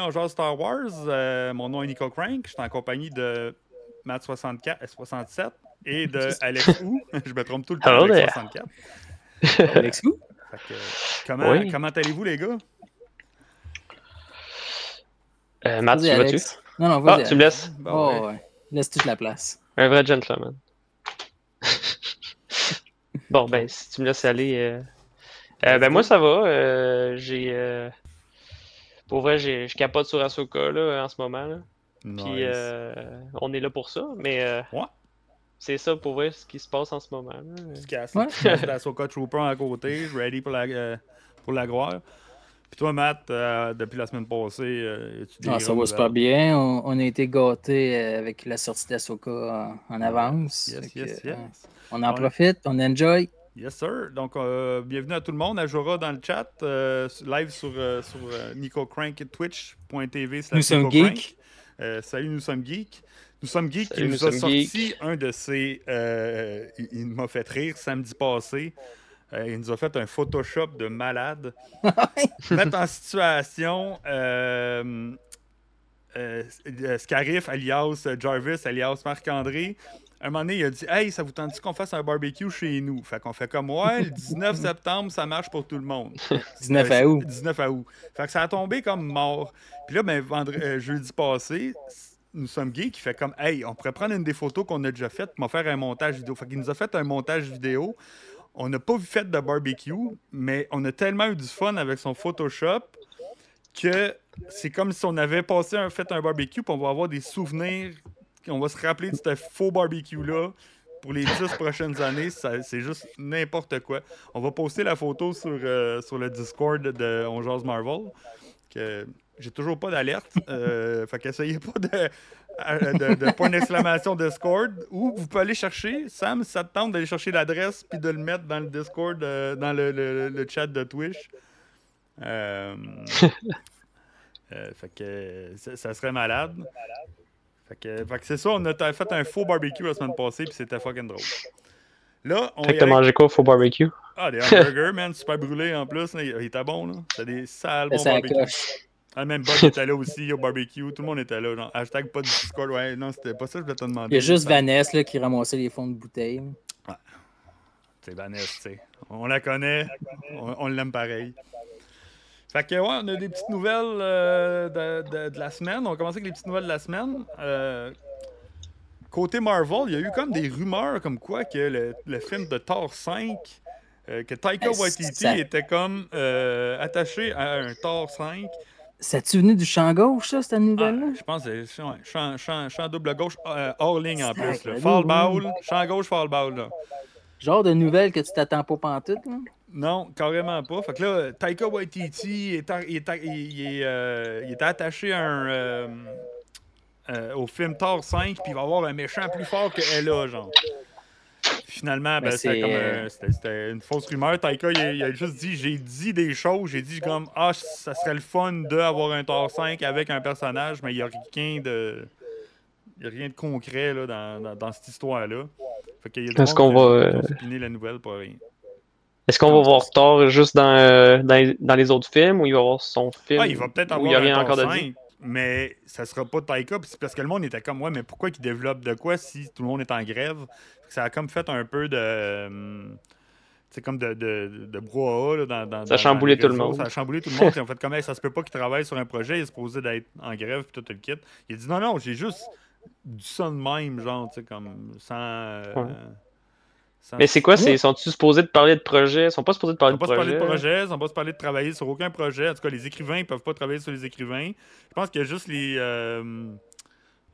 bienvenue en genre Star Wars. Euh, mon nom est Nico Crank. Je suis en compagnie de Matt67 et de Alex Ou. Je me trompe tout le temps avec there. 64. Alex Ou? Comment Oui. comment allez-vous, les gars? Euh, Matt, tu vas-tu? Alex. Non, non, Ah, vas-y. tu me Alex. laisses? Bon, Oh, ouais. ouais. Laisse toute la place. Un vrai gentleman. bon, ben, si tu me laisses aller. euh, euh, ben, moi, ça va. euh, j'ai. Pour vrai, j'ai- je capote sur Ahsoka là, en ce moment. Là. Puis euh, on est là pour ça. Mais euh, Ouais. c'est ça pour vrai ce qui se passe en ce moment. Ouais. Petit casse de la Soka Trooper à côté, ready pour la, euh, pour la gloire. Puis toi, Matt, euh, depuis la semaine passée, euh, as-tu des Ah, ça va super bien. On, on a été gâtés avec la sortie d'Asoka en, en avance. Yes, yes, que, yes. euh, On en Ouais. profite, on enjoy. Yes, sir. Donc, euh, bienvenue à tout le monde. Ajora dans le chat, euh, live sur, euh, sur euh, Nico Crank twitch.tv. slash Nous sommes geeks. Euh, salut, nous sommes geeks. Nous sommes geeks qui nous nous a sorti un de ses. euh, il il m'a fait rire samedi passé. Euh, il nous a fait un Photoshop de malade. Mettre en situation euh, euh, euh, Scarif alias Jarvis alias Marc-André. Un moment donné, il a dit Hey, ça vous tente qu'on fasse un barbecue chez nous? Fait qu'on fait comme Ouais, le 19 septembre, ça marche pour tout le monde. 19 Euh, août. 19 août. Fait que ça a tombé comme mort. Puis là, ben, vendre- euh, jeudi passé, nous sommes gays qui fait comme Hey, on pourrait prendre une des photos qu'on a déjà faites pour faire un montage vidéo. Fait qu'il nous a fait un montage vidéo. On n'a pas vu fait de barbecue, mais on a tellement eu du fun avec son Photoshop que c'est comme si on avait passé un, fait un barbecue, puis on va avoir des souvenirs, on va se rappeler de ce faux barbecue-là pour les 10 prochaines années. C'est juste n'importe quoi. On va poster la photo sur, euh, sur le Discord de On Jase Marvel. Que j'ai toujours pas d'alerte. Euh, fait qu'essayez pas de, de, de point d'exclamation Discord. Ou vous pouvez aller chercher, Sam, si ça te tente d'aller chercher l'adresse puis de le mettre dans le Discord, euh, dans le, le- le chat de Twitch. Euh, fait que ça, ça serait malade. Fait que, fait que c'est ça, on a fait un faux barbecue la semaine passée, puis c'était fucking drôle. Là, on Fait que t'as mangé quoi au faux barbecue? Ah, des hamburgers, man, super brûlés en plus. là. Il était bon, là. C'était des sales bons Ça barbecues. Ah, même Bob était là aussi au barbecue. Tout le monde était là. Genre, hashtag pas de Discord. Ouais, non, c'était pas ça que je voulais te demander. Il y a juste Ça- Vanessa là, qui ramassait les fonds de bouteille. C'est Vanessa, tu sais. On la connaît, on, on l'aime pareil. Fait que, ouais, on a des petites nouvelles euh, de, de- de la semaine. On va commencer avec les petites nouvelles de la semaine. Euh, côté Marvel, il y a eu comme des rumeurs comme quoi que le, le film de Thor 5, euh, que Taika Waititi était comme attaché à un Thor 5. C'est-tu venu du champ gauche, ça, cette Ah, nouvelle-là? je pense que c'est ouais, champ, champ- champ double gauche, hors ligne en plus. Là. Fall ball, champ gauche, fall ball. Là. Genre de nouvelle que tu t'attends pas pantoute, là? Non, carrément pas. Fait que là, Taika Waititi est, il est, il est, euh, il est attaché à un, euh, euh, au film Thor 5, puis il va avoir un méchant plus fort que Ella, genre. Finalement, ben, c'était comme un- une fausse rumeur. Taika, il, a- il a juste dit j'ai dit des choses. J'ai dit comme Ah, ça serait le fun d'avoir un Thor 5 avec un personnage, mais il n'y a rien de. Il y a rien de concret là, dans, dans, dans cette histoire-là. Fait qu'il y a qui va, euh, spiné la nouvelle pour rien. Est-ce qu'on va voir Thor juste dans, euh, dans, les- dans les autres films ou il va avoir son film Ah, il va peut-être avoir il a un rien encore de 5, dit? mais ça sera pas Taika, parce que le monde était comme, ouais, mais pourquoi qu'il développe de quoi si tout le monde est en grève? Ça a comme fait un peu de... hum, C'est comme de, de, de brouhaha là, dans, dans Ça a chamboulé tout le monde. Ça a chamboulé tout le monde. Ils ont fait comme, Hey, ça se peut pas qu'il travaille sur un projet, il est supposé d'être en grève, puis tout le kit. Il a dit, non, non, j'ai juste du son de même, genre, tu sais, comme, sans... euh, Ouais. Sans- Mais c'est quoi? c'est- Sont-ils supposés de parler de projet? Ils sont pas supposés de Ils parler ne de pas projet? de projet, ils n'ont pas parler de travailler sur aucun projet. En tout cas, les écrivains ne peuvent pas travailler sur les écrivains. Je pense qu'il y a juste les, euh,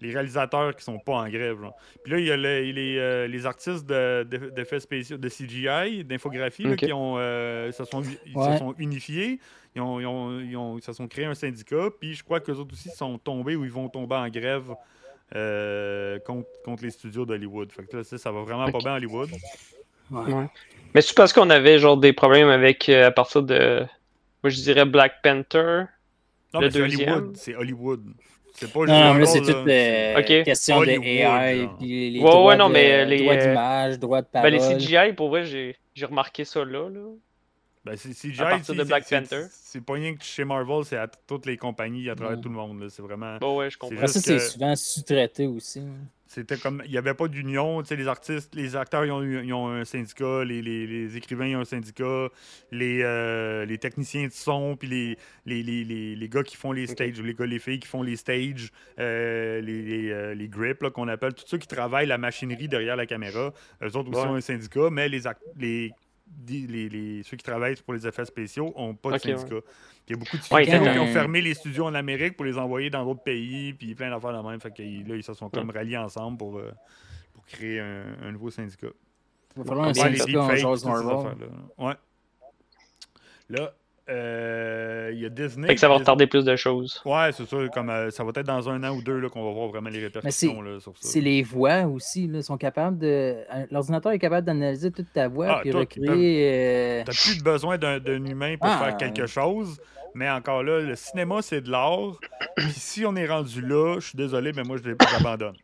les réalisateurs qui sont pas en grève. genre. Puis là, il y a le- les, euh, les artistes de- de- d'effets spéciaux, de CGI, d'infographie, qui ont, euh, se, sont, ils se Ouais. sont unifiés. Ils, ont, ils, ont, ils, ont- ils se sont créés un syndicat. Puis je crois qu'eux autres aussi sont tombés ou ils vont tomber en grève euh, contre, contre les studios d'Hollywood. Fait que là, ça, ça va vraiment pas bien à Hollywood. Ouais. Ouais. Mais c'est parce qu'on avait genre des problèmes avec euh, à partir de. Moi je dirais Black Panther. Non, Le mais deuxième. Hollywood. C'est Hollywood. C'est pas Non, non, mais là, c'est toute Ok. question de Hollywood, AI, genre. puis les, Ouais, ouais, droits non, de- mais les, droits d'image, droits de Ben, parole. les CGI, pour vrai, j'ai j'ai remarqué ça là. là. Ben, c'est CGI, À partir de Black Panther. c'est- pas rien que chez Marvel, c'est à toutes les compagnies, à travers Ouais. tout le monde. là. C'est vraiment. Bon, ouais, je C'est comprends. Après ça, juste c'est que- souvent sous-traité aussi. C'était comme. Il n'y avait pas d'union. Les artistes, les acteurs, ils ont, ils ont un syndicat, les, les- les écrivains, ils ont un syndicat, les, euh, les techniciens de son, puis les, les, les, les, les gars qui font les stages, ou les gars, les filles qui font les stages, euh, les, les, euh, les grips, là, qu'on appelle, tous ceux qui travaillent la machinerie derrière la caméra, eux autres aussi Ouais. ont un syndicat, mais les, act- les, les, les- ceux qui travaillent pour les effets spéciaux n'ont pas de ouais. syndicat. Il y a beaucoup de studios qui ont fermé les studios en Amérique pour les envoyer dans d'autres pays, puis plein d'affaires de même. Fait que là, ils se sont comme ralliés ensemble pour, euh, pour créer un, un nouveau syndicat. Il va falloir un syndicat en. Ouais. Là, euh, il y a Disney. Fait que ça va retarder plus de choses. Ouais, c'est ça. Comme, euh, ça va être dans un an ou deux là, qu'on va voir vraiment les répercussions là, sur ça. C'est les voix aussi. Là, sont capables de. L'ordinateur est capable d'analyser toute ta voix Ah, puis recréer. euh, T'as plus besoin d'un humain pour Ah. faire quelque chose. Mais encore là, le cinéma, c'est de l'art. Puis si on est rendu là, je suis désolé, mais moi, je j'abandonne.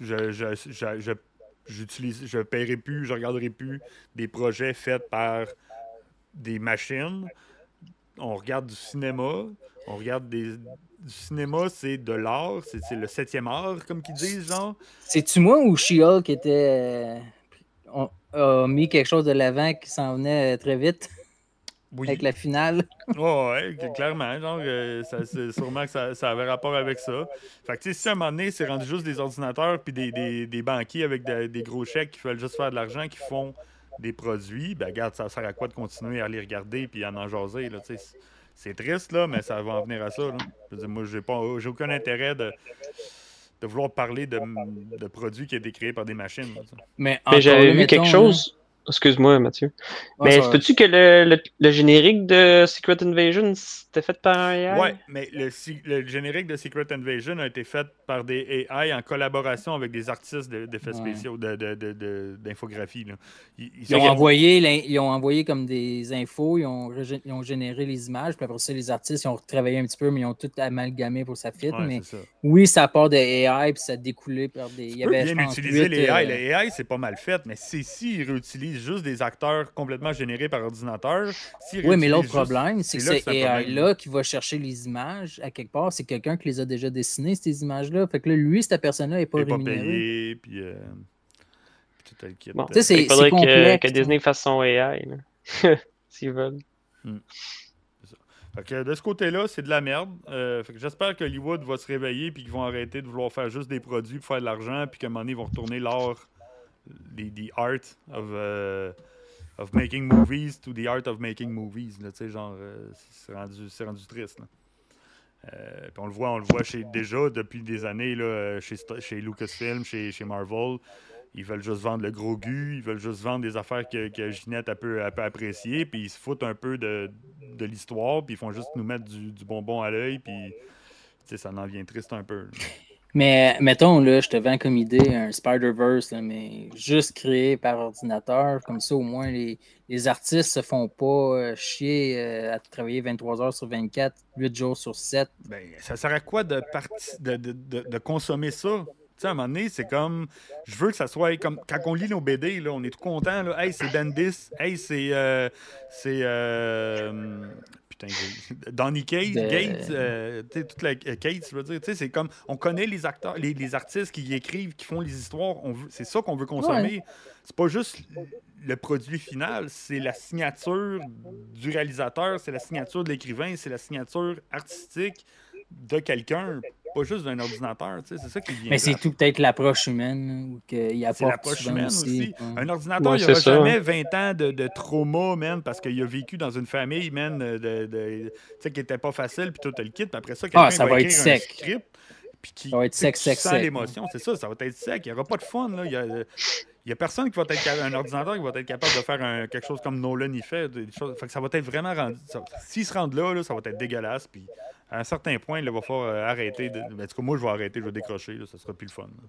Je, je, je, je, j'utilise, je paierai plus, je regarderai plus des projets faits par des machines. On regarde du cinéma. On regarde des. Du cinéma, c'est de l'art. C'est c'est le septième art, comme qu'ils disent, genre. C'est-tu moi ou She-Hulk était. euh, on- a mis quelque chose de l'avant qui s'en venait euh, très vite? Oui. avec la finale? Ouais, ouais, clairement. Genre, euh, ça, c'est sûrement que ça, ça avait rapport avec ça. Fait que, tu sais, si à un moment donné, c'est rendu juste des ordinateurs puis des, des, des banquiers avec de- des gros chèques qui veulent juste faire de l'argent, qui font des produits, ben, regarde, ça sert à quoi de continuer à les regarder puis à en jaser, là, tu sais. C'est- triste, là, mais ça va en venir à ça, là. Je veux dire, moi, j'ai pas, j'ai aucun intérêt de, de vouloir parler de, de produits qui ont été créés par des machines, là. Mais, j'avais vu quelque chose. Excuse-moi, Mathieu. mais Ah, ça- peux-tu que le, le, le générique de Secret Invasion c'était fait par un AI? Ouais, mais le, si- le générique de Secret Invasion a été fait par des AI en collaboration avec des artistes de- d'effets Ouais. spéciaux, de- de- de- d'infographie. Ils, ils Ils ont, envoyé, ils ont envoyé comme des infos, ils ont, ils ont généré les images, puis après ça, les artistes ils ont retravaillé un petit peu, mais ils ont tout amalgamé pour ça fit. Ouais, mais ça. oui, ça part de AI, puis ça découlait par des. Il Tu y peux avait, je bien pense, utiliser les AI. euh, Les AI, c'est pas mal fait, mais c'est s'ils réutilisent juste des acteurs complètement générés par ordinateur. Oui, mais l'autre juste- problème, c'est que c'est. AI-là qui va chercher les images à quelque part, c'est quelqu'un qui les a déjà dessinées, ces images-là. Fait que là, lui, cette personne-là n'est pas est pas rémunérée. payé, puis, euh, puis tout. Bon. C'est- Il faudrait que, que Disney fasse son AI. là. S'ils veulent. Fait que de ce côté-là, c'est de la merde. Euh, j'espère que Hollywood va se réveiller puis qu'ils vont arrêter de vouloir faire juste des produits pour faire de l'argent puis qu'à un moment donné, ils vont retourner l'art, the, the art of, euh, of making movies to the art of making movies. Là, genre, euh, c'est rendu, rendu triste. là. Euh, on le voit, on le voit chez, déjà depuis des années là, euh, chez, chez Lucasfilm, chez, chez Marvel. Ils veulent juste vendre le gros gu, ils veulent juste vendre des affaires que, que Ginette a peu, a peu apprécier, puis ils se foutent un peu de, de l'histoire, puis ils font juste nous mettre du, du bonbon à l'œil, puis ça en vient triste un peu. Mais mettons, là, je te vends comme idée un Spider-Verse, mais juste créé par ordinateur. Comme ça, au moins, les, les artistes se font pas euh, chier euh, à travailler 23 heures sur 24, 8 jours sur 7. Ben, ça sert à quoi de, de, de, consommer ça? Tu sais, à un moment donné, c'est comme. Je veux que ça soit comme. Quand on lit nos BD, là, on est tout content. Là. Hey, c'est Bendis. Hey, c'est. euh, c'est. euh, putain, Cates. De- Gates. euh, toute la. euh, Cates, je veux dire. Tu sais, c'est comme. On connaît les acteurs, les, les artistes qui écrivent, qui font les histoires. C'est ça qu'on veut consommer. C'est pas juste le produit final, c'est la signature du réalisateur, c'est la signature de l'écrivain, c'est la signature artistique de quelqu'un, pas juste d'un ordinateur. tu sais, C'est ça qui vient. Mais c'est tout peut-être l'approche humaine, là, ou qu'il C'est apporte l'approche souvent humaine aussi. aussi. ouais. Un ordinateur, Ouais, il c'est n'aura jamais hein. 20 ans de, de trauma, man, parce qu'il a vécu dans une famille, man, de, de- tu sais, qui était pas facile, puis tout le kit. Puis après ça, quelqu'un Ah, ça va écrire être un sec. script, puis qui Ça va être sec, l'émotion. C'est ça, ça va être sec. Il n'y aura pas de fun. Là. Il y a, il y a personne qui va être un ordinateur qui va être capable de faire un- quelque chose comme Nolan y fait. Des choses, fait que ça va être vraiment rendu. S'ils se rendent là, là, ça va être dégueulasse. Puis à un certain point, il va falloir euh, arrêter. De, ben, en tout cas, moi, je vais arrêter, je vais décrocher. Là, ça sera plus le fun. là.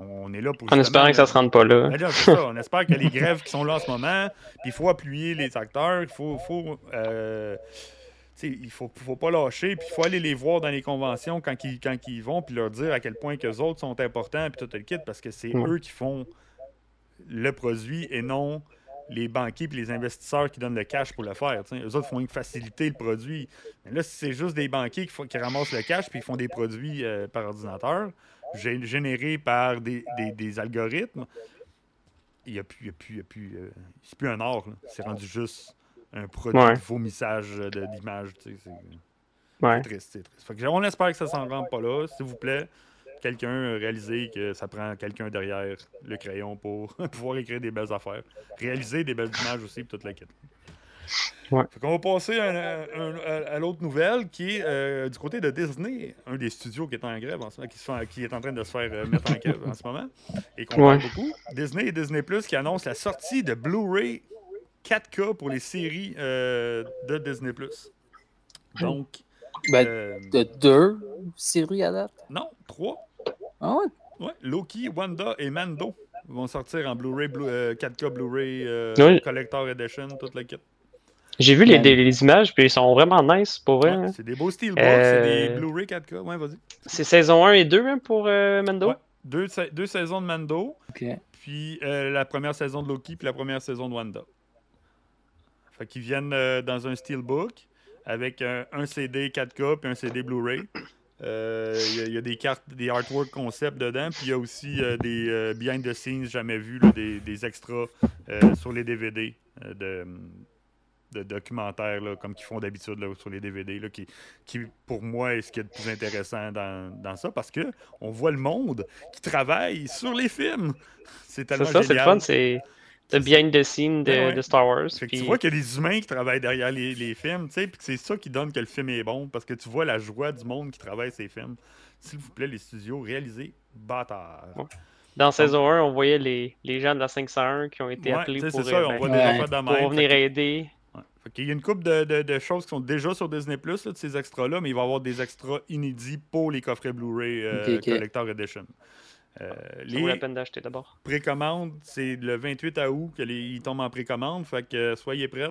On est là pour. En espérant que ça se rende pas là. ben là, ça. On espère que les grèves qui sont là en ce moment, puis il faut appuyer les acteurs, il faut. faut euh, il faut, faut pas lâcher, puis il faut aller les voir dans les conventions quand ils, quand ils vont, puis leur dire à quel point que les autres sont importants, puis tout le kit, parce que c'est eux qui font le produit et non les banquiers et les investisseurs qui donnent le cash pour le faire. T'sais. Eux autres font faciliter le produit. Mais là, si c'est juste des banquiers qui, font, qui ramassent le cash puis qui font des produits euh, par ordinateur, gé- générés par des, des- des algorithmes, il n'y a plus. il y a plus, il y a plus, euh, c'est plus un art. C'est rendu juste un produit Ouais. de vomissage d'images. tu sais, C'est Ouais. triste, c'est triste. Fait que on espère que ça s'en rende pas là. S'il vous plaît, quelqu'un euh, réalisez que ça prend quelqu'un derrière le crayon pour pouvoir écrire des belles affaires. Réaliser des belles images aussi pour toute la. Ouais. Fait qu'on va passer à, un- à- à l'autre nouvelle qui est euh, du côté de Disney, un des studios qui est en grève en ce moment, qui, se fait- qui est en train de se faire euh, mettre en grève en ce moment et qu'on Ouais. parle beaucoup. Disney et Disney Plus qui annoncent la sortie de Blu-ray 4K pour les séries euh, de Disney Plus. Donc, Ben, euh, de deux séries à date? non, trois. Ah ouais? Ouais, Loki, Wanda et Mando vont sortir en Blu-ray, Blu- euh, 4K Blu-ray, euh, Oui. Collector Edition, toute la kit. J'ai vu les, Ouais. les- les images, puis ils sont vraiment nice, pour vrai. Ouais, hein. c'est des beaux steelbooks, c'est des Euh, Blu-ray 4K. Ouais, vas-y. C'est saison 1 et 2 hein, pour euh, Mando? Ouais. Deux, sa- deux saisons de Mando, Ok. puis euh, la première saison de Loki, puis la première saison de Wanda. Fait qu'ils viennent euh, dans un steelbook avec un, un CD 4K puis un CD Blu-ray. Euh, Il y, a- il y a des cartes, des artwork concept dedans, puis il y a aussi euh, des euh, behind the scenes jamais vus, des, des extras sur les DVD de, de documentaires, là, comme qu'ils font d'habitude sur les DVD, là, qui, qui, pour moi, est ce qui est le plus intéressant dans, dans ça, parce que on voit le monde qui travaille sur les films. C'est tellement ça, c'est le génial. fun. C'est le behind the scene de, Ouais, ouais. de Star Wars. Fait que puis- tu vois qu'il y a des humains qui travaillent derrière les, les films, tu sais, puis que c'est ça qui donne que le film est bon, parce que tu vois la joie du monde qui travaille ces films. S'il vous plaît, les studios, réalisez bâtard. Ouais. Dans saison 1, on voyait les, les gens de la 501 qui ont été Ouais, appelés pour, c'est ça, euh, on ben, voit Ouais. des affaires de pour même. venir aider. ouais. Fait qu'il y a une couple de, de- de choses qui sont déjà sur Disney Plus, de ces extras-là, mais il va y avoir des extras inédits pour les coffrets Blu-ray euh. Collector Edition. Euh, Ça vaut la les peine d'acheter d'abord. précommandes, c'est le 28 août qu'ils tombent en précommande, fait que euh, soyez prêts.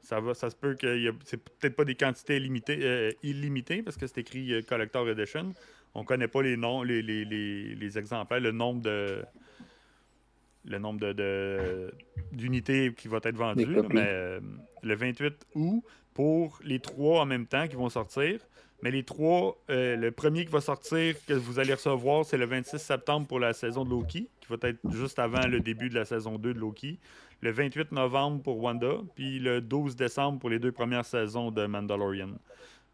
Ça, va, ça se peut que a- c'est peut-être pas des quantités limitées, euh, illimitées parce que c'est écrit euh, Collector Edition. On connaît pas les noms, les, les, les- les exemplaires, le nombre de le nombre de, de- d'unités qui va être copies. mais euh, le 28 août pour les trois en même temps qui vont sortir. Mais les trois, euh, le premier qui va sortir, que vous allez recevoir, c'est le 26 septembre pour la saison de Loki, qui va être juste avant le début de la saison 2 de Loki. Le 28 novembre pour Wanda, puis le 12 décembre pour les deux premières saisons de Mandalorian.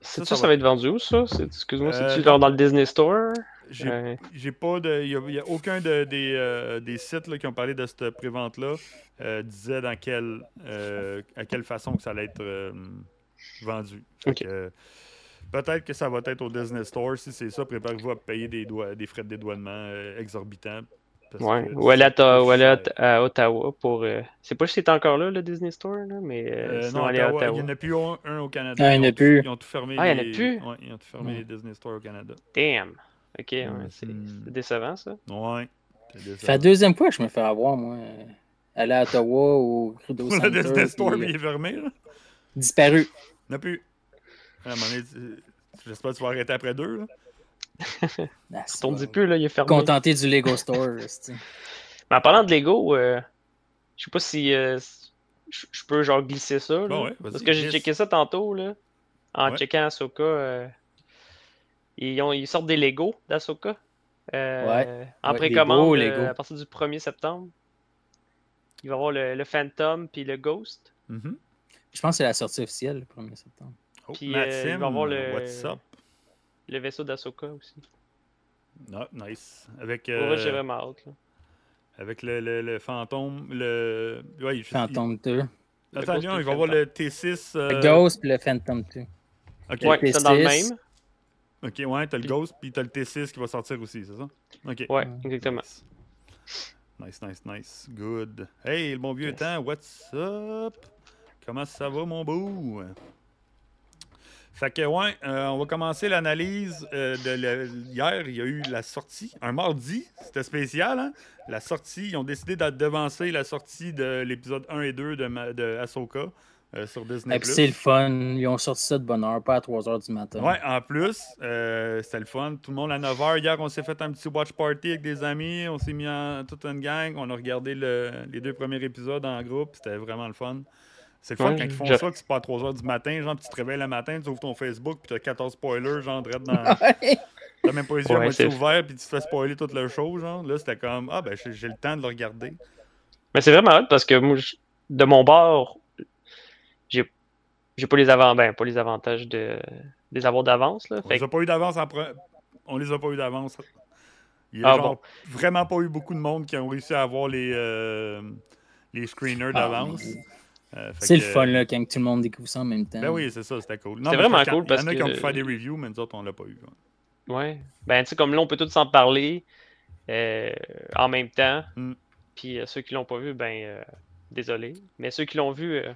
C'est ça ça, ça va- va être vendu où, ça? C'est- Excuse-moi, Euh, c'est-tu genre dans le Disney Store? J'ai Euh, pas de. Il n'y a, aucun de- des, euh, des sites là, qui ont parlé de cette prévente-là euh, disait dans quelle, euh, à quelle façon que ça allait être euh, vendu. Fait Ok. que, euh, Peut-être que ça va être au Disney Store. Si c'est ça, préparez-vous à payer des, des frais de dédouanement euh, exorbitants. ouais. que Ou aller, à, ou aller à, Ottawa pour. euh, C'est pas si c'est encore là, le Disney Store, là, mais euh, Euh, sinon non, aller à Ottawa, il n'y en a plus un, un au Canada. Ah, il y en Ils a ont tout- plus. Ils ont tout fermé. Ah, il y en a les- plus? Ouais, ils ont tout fermé Ouais. les Disney Store au Canada. Damn! Ok, ouais, c'est c'est décevant, ça. Ouais. c'est la deuxième fois que je me fais avoir, moi. Aller à Ottawa au Crudo Le Center. Disney Store, puis, il est fermé. Là. disparu. Il n'y en a plus. À un moment donné, tu- J'espère que tu vas arrêter après deux. Là. Pas- dit plus, là, il est fermé. Contenté du Lego Store. Mais en parlant de Lego, euh, je sais pas si euh, je peux genre glisser ça. Là, Bon, ouais, vas-y, parce que j'ai checké ça tantôt là, en Ouais. checkant Ahsoka. euh, ils, ont, ils sortent des Lego d'Ahsoka. euh, Ouais. En précommande euh, Lego. à partir du 1er septembre. Il va y avoir le, le Phantom puis le Ghost. Mhm. Je pense que c'est la sortie officielle le 1er septembre. Oh, Puis, euh, Maxime, il va avoir le- what's up? Le vaisseau d'Ahsoka aussi. Ah, nice. Avec, euh, j'ai vraiment hâte. là. avec le, le- le fantôme, le... Ouais, il- Phantom 2. il- Attends, Ghost Lyon, puis il va le avoir le T6... euh, Le Ghost puis le Phantom 2. Ok, Ouais, T6. c'est dans le même. ok, ouais, t'as le Ghost, puis t'as le T6 qui va sortir aussi, c'est ça? Ok. Ouais, exactement. Nice. Nice, nice, nice. Good. Hey, le bon vieux Yes. temps, what's up? Comment ça va, mon beau? Fait que, ouais, euh, on va commencer l'analyse euh, de le- hier. Il y a eu la sortie, un mardi, c'était spécial, hein? La sortie, ils ont décidé de devancer la sortie de l'épisode 1 et 2 de, ma- de Ahsoka euh, sur Disney. Et puis c'est le fun. Ils ont sorti ça de bonne heure, pas à 3 h du matin. Ouais, en plus, euh, c'était le fun. Tout le monde à 9 h. Hier, on s'est fait un petit watch party avec des amis. On s'est mis en toute une gang. On a regardé le- les deux premiers épisodes en groupe. C'était vraiment le fun. C'est le fun Ouais, quand ils font je- ça, que c'est pas à 3 h du matin. Genre, puis tu te réveilles le matin, tu ouvres ton Facebook, puis t'as 14 spoilers, genre, direct dans. T'as même pas les yeux à Ouais, moitié c'est- ouverts, puis tu te fais spoiler toute le show, genre. Là, c'était comme, ah, ben, j'ai le temps de le regarder. Mais c'est vraiment hot parce que moi, je- de mon bord, j'ai j'ai pas les avant ben, pas les avantages de des avoirs d'avance. là. On Fait les a pas eu d'avance en pre- On les a pas eu d'avance. Il y a Ah, genre bon. vraiment pas eu beaucoup de monde qui ont réussi à avoir les, euh, les screeners d'avance. Euh, C'est le que- fun là, quand tout le monde découvre ça en même temps. Ben oui, c'est ça, c'était cool. Mais vraiment cool parce Il y en a qui ont pu que- faire des reviews, mais nous autres, on l'a pas eu. Ouais. Ben, tu sais, comme là, on peut tous s'en parler euh, en même temps. Mm. Puis euh, ceux qui l'ont pas vu, ben, euh, désolé. Mais ceux qui l'ont vu, euh,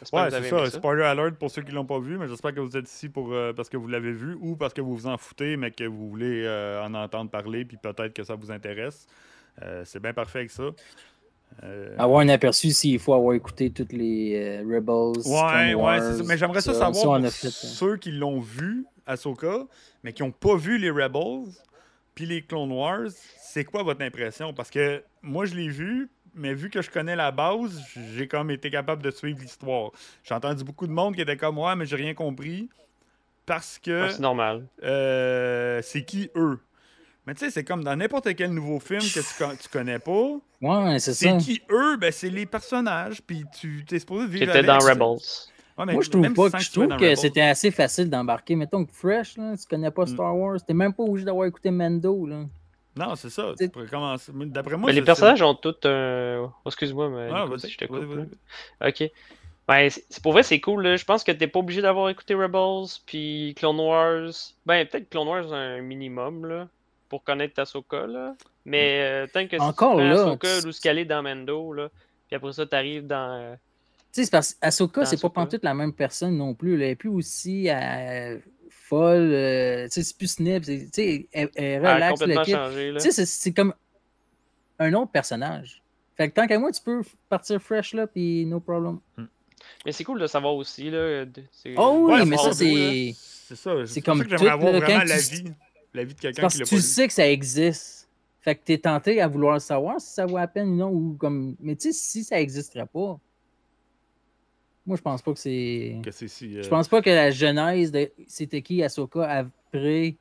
j'espère Ouais, que vous c'est avez ça. ça. Spoiler alert pour ceux qui l'ont pas vu, mais j'espère que vous êtes ici pour euh, parce que vous l'avez vu ou parce que vous vous en foutez, mais que vous voulez euh, en entendre parler, puis peut-être que ça vous intéresse. Euh, c'est bien parfait avec ça. Euh, Avoir un aperçu s'il faut avoir écouté toutes les euh, Rebels. Ouais, Clone ouais, c'est ça. Wars, Mais j'aimerais ça, ça, savoir ça, fait, hein. ceux qui l'ont vu, Ahsoka, mais qui n'ont pas vu les Rebels, puis les Clone Wars, c'est quoi votre impression? Parce que moi, je l'ai vu, mais vu que je connais la base, j'ai comme été capable de suivre l'histoire. J'ai entendu beaucoup de monde qui était comme moi, mais j'ai rien compris. Parce que Ouais, c'est normal. euh, c'est qui eux? Mais tu sais, c'est comme dans n'importe quel nouveau film que tu, con- tu connais pas. Ouais, c'est C'est ça. qui eux? Ben, c'est les personnages, puis tu t'es supposé vivre dans. Rebels. Ouais, mais Moi, je trouve pas que je trouve que c'était assez facile d'embarquer. Mettons que Fresh, là, tu connais pas Mm. Star Wars, t'es même pas obligé d'avoir écouté Mando. Là. Non, c'est ça. C'est- Tu pourrais commencer. Mais D'après moi, Ben, les c'est- personnages ont tous un. Oh, excuse-moi, mais c'est- Ah, si je te coupe. là. Ok. Ben, c'est c'est- pour vrai, c'est cool. Là. Je pense que t'es pas obligé d'avoir écouté Rebels, puis Clone Wars. Ben, peut-être Clone Wars un minimum, là, pour connaître Ahsoka, là. Mais euh, tant que si Encore tu là, Ahsoka, tu- d'où ce qu'elle est dans Mando, là, puis après ça, t'arrives dans. euh, Tu sais, c'est parce qu'Asoka, c'est pas pantoute la même personne non plus. là. Elle est plus aussi euh, folle. euh, tu sais, c'est plus snip. Tu sais, elle, elle relaxe le complètement kid. changé, là. Tu sais, c'est- c'est comme un autre personnage. Fait que tant qu'à moi, tu peux partir fresh là, puis no problem. Mais c'est cool de savoir aussi, là. de- Oh oui, Ouais, mais ça, c'est. C'est ça. C'est comme ça que j'aimerais avoir tu- l'avis. L'avis de quelqu'un qui que l'a tu pas le vu. sais que ça existe. Fait que t'es tenté à vouloir savoir si ça vaut la peine ou non. Ou comme... Mais tu sais, si ça n'existerait pas, moi, je pense pas que c'est. Que c'est si. euh, Je pense pas que la genèse de c'était qui Ahsoka après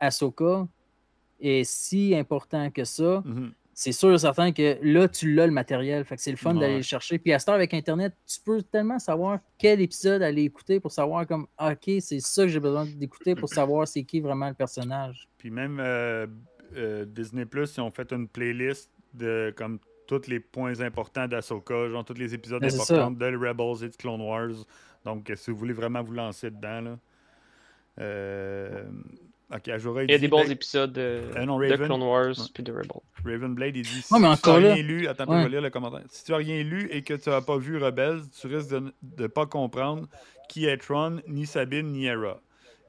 Ahsoka est si important que ça. mhm. C'est sûr et certain que là, tu l'as le matériel. Fait que c'est le fun d'aller le chercher. Puis à cette heure, avec Internet, tu peux tellement savoir quel épisode aller écouter pour savoir comme ah, OK, c'est ça que j'ai besoin d'écouter pour savoir c'est qui vraiment le personnage. Puis même euh, euh, Disney Plus, ils ont fait une playlist de comme tous les points importants d'Ahsoka, genre tous les épisodes Ben, importants de Rebels et de Clone Wars. Donc, si vous voulez vraiment vous lancer dedans, là. Euh, ok, Il y a des bons ben, épisodes de, euh, non, de Raven. Clone Wars Ouais. puis de Rebels. Ravenblade, il dit Ouais, mais si tu n'as rien lu, attends, Ouais. je vais lire le commentaire. Si tu n'as rien lu et que tu n'as pas vu Rebels, tu risques de ne pas comprendre qui est Tron, ni Sabine, ni Hera.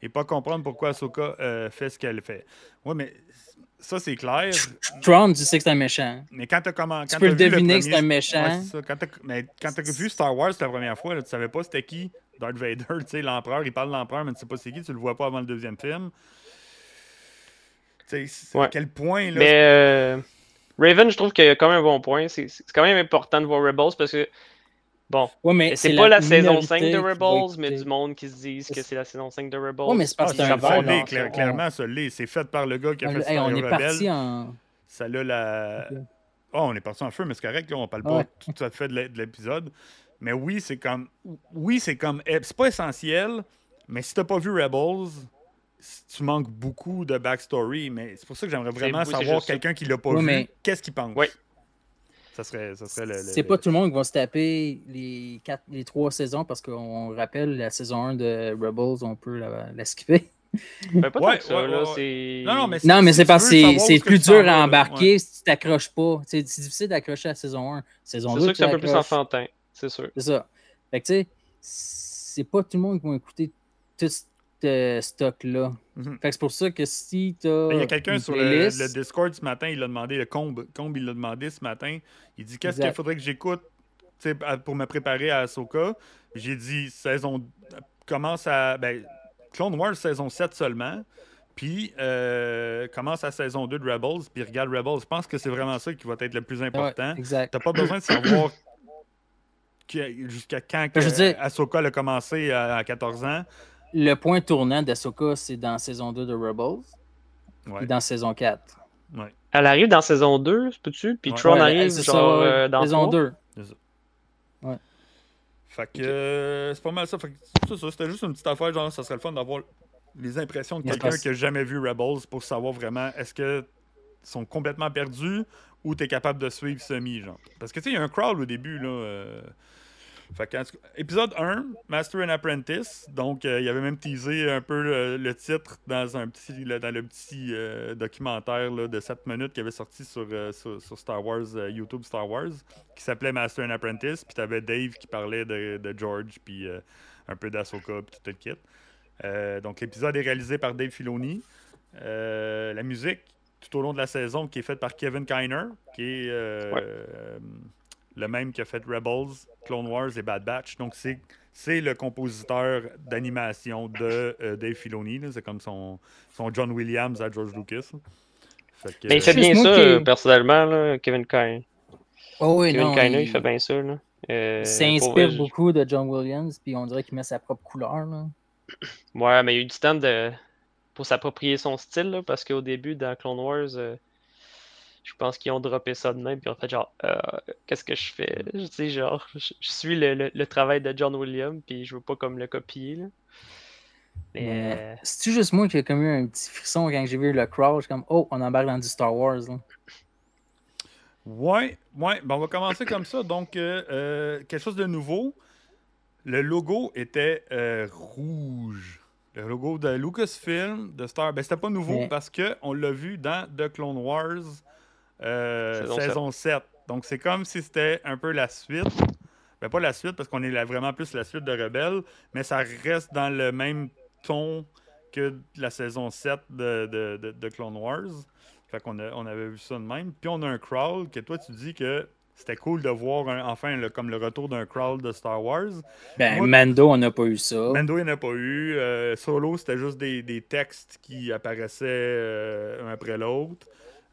Et pas comprendre pourquoi Ahsoka euh, fait ce qu'elle fait. Oui, mais ça, c'est clair. Tron, tu sais que c'est un méchant. Mais quand tu as comment. Tu peux t'as le vu deviner que c'est un méchant. Ouais, ça. Quand t'as- mais quand tu as vu Star Wars la première fois, là, tu savais pas c'était qui Darth Vader, tu sais, l'empereur. Il parle de l'empereur, mais tu sais pas c'est qui, tu le vois pas avant le deuxième film. À quel point. Là, Mais euh, Raven, je trouve qu'il y a quand même un bon point. C'est c'est quand même important de voir Rebels parce que, bon, Ouais, mais c'est pas la, saison minorité 5 de Rebels, mais du monde qui se disent que c'est la saison 5 de Rebels. Ouais, mais c'est parce Ah, que c'est ça un ça verre, l'est, là. cla- On- clairement, ça l'est. C'est fait par le gars qui a On, fait hey, on est Rebelle. parti en. Ça l'a la. Oh, on est parti en feu, mais c'est correct, là, on parle pas Ouais. tout à fait de l'é- de l'épisode. Mais oui, c'est comme. Oui, c'est comme. eh, C'est pas essentiel, mais si t'as pas vu Rebels, tu manques beaucoup de backstory. Mais c'est pour ça que j'aimerais vraiment oui, savoir quelqu'un qui l'a pas vu, mais- qu'est-ce qu'il pense? Ouais. Ça serait, ça serait le. le- C'est pas tout le monde qui va se taper les, quatre, les trois saisons parce qu'on rappelle la saison 1 de Rebels, on peut la, la skipper. Ben, pas Ouais, tant que ça, ouais, là. ouais, Non, non, mais Non, mais si c'est parce que c'est- plus dur à ouais. embarquer si tu t'accroches pas. C'est difficile d'accrocher à saison 1. Saison C'est 2, sûr que c'est un peu plus enfantin, c'est sûr. C'est ça. Fait que tu sais, c'est pas tout le monde qui va écouter tout ce stock-là. Mhm. Fait que c'est pour ça que si t'as. Ben, Il y a quelqu'un sur le, Discord ce matin, il l'a demandé, le Combe, Combe il l'a demandé ce matin. Il dit Qu'est-ce qu'il faudrait que j'écoute tu pour me préparer à Ahsoka? J'ai dit saison. Commence à. Ben, Clone Wars saison 7 seulement. Puis euh, commence à saison 2 de Rebels. Puis regarde Rebels. Je pense que c'est vraiment ça qui va être le plus Ouais, important. exact. T'as pas besoin de savoir que- jusqu'à quand que veux dire- Ahsoka a commencé à 14 ans. Le point tournant d'Ahsoka, c'est dans saison 2 de Rebels Ouais. et dans saison 4. Elle arrive dans saison 2, peux-tu? Puis Ouais. Tron Ouais, arrive ça, genre ouais, euh, dans saison 3. 2. Fait que euh, c'est pas mal ça. Fait que c'est ça, c'était juste une petite affaire, genre, ça serait le fun d'avoir les impressions de Yes, quelqu'un qui a jamais vu Rebels pour savoir vraiment est-ce que sont complètement perdus ou t'es capable de suivre semi, genre. Parce que tu sais, il y a un crawl au début, là. euh, Fait que, épisode 1, Master and Apprentice. Donc, euh, il avait même teasé un peu le, le titre dans, un petit, le- dans le petit euh, documentaire là, de 7 minutes qui avait sorti sur, euh, sur, sur Star Wars, euh, YouTube Star Wars, qui s'appelait Master and Apprentice. Puis t'avais Dave qui parlait de, de George, puis un peu d'Ahsoka, puis tout le kit. Donc, l'épisode est réalisé par Dave Filoni. La musique, tout au long de la saison, qui est faite par Kevin Kiner, qui est Ouais. Euh, le même qui a fait Rebels, Clone Wars et Bad Batch. Donc, c'est, c'est le compositeur d'animation de euh, Dave Filoni. là. C'est comme son, son John Williams à George Lucas. là. Fait que, Mais il fait bien ça, qui- euh, personnellement, là, Kevin Kine. Oh oui, Kevin non. Il il fait bien ça. Là. Euh, il s'inspire vrai, beaucoup de John Williams, puis on dirait qu'il met sa propre couleur. Là. Ouais, mais il y a eu du temps de... pour s'approprier son style, là, parce qu'au début, dans Clone Wars, euh, je pense qu'ils ont droppé ça de même, puis en fait, genre, euh, qu'est-ce que je fais? Je sais, genre, je, je suis le, le- le travail de John Williams, puis je veux pas comme le copier, là. Mais, Mais euh, C'est-tu juste moi qui ai comme eu un petit frisson quand j'ai vu le crowd? Je suis comme, oh, on embarque dans du Star Wars. là. Ouais, ouais. Ben, on va commencer comme ça. Donc, euh, euh, quelque chose de nouveau. Le logo était euh, rouge. Le logo de Lucasfilm, de Star. Ben, c'était pas nouveau Mais- parce que on l'a vu dans The Clone Wars euh, Saison saison 7. Donc, c'est comme si c'était un peu la suite. Ben, pas la suite parce qu'on est là vraiment plus la suite de Rebelle, mais ça reste dans le même ton que la saison 7 de, de, de- de Clone Wars. Fait qu'on a- on avait vu ça de même. Puis on a un crawl que toi, tu dis que c'était cool de voir un- enfin le, comme le retour d'un crawl de Star Wars. Ben, Moi- Mando, on n'a pas eu ça. Mando, il n'y en a pas eu. Euh, Solo, c'était juste des, des textes qui apparaissaient euh, un après l'autre.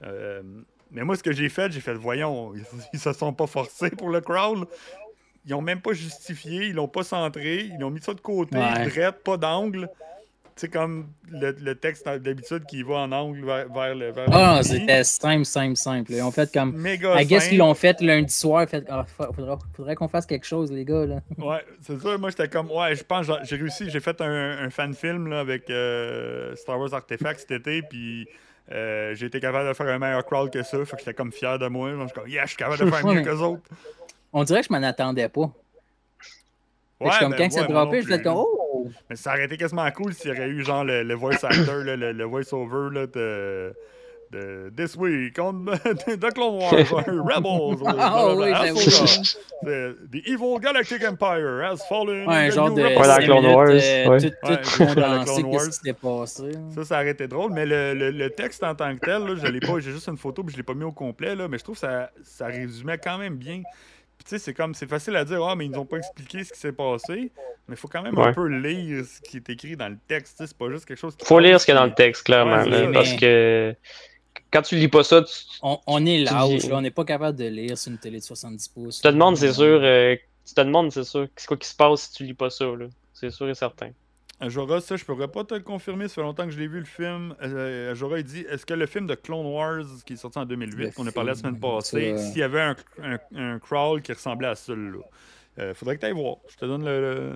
Euh, mais moi, ce que j'ai fait, j'ai fait, voyons, ils, ils se sont pas forcés pour le crawl. Ils ont même pas justifié, ils l'ont pas centré, ils ont mis ça de côté, Ouais. drette, pas d'angle. C'est comme le, le texte d'habitude qui va en angle vers, vers le. Vers Ah, c'était simple, simple, simple. Ils ont fait comme. Méga I guess qu'ils l'ont fait lundi soir. Fait, ah, fa- faudra, faudrait qu'on fasse quelque chose, les gars. Là. Ouais, c'est ça. Moi, j'étais comme, ouais, je pense, j'ai- j'ai réussi. J'ai fait un, un fan film là, avec euh, Star Wars Artifact cet été, puis euh, j'ai été capable de faire un meilleur crawl que ça. Fait que j'étais comme fier de moi. Je suis comme, yeah, je suis capable de faire mieux que autres. On dirait que je m'en attendais pas. Ouais, je suis comme ben, quand ouais, moi droppé, je fais plus. comme oh! Mais ça aurait été quasiment cool s'il y aurait eu genre le, le voice actor, le, le voice over là, de, de This Week on The Clone Wars, Rebels, oui. Ahsoka. The, evil galactic empire has fallen. Ouais, un the genre de. Ouais, Clone Wars, euh, ouais. Tout, condensé, Clone Wars. qui s'était passé. Ça, ça aurait été drôle, mais le, le- le texte en tant que tel, là, je l'ai pas, j'ai juste une photo puis je l'ai pas mis au complet, là, mais je trouve que ça, ça résumait quand même bien. Puis tu sais, c'est comme, c'est facile à dire, ah, mais ils nous ont pas expliqué ce qui s'est passé, mais il faut quand même un peu lire ce qui est écrit dans le texte, c'est pas juste quelque chose qui faut lire ce qu'il y a dans le texte, clairement, Ouais, là, parce que quand tu lis pas ça, tu, On, on est dis- là, on n'est pas capable de lire sur une télé de 70 pouces. tu te demandes, c'est sûr, euh, tu te demandes, c'est sûr, c'est quoi qui se passe si tu lis pas ça, là. C'est sûr et certain. Ajora, ça, je pourrais pas te le confirmer, ça fait longtemps que je l'ai vu le film. Euh, Ajora, il dit est-ce que le film de Clone Wars, qui est sorti en 2008, Le qu'on a parlé la semaine passée, s'il y avait un, un, un crawl qui ressemblait à celui-là? Euh, Faudrait que tu ailles voir. Je te donne le. le-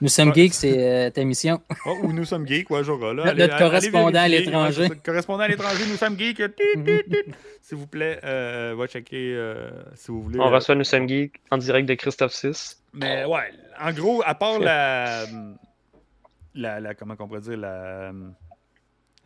Nous sommes Ouais. geeks, c'est euh, ta mission. Oh, ou nous sommes geeks, ouais, Ajora. Là. Notre- Allez- notre allez correspondant à l'étranger. Correspondant à l'étranger, nous sommes geeks. Tit. S'il vous plaît, euh, va checker euh, si vous voulez. On euh, reçoit Nous sommes geeks en direct de Christophe 6. Mais ouais, en gros, à part la. La, la- comment on pourrait dire la,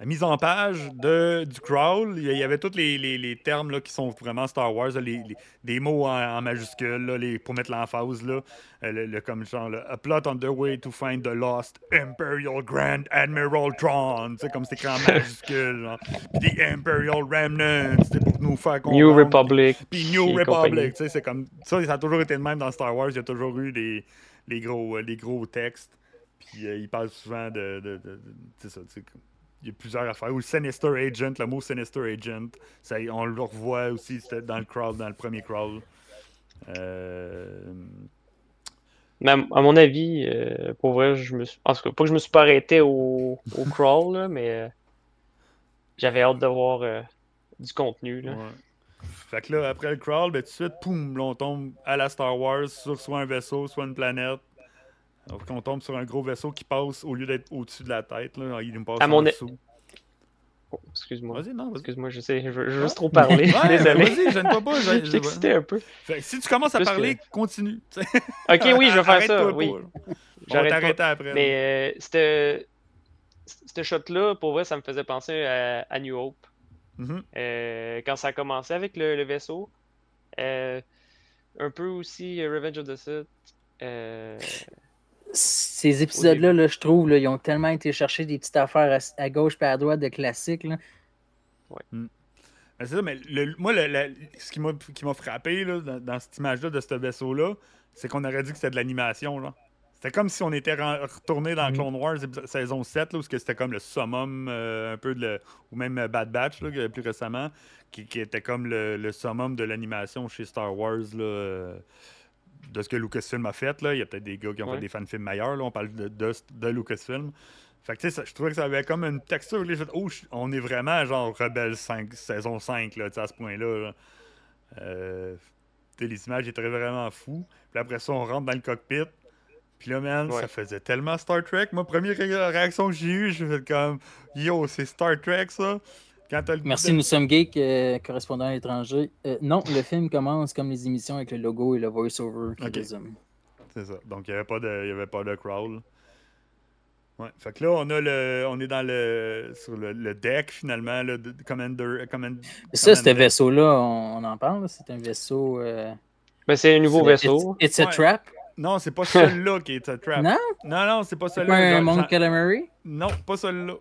la mise en page de, du crawl, il y avait tous les, les- les termes là, qui sont vraiment Star Wars, là, les, les- des mots en, en majuscules là, les, pour mettre l'emphase. là. Euh, le, le- comme genre, là, A plot on the way to find the lost Imperial Grand Admiral Tron. Comme c'est écrit en majuscule. genre. Puis The Imperial Remnants, c'est pour nous faire comprendre. New Republic. Puis New. Republic, c'est comme ça, ça a toujours été le même dans Star Wars. Il y a toujours eu les, les, gros, euh, les gros textes. Puis euh, il parle souvent de. de, de- de- ça, tu sais, comme- il y a plusieurs affaires. Ou Sinister Agent, le mot Sinister Agent, ça, on le revoit aussi c'était dans le crawl, dans le premier crawl. Euh, Mais à, à mon avis, euh, pour vrai, je me suis... En tout cas, pas que je me suis pas arrêté au, au crawl, là, mais euh, j'avais hâte de voir euh, du contenu. Là. ouais. Fait que là, après le crawl, ben, tout de suite, poum, là, on tombe à la Star Wars sur soit un vaisseau, soit une planète. Donc, on tombe sur un gros vaisseau qui passe au lieu d'être au-dessus de la tête. Là, il nous passe À en dessous. Oh, excuse-moi. Vas-y, non. Excuse-moi, je sais, je veux, je juste trop parler. Ouais, Désolé. Vas-y, gêne-toi pas. je j'ai- suis excité un peu. Fait si tu commences à Plus parler, que- continue. Ok, oui, je vais faire ça. Oui, pas, j'arrête pas. t'arrêter après. Mais euh, cette shot-là, pour vrai, ça me faisait penser à, à New Hope. Mhm. Euh, quand ça a commencé avec le, le vaisseau. Euh, un peu aussi euh, Revenge of the Sith. Ces épisodes-là, là, je trouve, là, ils ont tellement été chercher des petites affaires à, à gauche et à droite de classiques. là. Ben, c'est ça, mais le- moi, le- le- ce qui m'a qui m'a frappé là, dans, dans cette image-là de ce vaisseau-là, c'est qu'on aurait dit que c'était de l'animation. là. C'était comme si on était retourné dans Mhm. Clone Wars saison 7, là, où c'était comme le summum, euh, un peu de le- ou même euh, Bad Batch, là, plus récemment, qui, qui était comme le, le summum de l'animation chez Star Wars. Là, euh, de ce que Lucasfilm a fait, là. il y a peut-être des gars qui ont Ouais. fait des fanfilms meilleurs, là. on parle de, de, de Lucasfilm. Fait que, tu sais, ça- je trouvais que ça avait comme une texture. là. Oh, je- on est vraiment genre Rebelle 5, saison 5, là, à ce point-là. là. Euh, les images étaient vraiment fous. Puis après ça, on rentre dans le cockpit. Puis là, man, Ouais. ça faisait tellement Star Trek. Moi, première ré- réaction que j'ai eue, j'ai fait comme, yo, c'est Star Trek, ça. Quand le Merci, nous sommes geeks, euh, correspondant à l'étranger. Euh, non, le film commence comme les émissions avec le logo et le voice-over qui. C'est ça. Donc, il n'y avait, pas de- il y avait pas de crawl. Ouais. Fait que là, on, a le, on est dans le, sur le, le deck, finalement, là, de, de Commander. Command, Ça, ce vaisseau-là, on, on en parle. C'est un vaisseau. euh, ben, c'est un nouveau vaisseau. It's, it's a Ouais. trap? Non, c'est pas celui-là qui est un trap. Non? non, non, c'est pas C'est celui-là. un Calamari? Non, pas celui-là.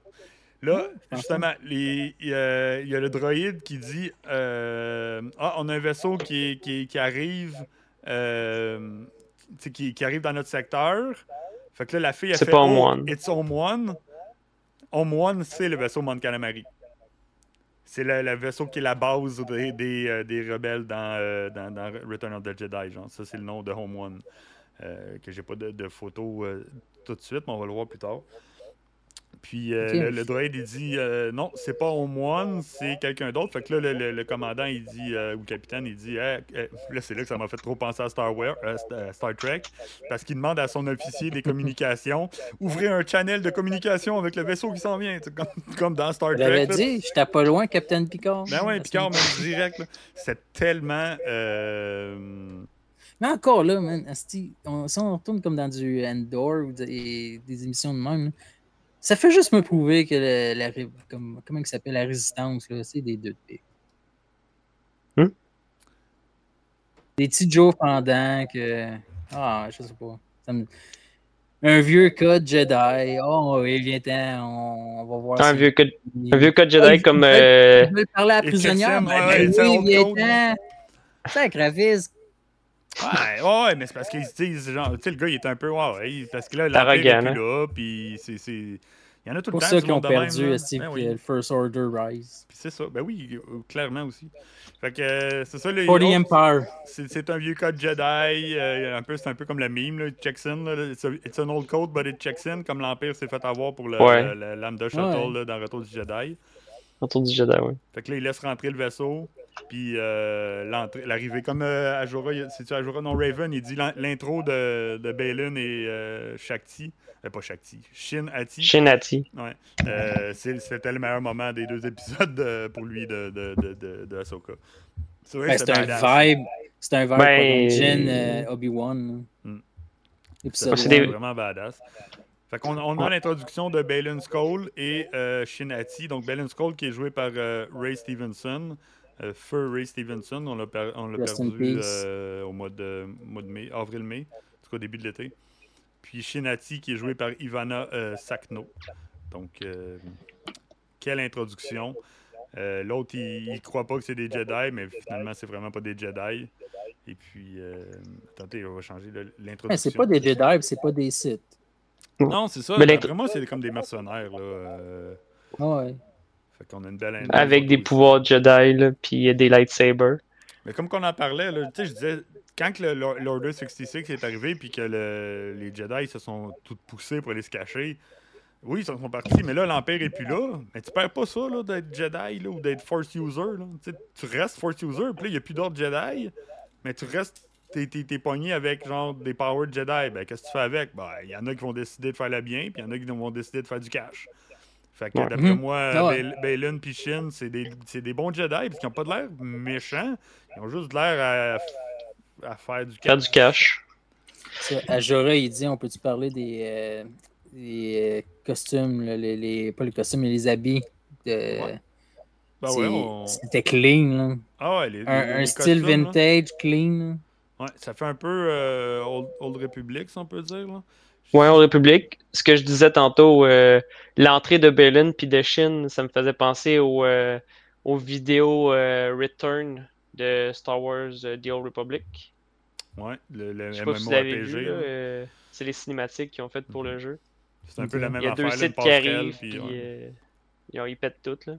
Là, pense justement, il y, a, il y a le droïde qui dit euh, Ah, on a un vaisseau qui, qui, qui arrive euh, qui, qui arrive dans notre secteur. Fait que là, la fille a C'est fait pas oh, Home One. It's Home One. Home One, c'est le vaisseau Mon Calamari. C'est le, le vaisseau qui est la base des, des, euh, des rebelles dans, euh, dans, dans Return of the Jedi. Genre. Ça, c'est le nom de Home One. Euh, que j'ai pas de, de photo euh, tout de suite, mais on va le voir plus tard. Puis euh, le, le droïde, il dit euh, non, c'est pas One, c'est quelqu'un d'autre. Fait que là, le, le- le commandant, il dit, euh, ou le capitaine, il dit, Hey, là, c'est là que ça m'a fait trop penser à Star, euh, Star Trek, parce qu'il demande à son officier des communications, ouvrez un channel de communication avec le vaisseau qui s'en vient, comme, comme dans Star Trek. l'avais là. dit, j'étais pas loin, Captain Picard. Ben ouais, Picard, même direct. là. C'est tellement. Mais encore là, man, si on retourne comme dans du Endor ou des, des émissions de même, là, ça fait juste me prouver que le- la, comme, comment il s'appelle la résistance, là, c'est des deux de. Hmm? Des petits Joe fendants que. Ah, je sais pas. Ça me- Un vieux code Jedi. Oh, oui, viens-t'en, on, on va voir. Un si- vieux code, un vieux code Jedi comme. veulent- euh, veulent parler à la prisonnière? Checksum, Ben oui, viens-t'en. Sacravis. Ouais, ouais, mais c'est parce qu'ils se disent, genre, tu sais, le gars, il est un peu, ouais, ouais, parce que là, l'Empire est plus là, puis c'est. c'est- Il y en a tout C'est pour le temps. ça du qu'ils ont de perdu Ben oui. le First Order Rise? Puis c'est ça. Ben oui, euh, clairement aussi. Fait que euh, c'est ça, le For the Empire. c'est c'est un vieux code Jedi. euh, un peu, c'est un peu comme le meme, là, it checks in. Là, it's, a- it's an old code, but it checks in, comme l'Empire s'est fait avoir pour le, Ouais. le- le Lambda Shuttle Ouais. là, dans Retour du Jedi. autour du Jedi, ouais. Fait que là, il laisse rentrer le vaisseau. Puis euh, l'entrée- l'arrivée, comme euh, Ajora, c'est-tu Ajora? Non, Raven, il dit l'in- l'intro de, de Balin et euh, Shakti. Euh, pas Shakti, Shin Hati. Shinati. Ouais. Euh, c'est- C'était le meilleur moment des deux épisodes de- pour lui de, de, de, de, de Ahsoka. C'est vrai Ben, que c'est c'était un vibe. C'est un vibe Ben, Jin, Obi-Wan. Hmm. C'est des- vraiment badass. Fait qu'on on a l'introduction de Balin Skull et euh, Shinati. Donc, Balin Skull qui est joué par euh, Ray Stevenson. Euh, Fur Ray Stevenson, on l'a per- perdu euh, au mois de, mois de mai, avril-mai, en tout cas au début de l'été. Puis Shinati qui est joué par Ivana euh, Sakno. Donc, euh, quelle introduction. Euh, L'autre, il, il croit pas que c'est des Jedi, mais finalement, c'est vraiment pas des Jedi. Et puis, euh, attendez, on va changer l'introduction. Ouais, c'est pas des Jedi, c'est pas des Sith. Non, c'est ça. Mais moi, c'est comme des mercenaires. Là. euh, Ouais. Fait qu'on a une belle Avec des aussi. pouvoirs Jedi, là, puis des lightsabers. Mais comme qu'on en parlait, là, tu sais, je disais, quand l'Order 66 est arrivé, puis que le- les Jedi se sont tous poussés pour aller se cacher, oui, ils sont partis, mais là, l'Empire est plus là. Mais tu perds pas ça, là, d'être Jedi, là, ou d'être Force User, là. Tu sais, tu restes Force User, puis là, il n'y a plus d'autres Jedi, mais tu restes, t'es, pogné avec, genre, des Power Jedi. Ben, qu'est-ce que tu fais avec? Ben, il y en a qui vont décider de faire le bien, puis il y en a qui vont décider de faire du cash. Fait que, Ouais. d'après Mhm. moi, Ah ouais. Bal- Balin puis Shin, c'est des, c'est des bons Jedi, parce qu'ils n'ont pas de l'air méchants. Ils ont juste de l'air à, à faire du Faire cash. du cash. À Jorah, il dit on peut-tu parler des, euh, des euh, costumes, là, les, les- pas les costumes, mais les habits. de- Ouais. Ben c'est- ouais, on- C'était clean. Là. Ah ouais, les, les- Un, les un style costumes, là. vintage, clean. Ouais, ça fait un peu euh, Old, Old Republic, si on peut dire. Là. Ouais, en République. Ce que je disais tantôt, euh, l'entrée de Balin puis de Shin, ça me faisait penser au, euh, aux vidéos euh, Return de Star Wars euh, The Old Republic. Ouais, le, le si MMORPG. c'est les cinématiques qu'ils ont faites pour le jeu. C'est un peu la même Il y a deux affaire. sites qui arrivent, puis, puis ouais. ils, ont- ils pètent tout. Là.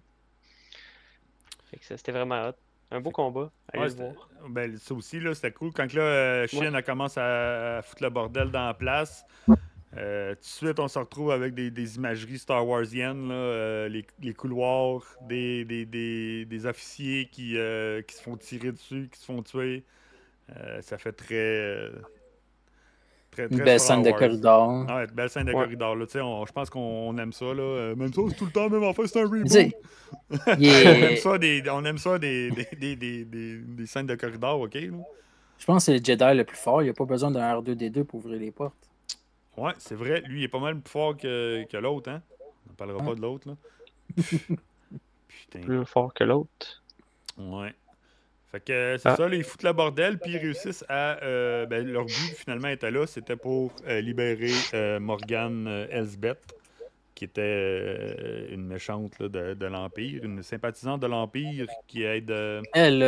Fait que ça, c'était vraiment hot. Un beau combat. Allez Ouais, le c'était- voir. Ben, ça aussi, là, c'était cool. Quand là, euh, Shin a commencé à, foutre le bordel dans la place, euh, tout de suite, on se retrouve avec des, des imageries Star Warsiennes, là, euh, les, les couloirs, des, des, des, des officiers qui, euh, qui se font tirer dessus, qui se font tuer. Ça fait très. Très, Une très belle scène de corridor. Ah ouais, belle scène de Ouais. corridor. Là, tu sais, on- je pense qu'on aime ça. Là. Euh, Même ça, c'est tout le temps, même en fait, c'est un reboot. On aime ça, des, on aime ça des, des, des, des, des- des scènes de corridor, ok? Là. Je pense que c'est le Jedi le plus fort. Il n'y a pas besoin d'un R2D2 pour ouvrir les portes. Ouais, c'est vrai. Lui, il est pas mal plus fort que, que l'autre, hein? On ne parlera pas de l'autre, là. Putain. Plus fort que l'autre. Ouais. Fait que euh, c'est Ah. ça, là, ils foutent le bordel, puis ils réussissent à. euh, ben, leur but, finalement, était là, c'était pour euh, libérer euh, Morgane euh, Elsbeth, qui était euh, une méchante là, de, de l'Empire, une sympathisante de l'Empire qui aide. euh, Elle,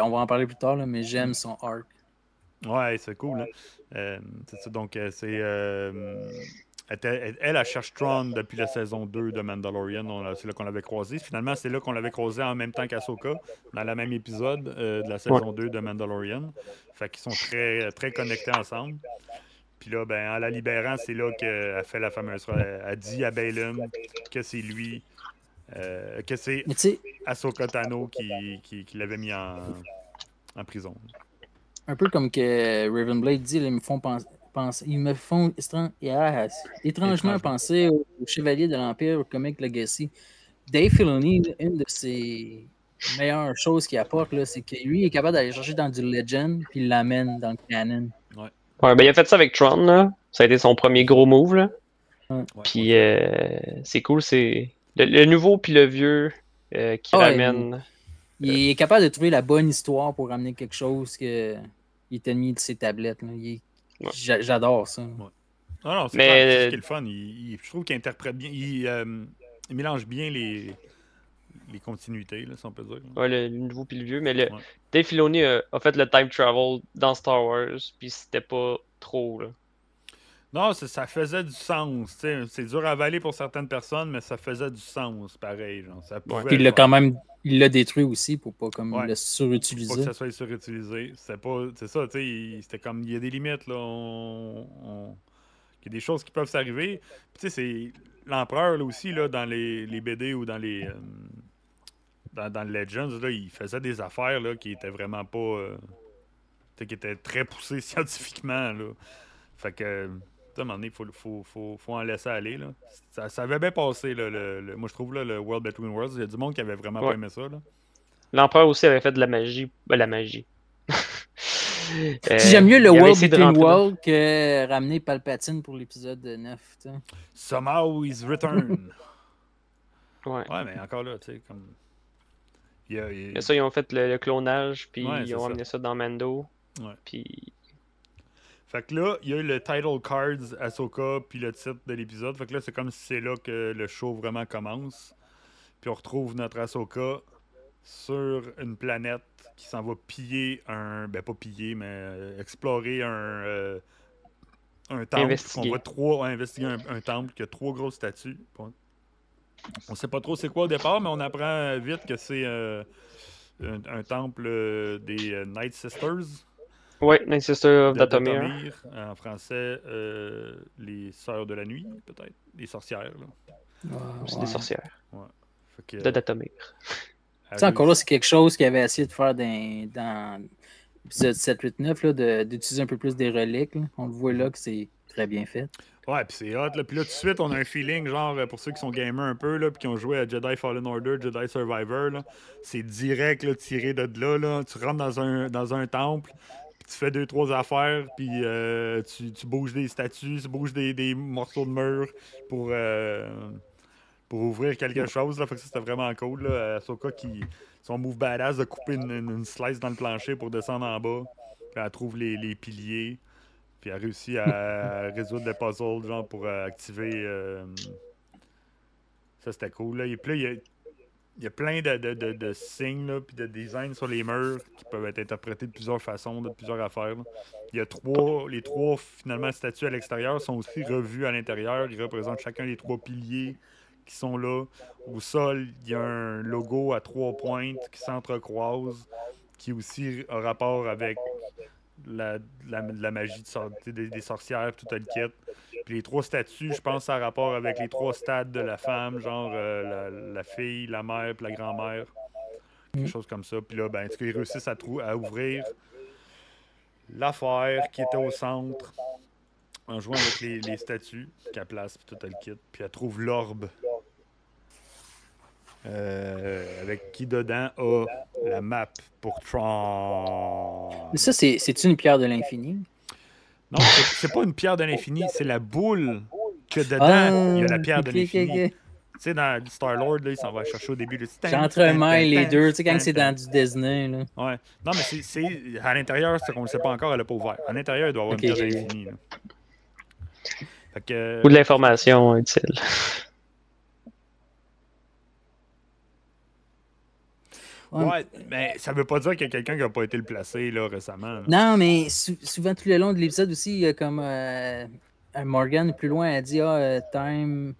on va en parler plus tard, là, mais j'aime son arc. Ouais, c'est cool. Hein? Euh, c'est ça, donc, euh, c'est. Elle, elle, cherche Tron depuis la saison 2 de Mandalorian. C'est là qu'on l'avait croisé. Finalement, c'est là qu'on l'avait croisé en même temps qu'Asoka, dans le même épisode euh, de la saison 2 de Mandalorian. Fait qu'ils sont très, très connectés ensemble. Puis là, ben, en la libérant, c'est là qu'elle fait la fameuse. Elle, elle dit à Balin que c'est lui. euh, que c'est Ahsoka Tano qui, qui, qui l'avait mis en, en prison. un peu comme que Ravenblade dit, ils me font penser. Ils me font étran- ah, étrangement penser au, au Chevalier de l'Empire, au Comic Legacy. Dave Filoni, une de ses meilleures choses qu'il apporte, là, c'est que lui il est capable d'aller chercher dans du Legend, puis il l'amène dans le canon. Ouais, ben il a fait ça avec Tron, là. Ça a été son premier gros move, là. Ouais. Puis euh, c'est cool, c'est le, le nouveau puis le vieux euh, qui Ah ouais, ramène. Il est capable de trouver la bonne histoire pour amener quelque chose que il est ennemi de ses tablettes. là. Il est- Ouais. J'adore ça. Non, non, c'est Mais- clair, c'est ce qui est le fun. Il- il- je trouve qu'il interprète bien. Il, euh, il mélange bien les, les continuités, là, si on peut dire. Ouais, le, le nouveau puis le vieux. Mais le, Ouais. Dave Filoni a, a fait le time travel dans Star Wars, puis c'était pas trop, là. Non, ça, ça faisait du sens. C'est dur à avaler pour certaines personnes, mais ça faisait du sens, pareil. Genre, ça pouvait Puis il l'a quand même il l'a détruit aussi pour pas comme Ouais. le Pas surutiliser. que ça soit surutilisé. C'est pas. C'est ça, tu sais. il- C'était comme. Il y a des limites, là. On, on- Il y a des choses qui peuvent s'arriver. Tu sais, c'est. L'empereur, là aussi, là, dans les, les BD ou dans les. euh, dans, dans le Legends, là, il faisait des affaires, là, qui étaient vraiment pas. euh, qui étaient très poussées scientifiquement, là. Fait que. Tu sais, À un moment donné, il faut, faut, faut, faut en laisser aller. Là. Ça, ça avait bien passé. Là, le, le- moi, je trouve là, le World Between Worlds. Il y a du monde qui avait vraiment pas aimé ça. L'empereur aussi avait fait de la magie. Ben, la magie. Euh, J'aime mieux le World Between rentrer dans- World que ramener Palpatine pour l'épisode 9. tu sais. Somehow he's returned. Ouais. ouais, mais encore là, tu sais, comme. Il y a, il y a- Mais ça, ils ont fait le, le clonage, puis Ouais, ils ont ça. amené ça dans Mando. Ouais. Puis Fait que là, il y a eu le title cards Ahsoka puis le titre de l'épisode. Fait que là, c'est comme si c'est là que le show vraiment commence. Puis on retrouve notre Ahsoka sur une planète qui s'en va piller un. Ben, pas piller, mais euh, explorer un. euh, un temple. On voit trois. investiguer un, un temple qui a trois grosses statues. On, sait pas trop c'est quoi au départ, mais on apprend vite que c'est euh, un, un temple euh, des Night Sisters. Ouais, Night Sister of Datomir. Datomir, En français, euh, les sœurs de la nuit, peut-être. Les sorcières. Là. C'est Ouais. des sorcières. Fait que, De Datomir. sais, encore là, c'est quelque chose qu'il avait essayé de faire dans, dans l'épisode 7, 8, 9, là, de- d'utiliser un peu plus des reliques. là. On le voit là que c'est très bien fait. Ouais, puis c'est hot. Là. Puis là, tout de suite, on a un feeling, genre, euh, pour ceux qui sont gamers un peu, là, puis qui ont joué à Jedi Fallen Order, Jedi Survivor, là, c'est direct là, tiré de là, là. Tu rentres dans un, dans un temple, tu fais deux, trois affaires, puis euh, tu, tu bouges des statues, tu bouges des, des morceaux de mur pour, euh, pour ouvrir quelque chose. Là. Fait que ça, c'était vraiment cool. Là. Ahsoka qui. Son move badass de couper une, slice dans le plancher pour descendre en bas. Puis elle trouve les, les piliers. Puis elle réussit à résoudre le puzzle, genre pour euh, activer. euh, Ça, c'était cool. Là. Et puis là, il y a, il y a plein de, de, de, de signes, puis de designs sur les murs qui peuvent être interprétés de plusieurs façons, de plusieurs affaires. Il y a trois, les trois, finalement, statues à l'extérieur sont aussi revues à l'intérieur. Ils représentent chacun des trois piliers qui sont là. Au sol, il y a un logo à trois pointes qui s'entrecroisent, qui aussi a rapport avec la, la, la magie de sor- des, des sorcières, tout le kit. Puis les trois statues, je pense, ça a rapport avec les trois stades de la femme, genre euh, la, la fille, la mère, puis la grand-mère. Quelque Mm. chose comme ça. Puis là, ben, en tout cas, ils réussissent à, à ouvrir l'affaire qui était au centre en jouant avec les, les statues qu'elle place, puis tout le kit. Puis elle trouve l'orbe. Euh, avec qui dedans a la map pour Tron. Mais ça, c'est- c'est-tu une pierre de l'infini? Non, c'est pas une pierre de l'infini, c'est la boule que dedans, Ah, il y a la pierre de l'infini. Tu sais, dans Star-Lord, là, il s'en va chercher au début. le tin, J'entremêle tin, les deux, tu sais, quand c'est dans du Disney. Là. Ouais. Non, mais c'est- à l'intérieur, c'est qu'on ne le sait pas encore, elle n'a pas ouvert. À l'intérieur, il doit y avoir une pierre de l'infini. Ou de l'information utile. Ouais. Ouais, mais ça veut pas dire qu'il y a quelqu'un qui n'a pas été le placé là, récemment. là. Non, mais sou- souvent, tout le long de l'épisode aussi, il y a comme euh, Morgan plus loin, elle dit Ah, euh, time,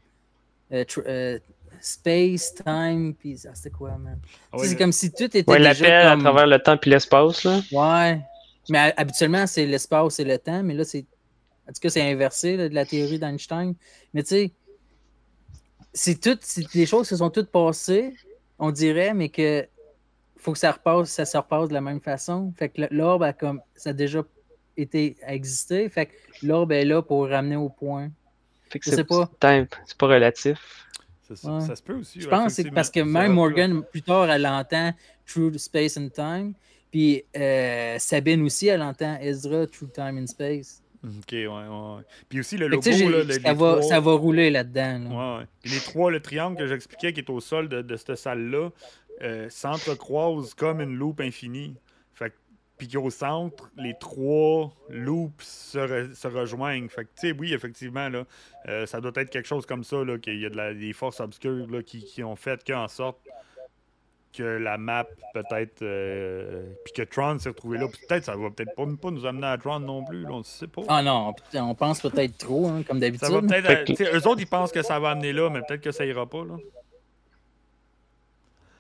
euh, space, time, puis ah, c'était quoi, man? Ah c'est comme si tout était Ouais, l'appel à comme... travers le temps puis l'espace, là. Ouais. Mais ha- habituellement, c'est l'espace et le temps, mais là, c'est. En tout cas, c'est inversé là, de la théorie d'Einstein. Mais tu sais, c'est tout, c'est des choses qui se sont toutes passées, on dirait, mais que faut que ça repasse, ça se repasse de la même façon. Fait que l'orbe a comme ça a déjà été existé. Fait que l'orbe est là pour ramener au point. Fait que c'est pas. time- C'est pas relatif. ça, Ouais. ça se peut aussi. Je ouais, pense que c'est parce que même Morgan, plus tard, elle entend True Space and Time. Puis euh, Sabine aussi, elle entend Ezra True Time and Space. Ok, ouais, ouais. Puis aussi le logo, là, le- ça, les va, trois- ça va rouler là-dedans. là. Ouais, les trois, le triangle que j'expliquais qui est au sol de, de cette salle-là, euh, s'entrecroisent comme une loupe infinie. Fait que- puis qu'au centre, les trois loops se, re- se rejoignent. Fait que, tu sais, oui, effectivement, là, euh, ça doit être quelque chose comme ça, là, qu'il y a de la- des forces obscures là, qui, qui ont fait qu'en sorte que la map, peut-être, euh, puis que Tron s'est retrouvé là. Puis Peut-être ça va peut-être pas, pas nous amener à Tron non plus, là, on ne sait pas. Ah non, on pense peut-être trop, hein, comme Ça va d'habitude. peut-être. Sais, Eux autres, ils pensent que ça va amener là, mais peut-être que ça ira pas. Là.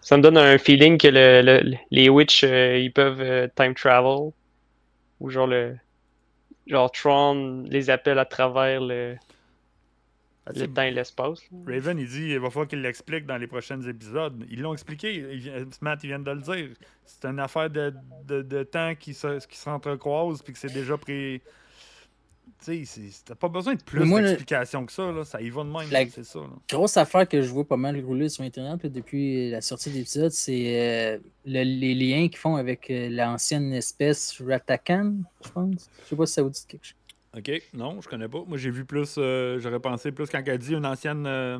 Ça me donne un feeling que le, le- les witch euh, ils peuvent euh, time travel. Ou genre le. Genre Tron les appelle à travers le, Ah, le temps et l'espace. Raven, il dit il va falloir qu'il l'explique dans les prochains épisodes. Ils l'ont expliqué. il vient- Matt, il vient de le dire. C'est une affaire de, de, de temps qui se, qui s'entrecroise puis que c'est déjà pré. Tu sais, t'as pas besoin de plus d'explications que ça, là. Ça y va de même, La- c'est ça. Là. grosse affaire que je vois pas mal rouler sur Internet là, depuis la sortie de l'épisode, c'est euh, le- les liens qu'ils font avec euh, l'ancienne espèce Ratakan, je pense. Je sais pas si ça vous dit quelque chose. Ok, non, je connais pas. Moi, j'ai vu plus, euh, j'aurais pensé plus quand elle dit une ancienne. euh,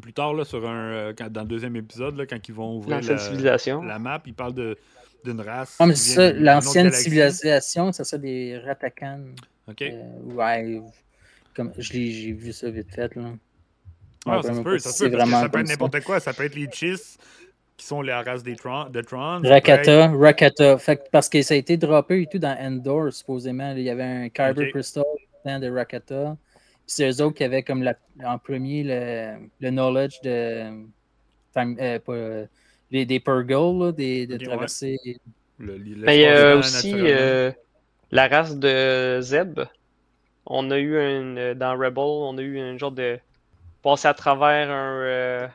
plus tard, là, sur un, euh, quand- dans le deuxième épisode, là, quand ils vont ouvrir L'ancienne la, civilisation. la map, ils parlent de- d'une race. Ah, mais c'est ça, l'ancienne civilisation, ça serait des Ratakan. Ok. Euh, ouais, comme, je l'ai- j'ai vu ça vite fait. Là. Ah, Ouais, ça peut, pas ça si se peut, c'est parce que vraiment ça peut être n'importe quoi. Ça peut être les Chiss, qui sont la race des Tron, de Tron. peut être- Rakata, Rakata. Fait que parce que ça a été droppé et tout dans Endor, supposément. Il y avait un Kyber Ok. Crystal dans de Rakata. Puis c'est eux autres qui avaient comme la- en premier le, le knowledge de. time- euh, pas, les- des Purgle, là, des, de ouais. traverser. le- le- Mais il y a aussi euh, la race de Zeb. On a eu un. euh, Dans Rebel, on a eu un genre de. Passer à travers un. euh,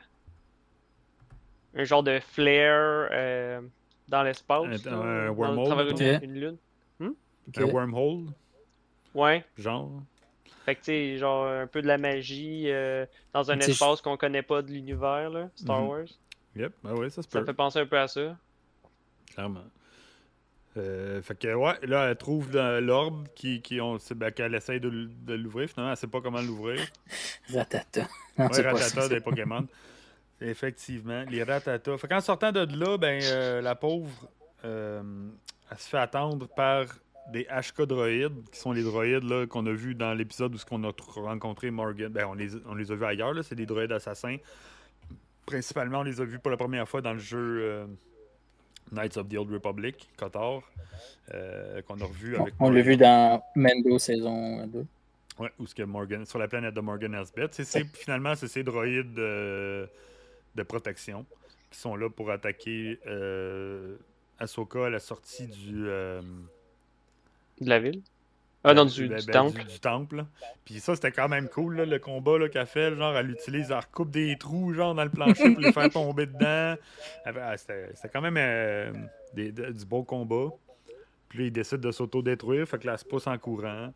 un genre de flare euh, dans l'espace. Un- dans- wormhole, à travers une, lune. Ok. Un wormhole, Ouais. genre? Fait que tu sais, genre un peu de la magie euh, dans un espace qu'on connaît pas de l'univers, là, Star Mhm. Wars. Yep, ben ouais, ça se Ça peut. fait penser un peu à ça. Clairement. Euh, fait que, ouais, là, elle trouve l'orbe qui, qui on, ben, qu'elle essaye de, l'ouvrir. Finalement, elle sait pas comment l'ouvrir. Ratata. Non, Ouais, pas Ratata des Pokémon. Effectivement, les Ratata. Fait qu'en sortant de là, ben, euh, la pauvre, euh, elle se fait attendre par des HK droïdes, qui sont les droïdes là, qu'on a vus dans l'épisode où ce qu'on a tr- rencontré Morgan. Ben, on les, on les a vus ailleurs, là, c'est des droïdes assassins. Principalement, on les a vus pour la première fois dans le jeu euh, Knights of the Old Republic, Kotor, euh, qu'on a revu avec On l'a vu dans Mendo saison 2. Ouais, où ce que Morgan, sur la planète de Morgan Elsbeth. C'est, finalement, c'est ces droïdes de, de protection qui sont là pour attaquer euh, Ahsoka à la sortie du, euh, De la ville. Ah non, du, ben, du ben, temple. du temple. Puis ça, c'était quand même cool, là, le combat là, qu'elle fait. Genre, elle utilise, elle recoupe des trous genre, dans le plancher pour les faire tomber dedans. Ah, c'était, c'était quand même euh, des- de- du beau combat. Puis là, il décide de s'auto-détruire, fait que là, elle se pousse en courant.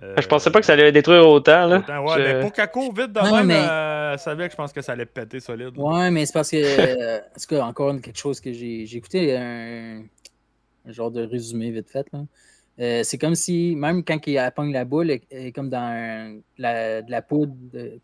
Je pensais pas que ça allait détruire autant, là. Autant, ouais, Je- mais pour qu'elle court vite de Non, même, mais- euh, elle savait que je pense que ça allait péter solide. là. Ouais, mais c'est parce que. euh, en tout cas, encore une- quelque chose que j'ai j'ai écouté un, un genre de résumé vite fait. là. Euh, c'est comme si, même quand il pogne la boule, est comme dans la, de la poudre.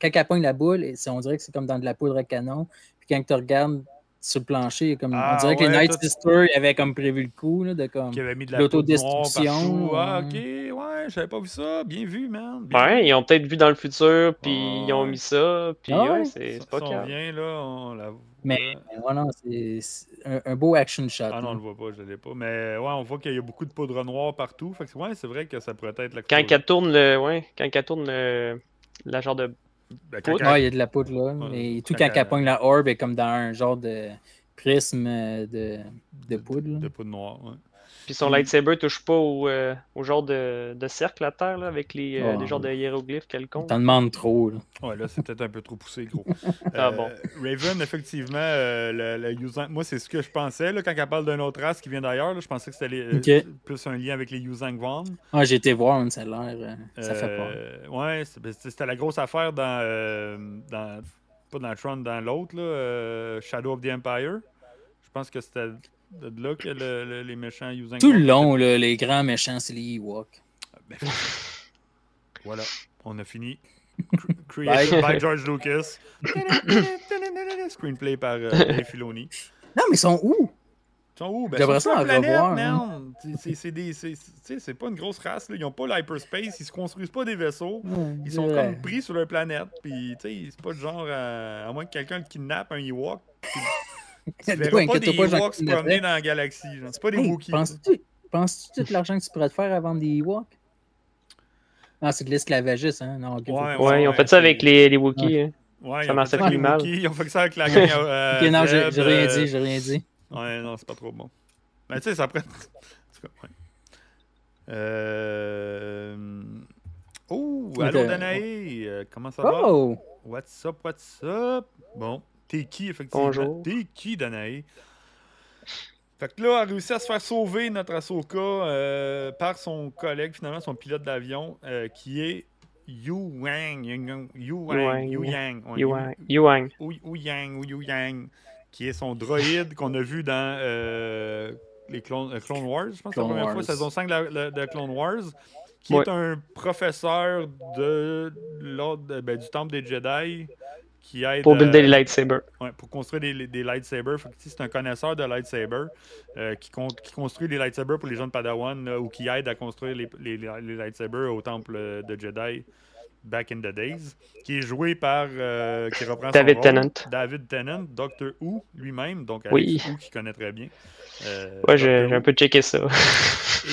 quand elle pogne la boule, on dirait que c'est comme dans de la poudre à canon. Puis quand tu regardes sur le plancher, comme, Ah, on dirait que les Night tout- Sister ils avaient comme prévu le coup. Là, de comme, Qui avait mis de la poudre noire L'autodestruction. Ah, ouais. ok, ouais, j'avais pas vu ça. Bien vu, man. Bien Ouais, vu. ils ont peut-être vu dans le futur, puis Ah, ils ont mis ça, puis Ah ouais, c'est pas on calme. vient, là, on la Mais voit. mais ouais, non, c'est un, un beau action shot. Ah non, on le voit pas, je l'ai pas. Mais ouais, on voit qu'il y a beaucoup de poudre noire partout. Fait que ouais, c'est vrai que ça pourrait être la Quand elle tourne le. Ouais, quand elle tourne le. La genre de. Ben, quand Ouais, il y a de la poudre là. Ouais, mais tout quand quand elle- pogne la orbe est comme dans un genre de prisme euh, de, de poudre. là. de poudre noire, ouais. Puis son Mm. lightsaber touche pas au, euh, au genre de, de cercle à terre, là, avec les, euh, Oh. les genres de hiéroglyphes quelconques. T'en demandes trop. Là. Ouais, là, c'est peut-être un peu trop poussé, gros. Ah Euh, bon. Raven, effectivement, euh, le, le Yuzan- moi, c'est ce que je pensais là, quand elle parle d'une autre race qui vient d'ailleurs. là, Je pensais que c'était les- plus un lien avec les Yuzang Vaughn. Ah, j'ai été voir, hein, ça a l'air. euh, ça fait peur. Ouais, c'est- ben, c'était la grosse affaire dans, euh, dans. Pas dans Tron, dans l'autre, là, euh, Shadow of the Empire. Je pense que c'était de là que le- le- les méchants Yuzang Tout le long, là, les grands méchants, c'est les Ewoks. Ben, voilà, on a fini. Cr- Created by George Lucas. Screenplay par euh, Dave Filoni. Non, mais ils sont où? Ils sont où? Ben, J'aimerais ça en revoir, man. C'est- pas une grosse race. Là. Ils ont pas l'hyperspace. Ils se construisent pas des vaisseaux. Ils sont Ouais. comme pris sur leur planète. Puis, tu sais, c'est pas le genre. euh, à moins que quelqu'un le kidnappe, un Ewok. puis Tu verras pas des Ewoks se promener dans la galaxie. C'est pas des Hey, Wookiees. Penses-tu tout l'argent que tu pourrais te faire à vendre des Ewoks? Ah, c'est de l'esclavagisme, hein? Non, Ouais, Ouais, ils ont fait ça avec les, les Wookiees. hein. Ouais, Ça ont m'a fait ça fait avec les mal. Ils ont fait ça avec la gang. euh, Ok, non, j'ai rien euh, dit, j'ai rien dit. Ouais, non, c'est pas trop bon. Mais tu sais, ça prend. en tout cas, ouais. Euh... Oh, allô. Danae, euh, comment ça va? Oh! What's up, what's up? Bon, t'es qui, effectivement? Bonjour. T'es qui, Danae? Fait que là, elle a réussi à se faire sauver notre Ahsoka euh, par son collègue, finalement, son pilote d'avion, euh, qui est Yu Wang. Yu Yu Wang. Yu Yang. ouais, Yuang. Yuang. Ou ou Yang, Yu Yang, qui est son droïde qu'on a vu dans euh, les Clone, Clone Wars, je pense, Clone la première fois, saison 5 de, Clone Wars, qui Ouais. est un professeur de l'ordre ben, du Temple des Jedi, qui aide Pour euh, builder les lightsabers. ouais, pour construire des, des lightsabers. C'est un connaisseur de lightsabers euh, qui, con- qui construit des lightsabers pour les jeunes Padawan là, ou qui aide à construire les, les- les lightsabers au Temple euh, de Jedi back in the days, qui est joué par euh, qui reprend son David rôle, Tennant. David Tennant, Doctor Who lui-même, donc Alex Oui. Who qui connaît très bien. Euh, Ouais, j'ai un peu checké ça.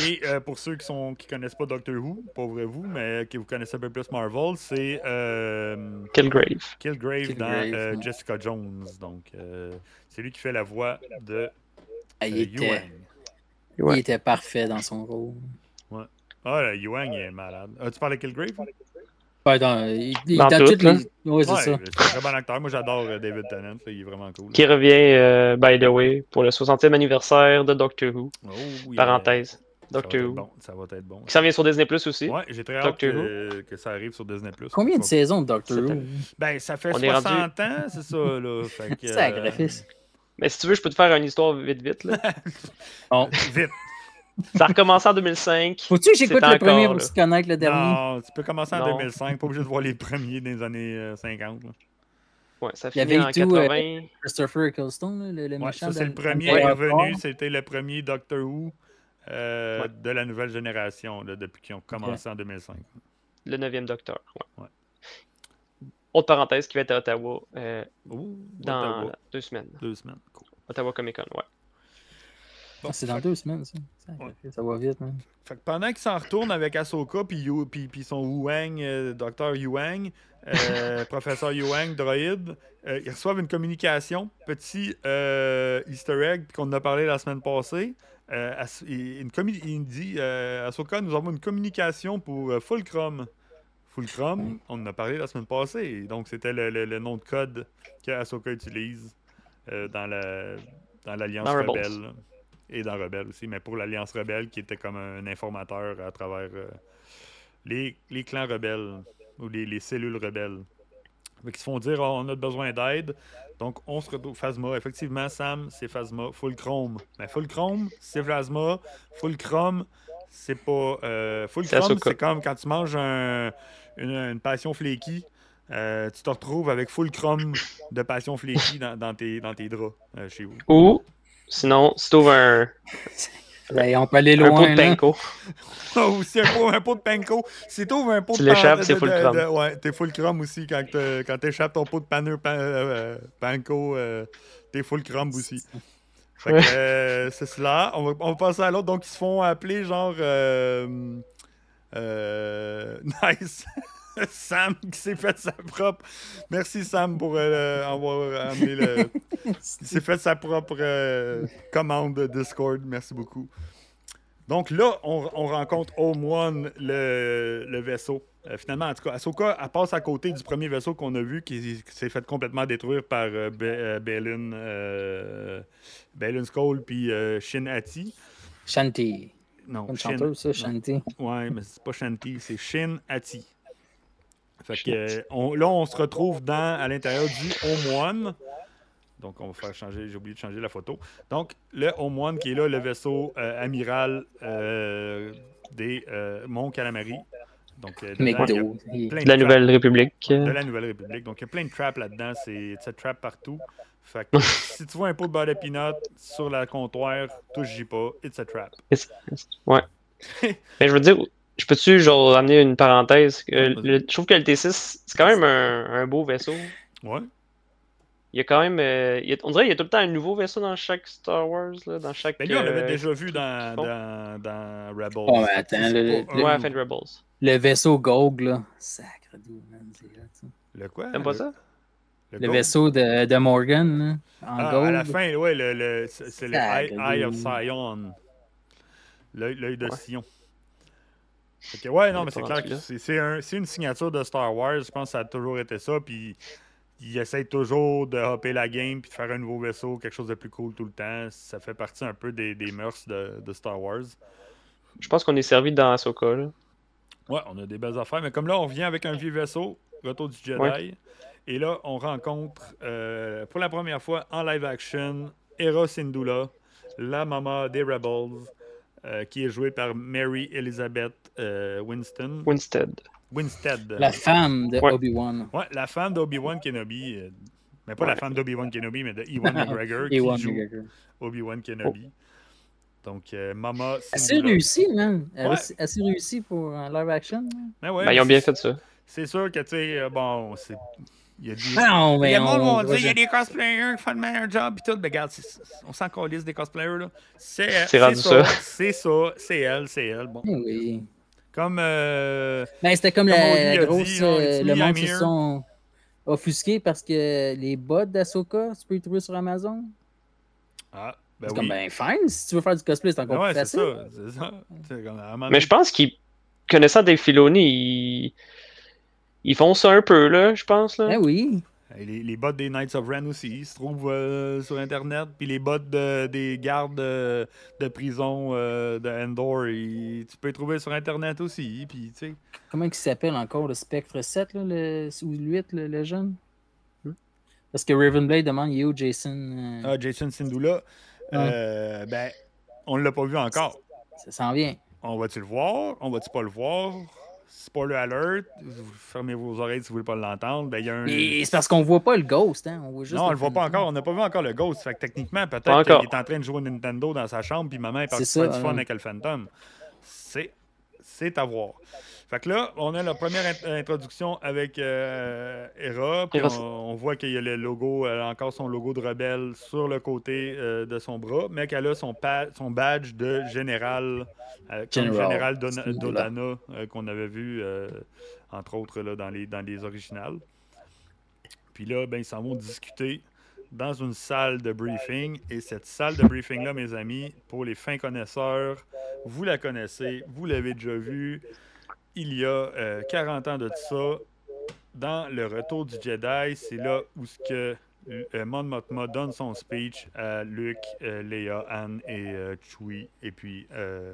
Et euh, pour ceux qui sont qui connaissent pas Doctor Who, pauvre vous, mais que vous connaissez un peu plus Marvel, c'est euh, Killgrave. Killgrave, Killgrave, dans euh, ouais. Jessica Jones. Donc, euh, c'est lui qui fait la voix de Ah, euh, il, était, Yuang. il Ouais. était parfait dans son rôle. Ah, le Yuang, il est malade. Ah, tu parles de Killgrave? Ouais, dans, il, il- Dans tout, les- Ouais, c'est Ouais, ça. c'est un très bon acteur. Moi, j'adore euh, David Tennant. là, il est vraiment cool. Qui revient, euh, by the way, pour le 60e anniversaire de Doctor Who. Oh, yeah. Parenthèse. Ça va Doctor Who. bon. Ça va être bon. Qui s'en vient sur Disney Plus aussi. Ouais, j'ai très hâte Doctor que, que ça arrive sur Disney+. Combien de saisons de Doctor Who? Ben, ça fait On est 60 ans, c'est ça, là. Fait que, euh, Sacrifice. Mais si tu veux, je peux te faire une histoire vite vite. Là. Bon. Vite. Ça a recommencé en 2005. Faut-tu que j'écoute le premier pour se connaître le dernier? Non, tu peux commencer en Non. 2005. Pas obligé de voir les premiers des années euh, 50. là. Ouais, ça Il y finit avait en tout, euh, 80. Christopher Eccleston, le, le Ouais, méchant. ça, c'est le premier revenu. C'était le premier Doctor Who euh, Ouais. de la nouvelle génération, là, depuis qu'ils ont commencé en 2005. Le 9e Docteur. Ouais. Ouais. Autre parenthèse qui va être à Ottawa euh, Ouh, dans Ottawa. deux semaines. Deux semaines. Cool. Ottawa Comic Con, ouais. Ah, c'est dans deux semaines, ça. Ça va vite, man. Fait que pendant qu'il s'en retourne avec Ahsoka puis, Yu- puis, puis son Wang, euh, docteur Yuang, euh, professeur Yuang, droïde, euh, ils reçoivent une communication, petit euh, easter egg qu'on en a parlé la semaine passée. Euh, une il dit euh, Ahsoka, nous avons une communication pour euh, Fulcrum. Fulcrum, on en a parlé la semaine passée. Donc, c'était le, le- le nom de code que Ahsoka utilise euh, dans la dans l'Alliance. Rebelle. Et dans Rebelle aussi, mais pour l'Alliance Rebelle qui était comme un informateur à travers euh, les, les clans rebelles ou les, les cellules rebelles. Qu'ils se font dire Oh, on a besoin d'aide. Donc on se retrouve Phasma. Effectivement, Sam, c'est Phasma. Full Chrome. Mais Full Chrome, c'est Phasma. Full Chrome, c'est pas. Euh, full Chrome, c'est comme quand tu manges un- une, une passion flaky. euh, tu te retrouves avec full chrome de passion flaky dans, dans tes, dans tes draps euh, chez vous. Ou, sinon, si tu ouvres un, Ben, on peut aller un pot loin, de panko, Oh, aussi un pot, un pot de panko. Si t'ouvres un pot Tu de l'échappes, pan- c'est full chrome. de- ouais, t'es full chrome aussi. Quand, te- quand t'échappes ton pot de paneux pan- euh, panko, euh, t'es full chrome aussi. Fait que, euh, c'est cela. On va, on va passer à l'autre. Donc, ils se font appeler genre. euh, euh, nice. Sam qui s'est fait sa propre. Merci Sam pour euh, avoir amené le. Il s'est fait sa propre euh, commande de Discord. Merci beaucoup. Donc là, on, on rencontre Home One, le, le vaisseau. Euh, finalement, en tout cas, Ahsoka, elle passe à côté du premier vaisseau qu'on a vu qui, qui s'est fait complètement détruire par euh, Be- euh, Balin, euh, Balin Skull puis euh, Shin Hati. Shanti. Non, Shin. chanteuse, ça, Shanti. Ouais, mais c'est pas Shanti, c'est Shin Hati. Fait que, on- là, on se retrouve dans, à l'intérieur du Home One. Donc, on va faire changer, j'ai oublié de changer la photo. Donc, le Home One qui est là, le vaisseau euh, amiral euh, des euh, Monts Calamari. Donc, euh, McDo. De la traps Nouvelle République. de la Nouvelle République. Donc, il y a plein de traps là-dedans. C'est c'est trap partout. Fait que si tu vois un pot de beurre de peanut sur la comptoir, touche-y pas. It's a trap. Ouais. Mais je veux dire, je peux-tu genre amener une parenthèse? Euh, le- je trouve que le T6, c'est quand même un, un beau vaisseau. Ouais. Il y a quand même. euh, il y a- on dirait qu'il y a tout le temps un nouveau vaisseau dans chaque Star Wars, là, dans chaque. Ben lui, on l'avait euh, déjà vu dans, dans, dans Rebels. Oh, mais attends, le- Ouais, à fin de Rebels. Le vaisseau Gog, là. Sacre. Le quoi? T'aimes pas Le- ça? Le vaisseau de, de Morgan, là, en Ah, gold. à la fin, ouais, le, le- c'est le Eye, Eye of. Sion. L'œil de Ouais. Sion. Que, ouais, non, On mais est c'est clair que c'est c'est un- c'est une signature de Star Wars. Je pense que ça a toujours été ça. Puis il essaie toujours de hopper la game puis de faire un nouveau vaisseau, quelque chose de plus cool tout le temps. Ça fait partie un peu des, des mœurs de, de Star Wars. Je pense qu'on est servi dans Ahsoka. Là. Ouais, on a des belles affaires. Mais comme là, on revient avec un vieux vaisseau, Retour du Jedi. Ouais. Et là, on rencontre euh, pour la première fois en live action Hera Syndulla, la maman des Rebels, euh, qui est jouée par Mary Elizabeth euh, Winston. Winstead. Winstead. La femme de Ouais. Obi-Wan. Ouais, la femme d'Obi-Wan Kenobi. euh, mais pas la femme d'Obi-Wan Kenobi, mais de Ewan McGregor qui Ewan joue McGregor. Obi-Wan Kenobi. Donc, euh, Mama Assez réussi, man. Ouais. Assez, réussi pour un live action. ouais, Ben, ils ont bien fait ça. C'est sûr que, tu sais, bon, c'est. Il y a du. Non, mais Il y a le monde on il y a des cosplayers qui font le meilleur job et tout. Mais regarde, c'est- on s'en calisse des cosplayers, là. C'est C'est rendu ça. C'est ça, c'est elle, c'est elle. Bon. Eh Oui. Comme. euh, Ben, c'était comme Comme la, grosse. dit, euh, le monde se sont offusqués parce que les bots d'Asoka, tu peux les trouver sur Amazon? Ah, ben c'est oui. comme, ben, fine. Si tu veux faire du cosplay, c'est Ben encore ouais, plus facile. ça. C'est ça. Comme, Mais je pense qu'ils, connaissant Dave Filoni, ils... ils font ça un peu, là, je pense. Là. Ben oui. Et Les, les bots des Knights of Ren aussi, ils se trouvent euh, sur Internet. Puis les bots de- des gardes euh, de prison euh, de Endor, ils- tu peux les trouver sur Internet aussi. Puis, tu sais. Comment il s'appelle encore le Spectre 7 là, le, ou 8, le, le jeune? Parce que Ravenblade demande il est où Jason euh, Ah, Jason Sindula, euh, ben, on l'a pas vu encore. Ça s'en vient. On va-tu le voir? On va-tu pas le voir? Spoiler alert, vous fermez vos oreilles si vous voulez pas l'entendre. Ben, il y a un... Et c'est parce qu'on voit pas le Ghost. Hein? On voit juste Non, on le voit pas encore. On n'a pas vu encore le Ghost. Fait que techniquement, peut-être qu'il est en train de jouer au Nintendo dans sa chambre, puis maman est partie faire du fun avec le Phantom. C'est, c'est à voir. Fait que là, on a la première int- introduction avec euh, Hera, puis on, on voit qu'il y a le logo, elle a encore son logo de rebelle sur le côté euh, de son bras, mais qu'elle a son, badge de général, euh, comme général. Dodana, euh, qu'on avait vu, euh, entre autres, là, dans, les, dans les originales. Puis là, ben, ils s'en vont discuter dans une salle de briefing. Et cette salle de briefing-là, mes amis, pour les fins connaisseurs, vous la connaissez, vous l'avez déjà vue. Il y a euh, 40 ans de ça, dans le retour du Jedi, c'est là où ce que euh, Mon Mothma donne son speech à Luke, euh, Leia, Anne et euh, Chewie, et puis euh,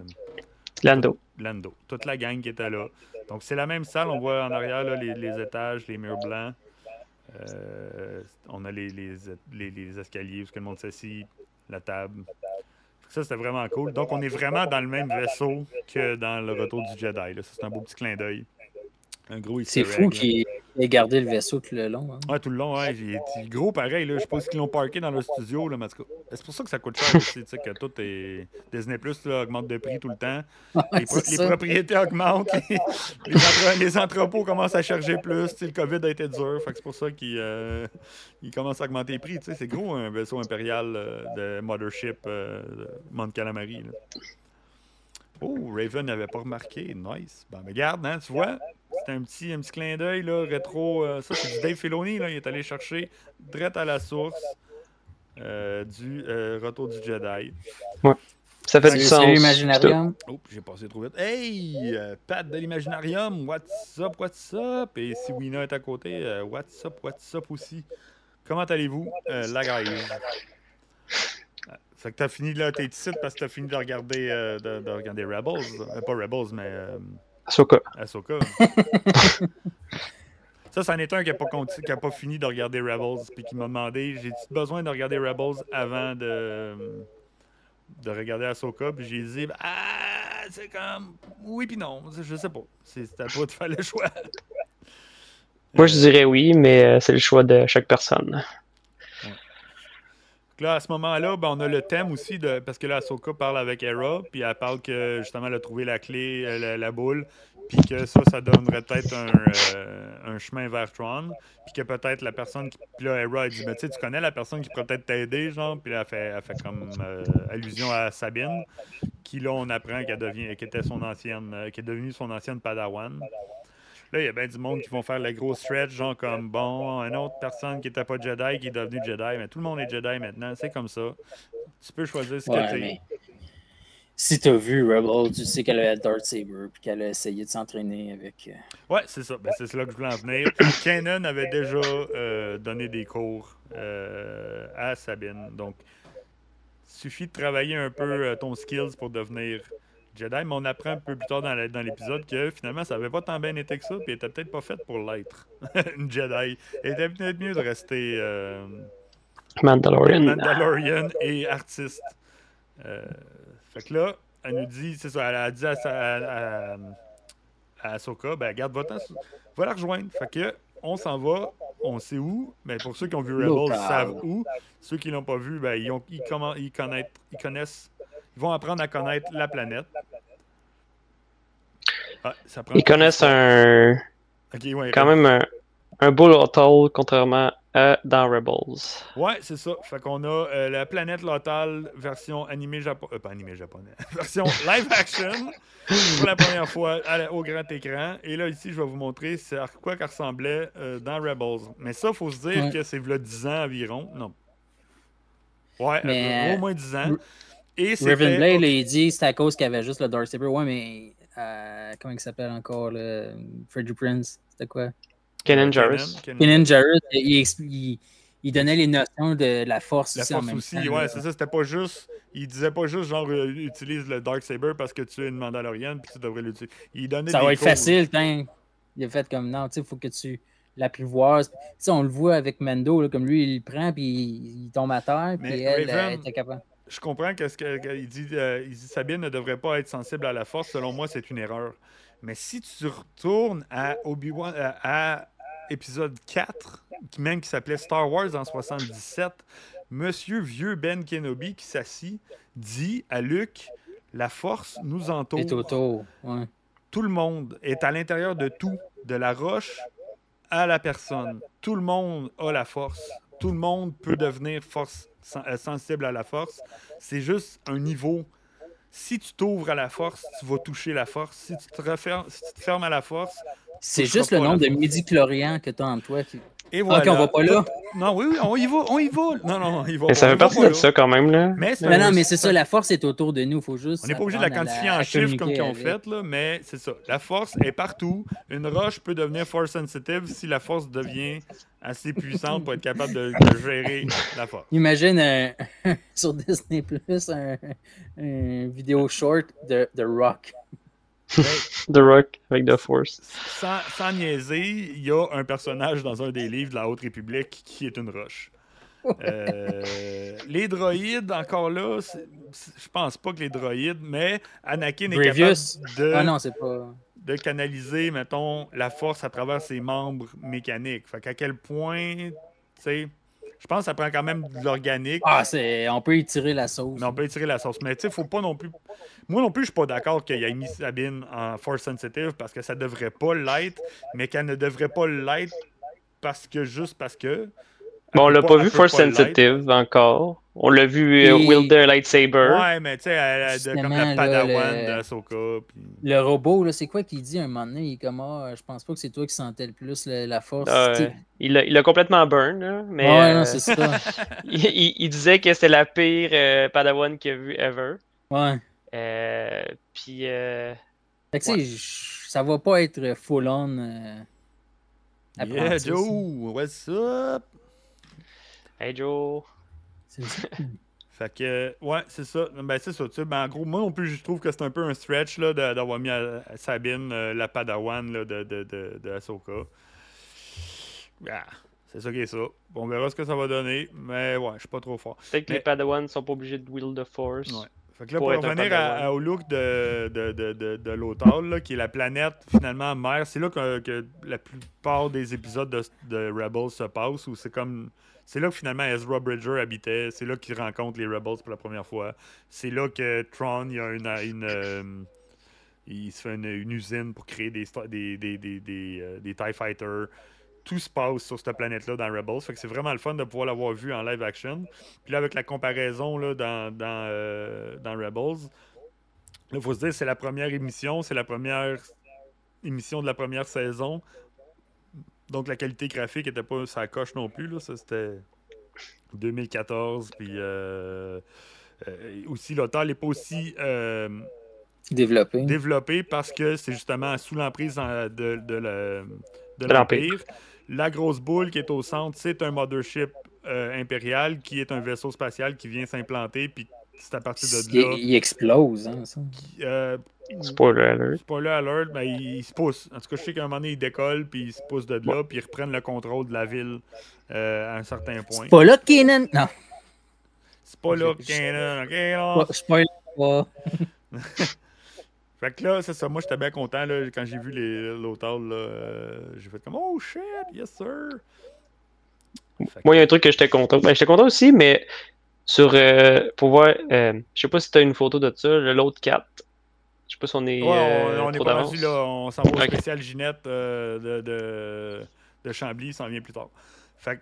Lando. Lando. Toute la gang qui était là. Donc, c'est la même salle. On voit en arrière là, les, les étages, les murs blancs. Euh, on a les, les, les- escaliers où que le monde s'assit, la table. Ça, c'était vraiment cool. Donc, on est vraiment dans le même vaisseau que dans le retour du Jedi. Ça, c'est un beau petit clin d'œil. C'est fou qu'il ait gardé le vaisseau tout le long. hein. Ouais, tout le long, ouais. Été gros pareil, là. Je ce qu'ils l'ont parké dans le studio, là, mais en tout cas, C'est pour ça que ça coûte cher aussi, tu sais, que tout est. Disney Plus là, augmente de prix tout le temps. Les, pro- propriétés augmentent, les, les entre- les entrepôts commencent à charger plus. Le COVID a été dur, c'est pour ça qu'ils euh, commencent à augmenter les prix. C'est gros un vaisseau impérial euh, de Mothership euh, de Calamari. là. Oh, Raven n'avait pas remarqué. Nice. Ben, mais regarde, hein, tu vois, c'est un petit, un petit clin d'œil là, rétro. euh, ça, c'est du Dave Filoni. Là, il est allé chercher direct à la source euh, du euh, Retour du Jedi. Ça fait du sens. salut, tout. Imaginarium. Oh, j'ai passé trop vite. Hey, euh, Pat de l'Imaginarium, what's up, what's up? Et si Wina est à côté, euh, what's up, what's up aussi? Comment allez-vous, euh, la guys? Fait que t'as fini là, t'es ici parce que t'as fini de regarder, euh, de, de regarder Rebels. Euh, pas Rebels, mais euh, Ahsoka. Ahsoka. Ça, c'en est un qui n'a pas, qui a pas fini de regarder Rebels, puis qui m'a demandé j'ai-tu besoin de regarder Rebels avant de, de regarder Ahsoka? Puis j'ai dit ah, c'est comme oui, puis non, je sais pas. C'est c'est à toi de faire le choix. Moi, je dirais oui, mais euh, c'est le choix de chaque personne. Là, à ce moment-là, ben, on a le thème aussi, de, parce que là, Ahsoka parle avec Hera, puis elle parle que justement, elle a trouvé la clé, euh, la, boule, puis que ça, ça donnerait peut-être un, euh, chemin vers Tron, puis que peut-être la personne qui. Puis là, Hera, elle dit, mais tu connais la personne qui pourrait peut-être t'aider, genre, puis là, elle fait, elle fait comme euh, allusion à Sabine, qui là, on apprend qu'elle devient, qu'elle son ancienne, qui est devenue son ancienne Padawan. Là, il y a bien du monde qui vont faire le gros stretch, genre comme bon, une autre personne qui n'était pas Jedi qui est devenue Jedi, mais tout le monde est Jedi maintenant, c'est comme ça. Tu peux choisir ce Ouais, que tu mais Si t'as vu Rebel, tu sais qu'elle a Darth Saber puis qu'elle a essayé de s'entraîner avec. euh, Ouais, c'est ça. Ben, c'est là que je voulais en venir. Kanan avait déjà euh, donné des cours euh, à Sabine. Donc, suffit de travailler un peu euh, ton skills pour devenir Jedi. Mais on apprend un peu plus tard dans l'épisode que finalement, ça avait pas tant bien été que ça. Puis était peut-être pas faite pour l'être. Une Jedi. Elle était peut-être mieux de rester euh, Mandalorian. Mandalorian et artiste. Euh, fait que là, elle nous dit, c'est ça, elle a dit à, sa- à, à, à Ahsoka, ben garde votre temps, va la rejoindre. Fait que on s'en va, on sait où, mais pour ceux qui ont vu Rebels, ils savent où. Ceux qui l'ont pas vu, ben ils, ont, ils connaissent, ils connaissent, ils vont apprendre à connaître la planète. Ah, ça prend- Ils connaissent un, ouais, quand même un, un beau atoll, contrairement à dans Rebels. Ouais, c'est ça. Fait qu'on a euh, la planète Lotal version animé japonais. pas animé japonais. version live action pour la première fois la- au grand écran. Et là, ici, je vais vous montrer c'est à quoi qu'elle ressemblait euh, dans Rebels. Mais ça, faut se dire Ouais. que c'est là 10 ans environ. Non. Ouais, Mais, euh, au moins 10 ans. Et Raven c'était. Blade, il dit que c'est à cause qu'il y avait juste le Darth Saber. Ouais, mais. euh, comment il s'appelle encore le Freddy Prince? C'était quoi? Kenan euh, Jarrus. Kenan- Jarrus, il, expl- il- il donnait les notions de la force La aussi en force même aussi, temps, ouais, c'est ça. C'était pas juste. Il disait pas juste genre euh, utilise le Dark Saber parce que tu es une Mandalorienne puis tu devrais l'utiliser. Il donnait Ça des va être cours. facile, hein. Il a fait comme non, tu sais, il faut que tu l'apprivoises. Tu sais, on le voit avec Mendo, là, comme lui, il le prend, puis il, il tombe à terre, Mais puis elle, Raven- elle était capable. Je comprends que ce qu'il dit, euh, il dit Sabine ne devrait pas être sensible à la force. Selon moi, c'est une erreur. Mais si tu retournes à Obi-Wan, euh, à épisode 4, qui même qui s'appelait Star Wars en 77, Monsieur Vieux Ben Kenobi qui s'assit dit à Luke La force nous entoure. Ouais. Tout le monde est à l'intérieur de tout, de la roche à la personne. Tout le monde a la force. Tout le monde peut devenir force, euh, sensible à la force. C'est juste un niveau. Si tu t'ouvres à la force, tu vas toucher la force. Si tu te, refermes, si tu te fermes à la force, C'est juste le nombre de force. midi-chlorians que tu as en toi. Qui... et voilà. ok, on va pas là. Non, oui, oui, on y va, on y va. Non, non, il va Mais ça on fait partie pas de ça quand même, là. Mais non, mais c'est ça, la force est autour de nous. faut juste. On n'est pas obligé de la quantifier en chiffres comme qu'ils ont fait, là, mais c'est ça. La force est partout. Une roche peut devenir force sensitive si la force devient assez puissante pour être capable de, de gérer la force. Imagine un- sur Disney Plus un, un vidéo short de, de Rock. The Rock avec The Force. Sans, sans niaiser, il y a un personnage dans un des livres de la Haute République qui est une roche. Euh, les droïdes, encore là, je pense pas que les droïdes, mais Anakin est Grievous. capable de, Ah non, c'est pas. de canaliser, mettons, la force à travers ses membres mécaniques. Fait qu'à quel point, tu sais, je pense que ça prend quand même de l'organique. Ah, c'est. On peut y tirer la sauce. Mais on peut étirer la sauce. Mais tu sais, faut pas non plus. Moi non plus, je suis pas d'accord qu'il ait mis Sabine en force sensitive parce que ça devrait pas l'être, mais qu'elle ne devrait pas l'être parce que juste parce que. Bon, on l'a pas vu Force. Sensitive encore. On l'a vu euh, Et- un lightsaber. Ouais, mais tu sais, a comme la là, padawan le- d'Asoka. Puis... Le robot, là, c'est quoi qu'il dit à un moment donné? Il est comme, ah, je pense pas que c'est toi qui sentais le plus la force. Ah, il l'a il a complètement burn, là, mais ouais, euh, non, c'est ça. il, il- il disait que c'était la pire euh, Padawan qu'il a vu ever. Ouais. Euh, puis, euh, Fait que, tu sais, ça va pas être full on. euh, Yeah, Joe, what's up? Hey Joe. C'est ça. Fait que, ouais, c'est ça. Ben, c'est ça. Tu sais, ben, en gros, moi non plus, je trouve que c'est un peu un stretch là, d'avoir mis à, à Sabine euh, la padawan là, de, de, de, de Ahsoka. Ah, c'est ça qui est ça. Bon, on verra ce que ça va donner, mais ouais, je suis pas trop fort. Peut-être que Mais- les Padawans sont pas obligés de wield the Force. Ouais. Fait que là, Pour pour, revenir à, à- au look de, de, de, de, de qui est la planète finalement mère, c'est là que, que la plupart des épisodes de, de Rebels se passent, où c'est comme. C'est là que finalement Ezra Bridger habitait, c'est là qu'il rencontre les Rebels pour la première fois. C'est là que Tron, il a une. une, euh, il se fait une, usine pour créer des, des, des, des, des, euh, des TIE Fighters. Tout se passe sur cette planète-là dans Rebels. Fait que c'est vraiment le fun de pouvoir l'avoir vu en live action. Puis là, avec la comparaison là, dans, dans, euh, dans Rebels, il faut se dire c'est la première émission, c'est la première émission de la première saison. Donc la qualité graphique n'était pas sa coche non plus. Là. Ça, c'était 2014. Puis euh, euh, aussi, l'auteur n'est pas aussi euh, Développé. développé parce que c'est justement sous l'emprise de, de la- de l'Empire. La grosse boule qui est au centre, c'est un mothership euh, impérial qui est un vaisseau spatial qui vient s'implanter, puis c'est à partir de Il, là. il explose, hein, ça. euh, Spoiler alert. Spoiler alert, ben, il, il se pousse. En tout cas, je sais qu'à un moment donné, il décolle, puis il se pousse de là, puis ils reprennent le contrôle de la ville euh, à un certain point. C'est pas là Kenan. Non, C'est pas là, Canon, ok, là. pas-. Fait que là, c'est ça. Moi, j'étais bien content là, quand j'ai vu là, euh, j'ai fait comme Oh shit, yes sir. Fait Moi, il y a un truc que j'étais content. Ben, j'étais content aussi, mais sur. euh, pour voir. euh, je sais pas si t'as une photo de ça, le l'autre 4. Je sais pas si on est. Ouais, on, euh, est pas rendu là. On s'en va au spécial Ginette euh, de, de, de Chambly, ça en vient plus tard. Fait que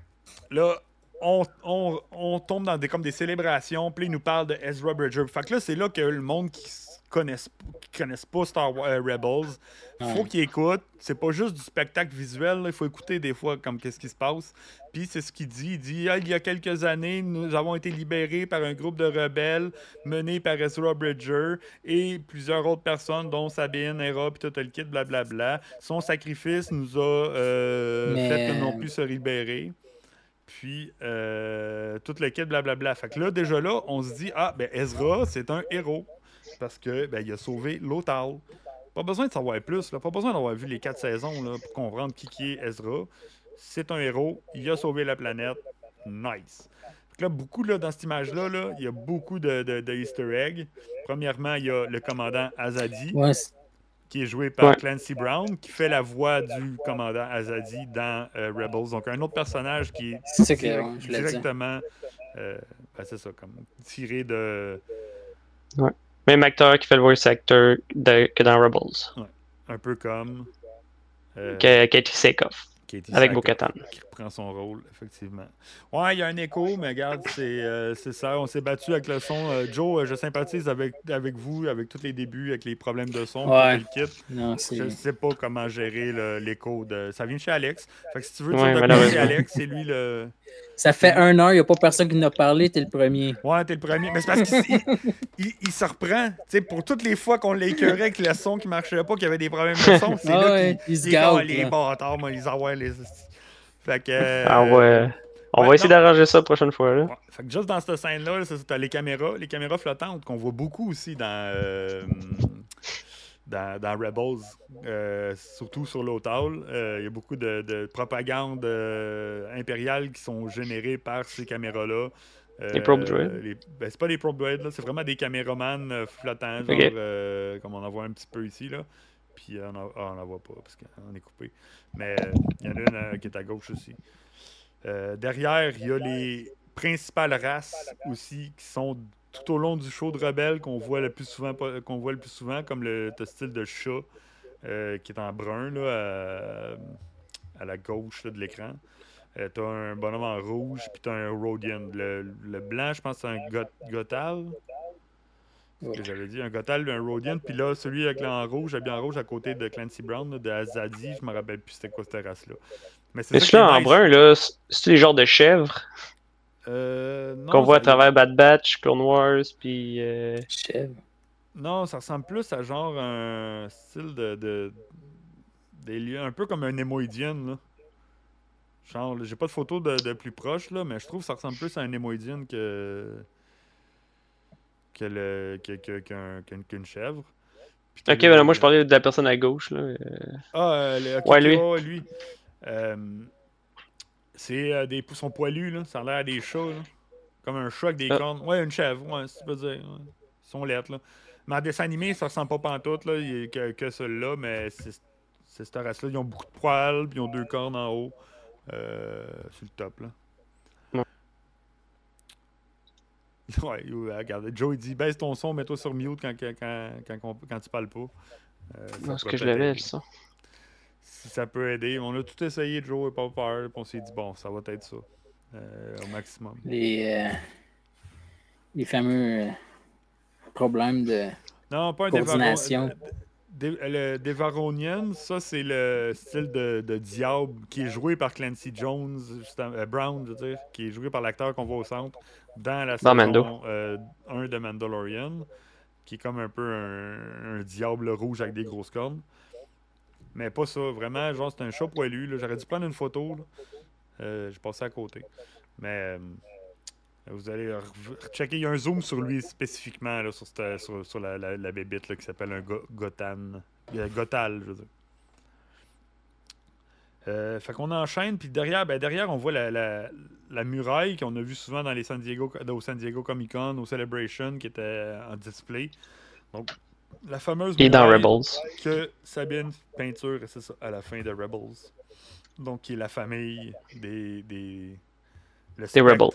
là, on, on- on tombe dans des, comme des célébrations, puis là, il nous parle de Ezra Bridger. Fait que là, c'est là que le monde qui connaissent, qui connaissent pas Star Wars euh, Rebels, faut qu'ils écoutent. C'est pas juste du spectacle visuel, là, il faut écouter des fois comme qu'est-ce qui se passe. Puis c'est ce qu'il dit. Il dit Ah, il y a quelques années, nous avons été libérés par un groupe de rebelles mené par Ezra Bridger et plusieurs autres personnes, dont Sabine, Hera, puis tout le kit, blablabla. Son sacrifice nous a euh, Mais- fait que non plus se libérer. Puis, euh, tout le kit, blablabla. Fait que là, déjà là, on se dit, ah, ben Ezra, c'est un héros. Parce que ben, il a sauvé Lothal. Pas besoin de savoir plus, là. pas besoin d'avoir vu les quatre saisons là, pour comprendre qui, qui est Ezra. C'est un héros, il a sauvé la planète. Nice. Là, beaucoup là, dans cette image-là, là, il y a beaucoup de, de- de Easter eggs. Premièrement, il y a le commandant Azadi, Ouais, qui est joué par Ouais. Clancy Brown, qui fait la voix du commandant Azadi dans euh, Rebels. Donc, un autre personnage qui est que ouais, directement, euh, ben, c'est ça, comme tiré de Même acteur qui fait le voice actor de- que dans Rebels. un peu comme euh, Que- Katie. Katie avec Bo-Katan. Reprend son rôle, effectivement. Ouais, il y a un écho, mais regarde, c'est euh, ça. On s'est battu avec le son. Euh, Joe, euh, je sympathise avec, avec vous, avec tous les débuts, avec les problèmes de son, Ouais. le kit. Non. Je ne sais pas comment gérer l'écho de. Ça vient de chez Alex. Fait que si tu veux Ouais, malheureusement. c'est Alex, c'est lui le. Ça fait un heure, il n'y a pas personne qui nous a parlé, t'es le premier. Ouais, t'es le premier. Mais c'est parce qu'il il, il se reprend. Tu sais, pour toutes les fois qu'on l'a écœuré avec le son qui marchait pas, qu'il y avait des problèmes de son, c'est Ah là ouais, qu'il il se gâte, les là. bâtards, moi, les avoir les. Fait que. euh, Ah ouais. On va essayer d'arranger ça la prochaine fois. Là. Ouais. Fait que juste dans cette scène-là, t'as les caméras, les caméras flottantes qu'on voit beaucoup aussi dans, euh, dans, dans Rebels, euh, surtout sur Lothal. Euh, Il y a beaucoup de, de propagande euh, impériale qui sont générées par ces caméras-là. Euh, Les probe droids. les- ben, c'est pas des probe droids, c'est vraiment des caméramans euh, flottants, genre, euh, comme on en voit un petit peu ici. Là. Puis on en, ah, on en voit pas parce qu'on est coupé. Mais euh, il y en a une euh, qui est à gauche aussi. Euh, derrière, il y a les principales races aussi qui sont tout au long du show de Rebelle qu'on voit le plus souvent qu'on voit le plus souvent comme le style de chat qui est en brun là, à, la gauche de l'écran. Euh, t'as un bonhomme en rouge puis t'as un Rhodian. Le, blanc, je pense c'est un Got- Gotal. C'est ce que j'avais dit. Un Gotal, un Rhodian. Puis là, celui avec en rouge, habillé en rouge à côté de Clancy Brown, là, de Azadi, je me rappelle plus c'était quoi cette race-là. Mais c'est Mais ça est en nice. brun, là, c'est- les genres de chèvres? Euh, qu'on voit à travers Bad Batch, Clone Wars, puis. euh, Chèvre. Non, ça ressemble plus à genre un style de. de des lieux, un peu comme un Nemoïdien, là. Genre, j'ai pas de photo de, de plus proche, là, mais je trouve que ça ressemble plus à un Nemoïdien que. Que- que- qu'une chèvre. Puis Ok, ben là, moi je parlais de la personne à gauche. Là. euh, Ah, euh, le- ok, Ouais, lui. lui. Euh, c'est euh, des poussons poilus, là. Ça a l'air des chats, là. Comme un chat avec des Ah. cornes. Ouais, une chèvre, ouais, si tu peux dire. ouais. Ils sont lettres, là. Mais en dessin animé, ça ressemble pas pantoute, là. Il y a que, que celui-là, mais c'est c'est cette race-là. Ils ont beaucoup de poils, puis ils ont deux cornes en haut. euh, sur le top, là. Ouais. Ouais, ouais, regarde, Joe il dit baisse ton son, mets-toi sur mute quand, quand, quand, quand, on- quand tu parles pas. Euh, est-ce pourrait que je l'avais, ça Si ça peut aider. On a tout essayé, Joe, et pas peur. Puis on s'est dit, bon, ça va être ça. euh, au maximum. Les, euh, les fameux euh, problèmes de. Non, pas un Coordination. le Devaronian, ça c'est le style de, de diable qui est joué par Clancy Jones, euh, Brown, je veux dire, qui est joué par l'acteur qu'on voit au centre dans la Dans saison Mando. euh, 1 de Mandalorian, qui est comme un peu un, un diable rouge avec des grosses cornes. Mais pas ça, vraiment, genre c'est un chat poilu. là. J'aurais dû prendre une photo. Euh, j'ai passé à côté. Mais euh, vous allez checker, il y a un zoom sur lui spécifiquement, là, sur, cette- sur, sur la, la, la bébite là, qui s'appelle un go- Gotan. Euh, Gotal, je veux dire. Euh, fait qu'on enchaîne, puis derrière, ben derrière, on voit la, la, la muraille qu'on a vu souvent dans les San Diego, au San Diego Comic Con, au Celebration, qui était en display. Donc, la fameuse Et dans muraille Rebels. que Sabine peinture, et c'est ça, à la fin de Rebels. Donc, qui est la famille des. des le Rebels.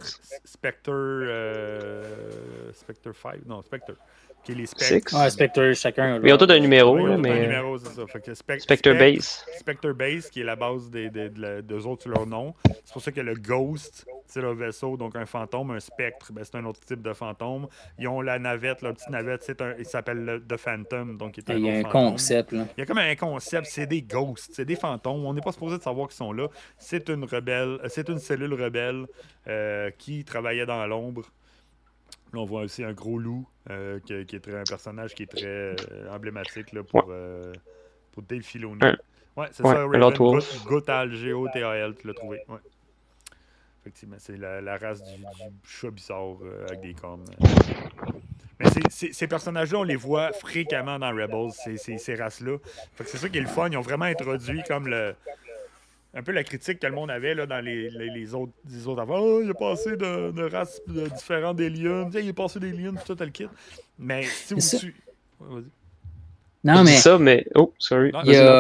Spectre. Euh, Spectre 5. Non, Spectre. Qui est les Six. Spectres. Ouais, Spectre, chacun. Mais ils ont tous un numéro, là, ils ont tout un mais numéro, c'est ça. Fait que Spec- Spectre Spec- Base. Spectre Base, qui est la base des, des, de la- d'eux autres sur leur nom. C'est pour ça que le Ghost, c'est le vaisseau, donc un fantôme, un spectre, ben, c'est un autre type de fantôme. Ils ont la navette, la petite navette, c'est un, il s'appelle le The Phantom, donc qui est un Il y a un fantôme. concept, là. Il y a comme un concept, c'est des ghosts, c'est des fantômes. On n'est pas supposé de savoir qu'ils sont là. C'est une rebelle, euh, c'est une cellule rebelle euh, qui travaillait dans l'ombre. Là, on voit aussi un gros loup, euh, qui, qui est très- un personnage qui est très euh, emblématique là, pour, euh, pour Dave Filoni. Un- Ouais, c'est ouais, ça, Raven Lord Wolf. Go- Gotal, tu l'as trouvé. Ouais. Effectivement, c'est la, la race du, du chat bizarre avec des cornes. Mais ces personnages-là, on les voit fréquemment dans Rebels, ces, ces- ces races-là. Fait que c'est ça qui est le fun. Ils ont vraiment introduit comme le. Un peu la critique que le monde avait là, dans les, les, les autres, les autres avant. Ah, il est passé de, de races de différentes d'aliens. Tiens, Il est passé des lions, tout le kit. Mais si vous. Ouais, vas-y. Non, mais ça, mais. Oh, sorry. Non, il y Vas-y, a, Marc.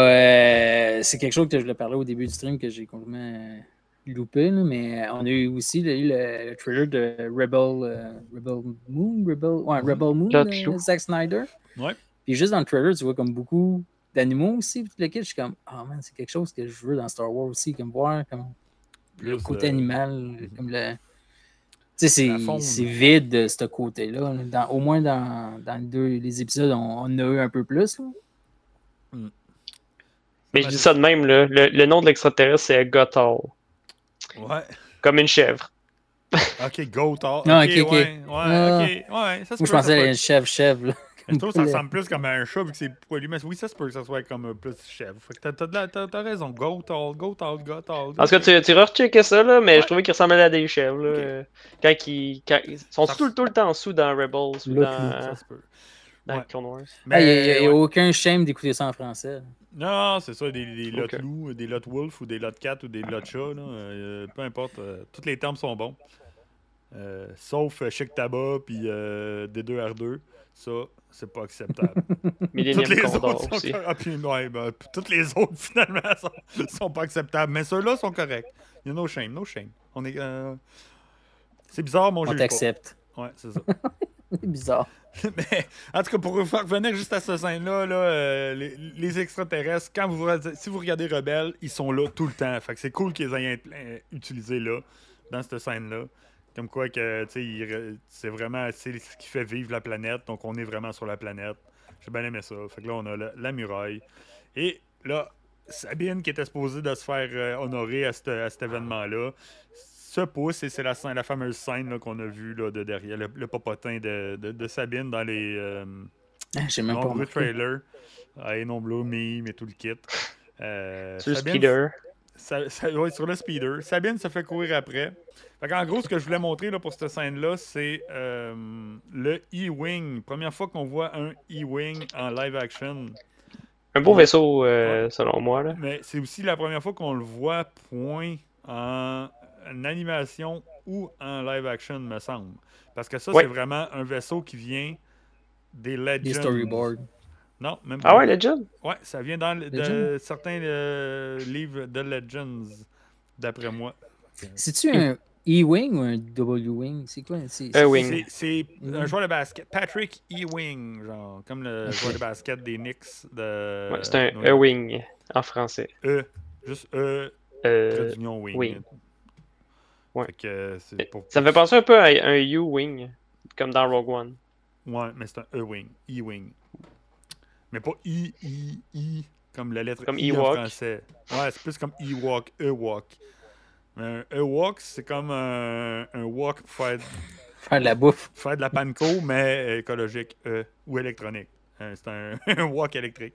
euh, c'est quelque chose que je voulais parler au début du stream que j'ai complètement euh, loupé, là, mais on a eu aussi là, eu le, le trailer de Rebel, euh, Rebel Moon, Rebel, ouais, Rebel Moon tu loues. Zack Snyder. Ouais. Puis juste dans le trailer, tu vois comme beaucoup d'animaux aussi. Puis tout le kit, je suis comme, ah man, c'est quelque chose que je veux dans Star Wars aussi, comme voir comme le côté euh, animal, comme le. Tu sais, c'est- vide de ce côté-là. Dans- au moins dans, dans les deux les épisodes, on, on a eu un peu plus. là. Mais je dis ça de même, là. Le, le nom de l'extraterrestre, c'est Gothal. Ouais. Comme une chèvre. Ok, go, tard. Ah, ok, ok, ok. ouais. Ouais, Ah. ok. Ouais, ça se Moi, je pensais à chef, chef. Là. Je trouve que ça Le- ressemble plus comme à un chat vu que c'est poilu. Mais oui, ça se peut que ça soit comme un plus chèvre. Fait que t'as- raison. Go tall, go tall, go tall. En tout cas, tu, tu recheckais ça, là, mais Ouais. je trouvais qu'il ressemblait à des chèvres, là. Euh, Quand ils, quand ils sont Ça tout, res- tout le temps en dessous dans Rebels ou dans, Ça se peut. dans Ouais. Clone Wars. Ah, Il n'y a, Mais, y a aucun shame d'écouter ça en français. Non, c'est ça, des, des lots Ok. loups, des lots wolf ou des lots cat ou des lots chat. Là, euh, peu importe, euh, tous les termes sont bons. Euh, sauf euh, Chic Tabac puis euh, D2R2. Ça, c'est pas acceptable. Millennium toutes les Condor autres sont aussi. cor- ah, puis, ouais, ben, toutes les autres, finalement, sont, sont pas acceptables. Mais ceux-là sont corrects. Il y a no shame, no shame. On est. euh, C'est bizarre, mon On juge pas. t'accepte. Ouais, c'est ça. C'est bizarre. Mais, en tout cas, pour faire revenir juste à ce scène-là, là, euh, les, les extraterrestres, quand vous, si vous regardez Rebelle, ils sont là tout le temps. Fait que c'est cool qu'ils aient euh, utilisé là, dans cette scène-là. Comme quoi que, c'est vraiment c'est ce qui fait vivre la planète. Donc, on est vraiment sur la planète. J'ai bien aimé ça. Fait que là, on a la, la muraille. Et là, Sabine, qui était supposée de se faire euh, honorer à, cette- à cet événement-là, se pousse et c'est la, scène- la fameuse scène là, qu'on a vue là, de derrière, le, le popotin de, de- de Sabine dans les euh, Ah, J'ai même pas nombreux trailers. Ah, et nombreux memes et tout le kit. Euh, Sur le Sabine- Sa- sa- ouais, sur le speeder. Sabine se fait courir après. Fait en gros, ce que je voulais montrer là, pour cette scène-là, c'est euh, le E-Wing. Première fois qu'on voit un E-Wing en live action. Un beau vaisseau, euh, selon moi, là. Mais c'est aussi la première fois qu'on le voit point en, en animation ou en live action, me semble. Parce que ça, Ouais. c'est vraiment un vaisseau qui vient des Legends. Des storyboards. Non, même Ah ouais, Legend? Ouais, ça vient dans le- de certains euh, livres de Legends, d'après moi. C'est-tu un E-Wing ou un W-Wing? C'est quoi? C'est- Un wing. C'est- C'est un joueur de basket. Patrick Ewing, genre, comme le joueur de basket des Knicks de. Ouais, c'est un. E-Wing en français. E. Juste E, Euh, Wing. wing. Ouais. Fait que c'est pour... ça me fait penser un peu à un U-Wing, comme dans Rogue One. Ouais, mais c'est un E-Wing. E-Wing. Mais pas I, I, I, comme la lettre Comme I en français. Ouais, c'est plus comme. Mais Un Ewok, c'est comme un, un wok pour faire, Faire de la bouffe. faire de la panko, mais écologique euh, ou électronique. Euh, c'est un, un wok électrique.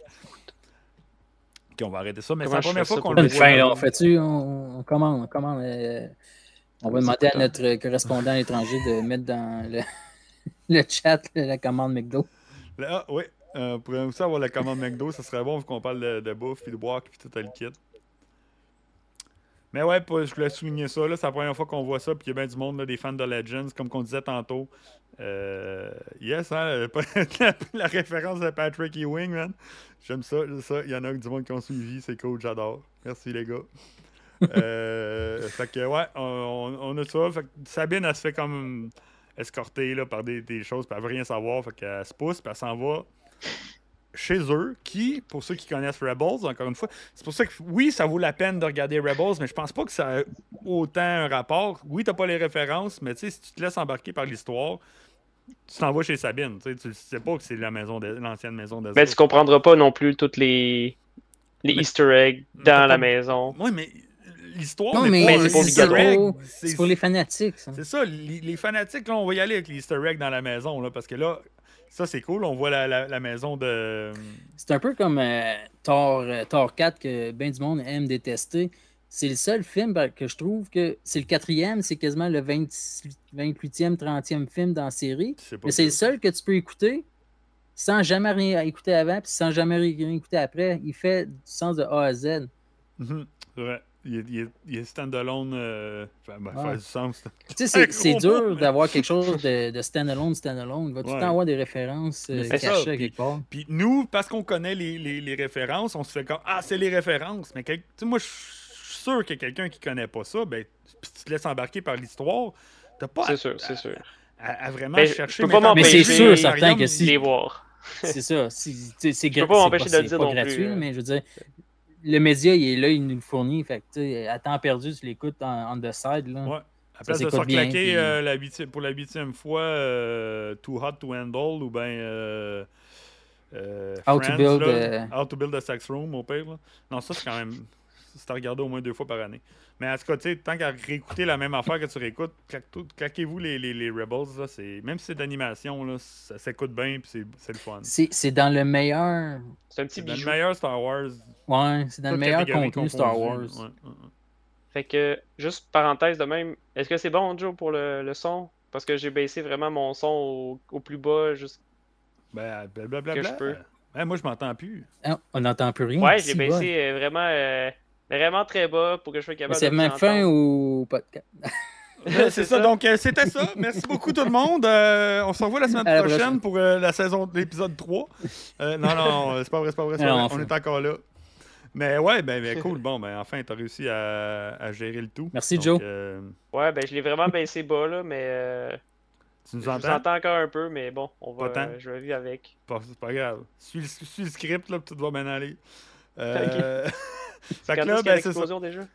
Ok, on va arrêter ça, mais c'est la première fois qu'on le voit. fin, on fait-tu, on, on commande, on commande. euh, on va demander à notre correspondant à l'étranger de mettre dans le, le chat la commande McDo. Là, oui, euh, on pourrait aussi avoir la commande McDo, ça serait bon vu qu'on parle de, de bouffe, puis de boire, puis tout le kit. Mais ouais, je voulais souligner ça, c'est la première fois qu'on voit ça, puis il y a bien du monde, là, des fans de Legends, comme qu'on disait tantôt. Euh, yes, hein, la, la référence de Patrick Ewing, man. J'aime ça, j'aime ça. Il y en a du monde qui ont suivi, c'est cool, j'adore. Merci les gars. Euh, fait que ouais, on, on a ça. Fait que Sabine, elle se fait comme escorter là, par des, des choses, puis elle veut rien savoir. Fait qu'elle se pousse, puis elle s'en va chez eux, qui, pour ceux qui connaissent Rebels, encore une fois, c'est pour ça que oui, ça vaut la peine de regarder Rebels, mais je pense pas que ça a autant un rapport. Oui, t'as pas les références, mais tu sais, si tu te laisses embarquer par l'histoire, tu t'en vas chez Sabine. Tu sais, tu sais pas que c'est la maison de- l'ancienne maison de Mais tu comprendras pas non plus toutes les, les Mais- Easter eggs dans la maison. Oui, mais l'histoire Non, mais c'est egg, C'est c'est- pour les fanatiques, ça. C'est ça, les, les fanatiques, là, on va y aller avec les Easter eggs dans la maison, là, parce que là, ça c'est cool, on voit la, la- la maison de. C'est un peu comme euh, Thor, euh, Thor 4 que bien du monde aime détester. C'est le seul film que je trouve que c'est le quatrième, c'est quasiment le 20 28e, 30e film dans la série. C'est pas Mais c'est le seul que tu peux écouter sans jamais rien écouter avant, puis sans jamais rien écouter après. Il fait du sens de A à Z. Mhm, c'est vrai. Il est, il est- il est stand-alone. euh, enfin, ben, Ouais. faire du sens. Tu sais, c'est- c'est dur d'avoir quelque chose de, de stand-alone, stand-alone. Il va tout le temps avoir des références euh, c'est cachées à puis- quelque part. Puis nous, parce qu'on connaît les, les- les références, on se fait comme Ah, c'est les références. Mais quel- moi, je suis sûr que quelqu'un qui connaît pas ça, ben, puis tu te laisses embarquer par l'histoire, t'as pas à, C'est sûr, c'est sûr. à- à vraiment Mais je chercher. peux pas Mais c'est m'empêcher sûr, certain que si- Les voir. C'est ça. C'est peux gra- pas c'est m'empêcher de le c'est dire pas non plus, gratuit, hein. mais je veux dire, le média, il est là, il nous le fournit. Fait que, à temps perdu, tu l'écoutes en, on the side. Là. Ouais. À Ça place de se puis- euh, la huitième- pour la huitième fois euh, Too Hot to Handle ou bien euh, How to build là. How to Build a Sex Room au pire. là. Non, ça c'est quand même. C'est à regarder au moins deux fois par année. Mais en tout cas, tu sais, tant qu'à réécouter la même affaire que tu réécoutes, claquez-vous les, les, les Rebels. Là, c'est- même si c'est d'animation, là, ça s'écoute bien puis c'est- c'est le fun. C'est c'est dans le meilleur. C'est un petit C'est dans le bijou. meilleur Star Wars. Ouais, c'est dans le meilleur contenu Star Wars. confondue. Ouais, ouais, ouais. Fait que, juste parenthèse de même, est-ce que c'est bon, Joe, pour le, le son? Parce que j'ai baissé vraiment mon son au, au plus bas. Juste... Ben, blablabla. Que je peux. Ben, moi, je m'entends plus. Ah, on n'entend plus rien. Ouais, si baissé bas. euh, vraiment, euh, vraiment très bas pour que je sois Mais capable C'est de même fin au podcast. C'est ça. ça. Donc, euh, c'était ça. Merci beaucoup, tout le monde. Euh, on se revoit la semaine la prochaine, prochaine. pour euh, la saison de l'épisode 3. Euh, non, non, c'est pas vrai, c'est pas vrai. pas Non, vrai. enfin. On est encore là. Mais ouais, ben, ben, cool. Bon, ben enfin, t'as réussi à, à gérer le tout. Merci, Donc, Joe. euh, Ouais, ben je l'ai vraiment baissé bas, là, mais euh, tu nous je entends? entends encore un peu, mais bon, on va, euh, je vais vivre avec. Pas- C'est pas grave. Suis, le- suis le script, là, puis tout va bien aller. Euh, fait que là, ben, c'est ça. déjà?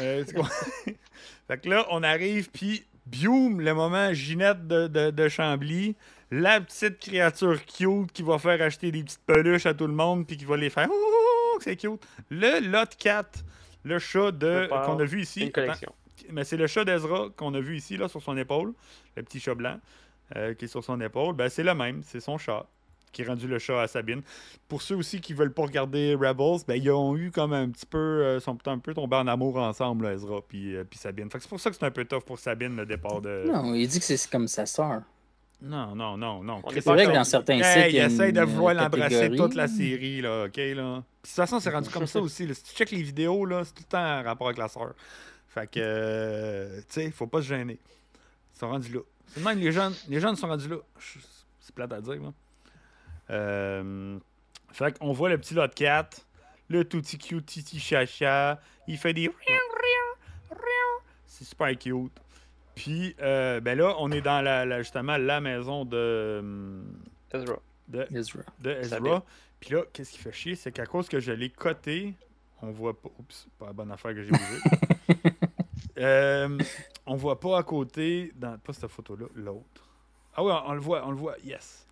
Euh, c'est quoi? fait que là, on arrive, puis Bioum, le moment Ginette de, de, de Chambly, la petite créature cute qui va faire acheter des petites peluches à tout le monde, puis qui va les faire. Oh, c'est cute. Le Lot 4, le chat de qu'on a vu ici. une Attends, collection. mais c'est le chat d'Ezra qu'on a vu ici, là, sur son épaule. Le petit chat blanc euh, qui est sur son épaule. Ben, c'est le même, c'est son chat qui est rendu le chat à Sabine. Pour ceux aussi qui veulent pas regarder Rebels, ben, ils ont eu comme un petit peu, euh, sont un peu tombés en amour ensemble, là, Ezra puis, euh, puis Sabine. Fait que c'est pour ça que c'est un peu tough pour Sabine, le départ de... Non, il dit que c'est comme sa sœur. non, non, non. non. C'est vrai que dans certains Hey, sites, il essaie de vouloir euh, l'embrasser catégorie. toute la série, là, ok, là. Puis, de toute façon, c'est rendu comme ça aussi. là. Si tu checkes les vidéos, là, c'est tout le temps en rapport avec la sœur. Fait que, euh, tu sais, faut pas se gêner. Ils sont rendus là. C'est de même, les jeunes, les jeunes sont rendus là. C'est plate à dire, là. Euh, fait qu'on voit le petit lot 4, le touti cute, titi chacha. Il fait des... C'est super cute. Puis, euh, ben là, on est dans la, la- justement la maison de... hum, Ezra. de, Ezra. de. Ezra. Puis là, qu'est-ce qui fait chier, c'est qu'à cause que je l'ai coté, on voit pas. Oups, pas la bonne affaire que j'ai bougé. Euh, on voit pas à côté, dans, pas cette photo-là, l'autre. Ah oui, on, on le voit, on le voit, yes.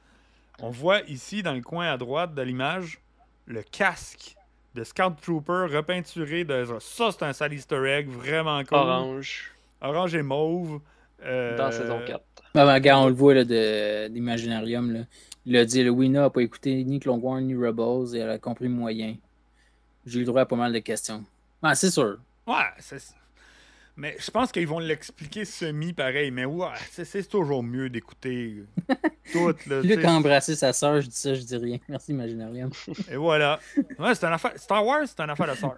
On voit ici, dans le coin à droite de l'image, le casque de Scout Trooper repeinturé de Ça, c'est un sale easter egg, vraiment cool. Orange. Orange et mauve. Euh, Dans saison 4. Ah, ben, regarde, on le voit là, de, d'Imaginarium. Là. Il a dit le Wina n'a pas écouté ni Clone Wars ni Rebels et elle a compris moyen. J'ai eu le droit à pas mal de questions. Ah, c'est sûr. Ouais, c'est Mais je pense qu'ils vont l'expliquer semi pareil. Mais ouais, c'est, c'est toujours mieux d'écouter tout. Là, Luc a embrassé sa soeur, je dis ça, je dis rien. Merci Imaginarium. Et voilà. Ouais, c'est une affaire. Star Wars, c'est une affaire de sœur.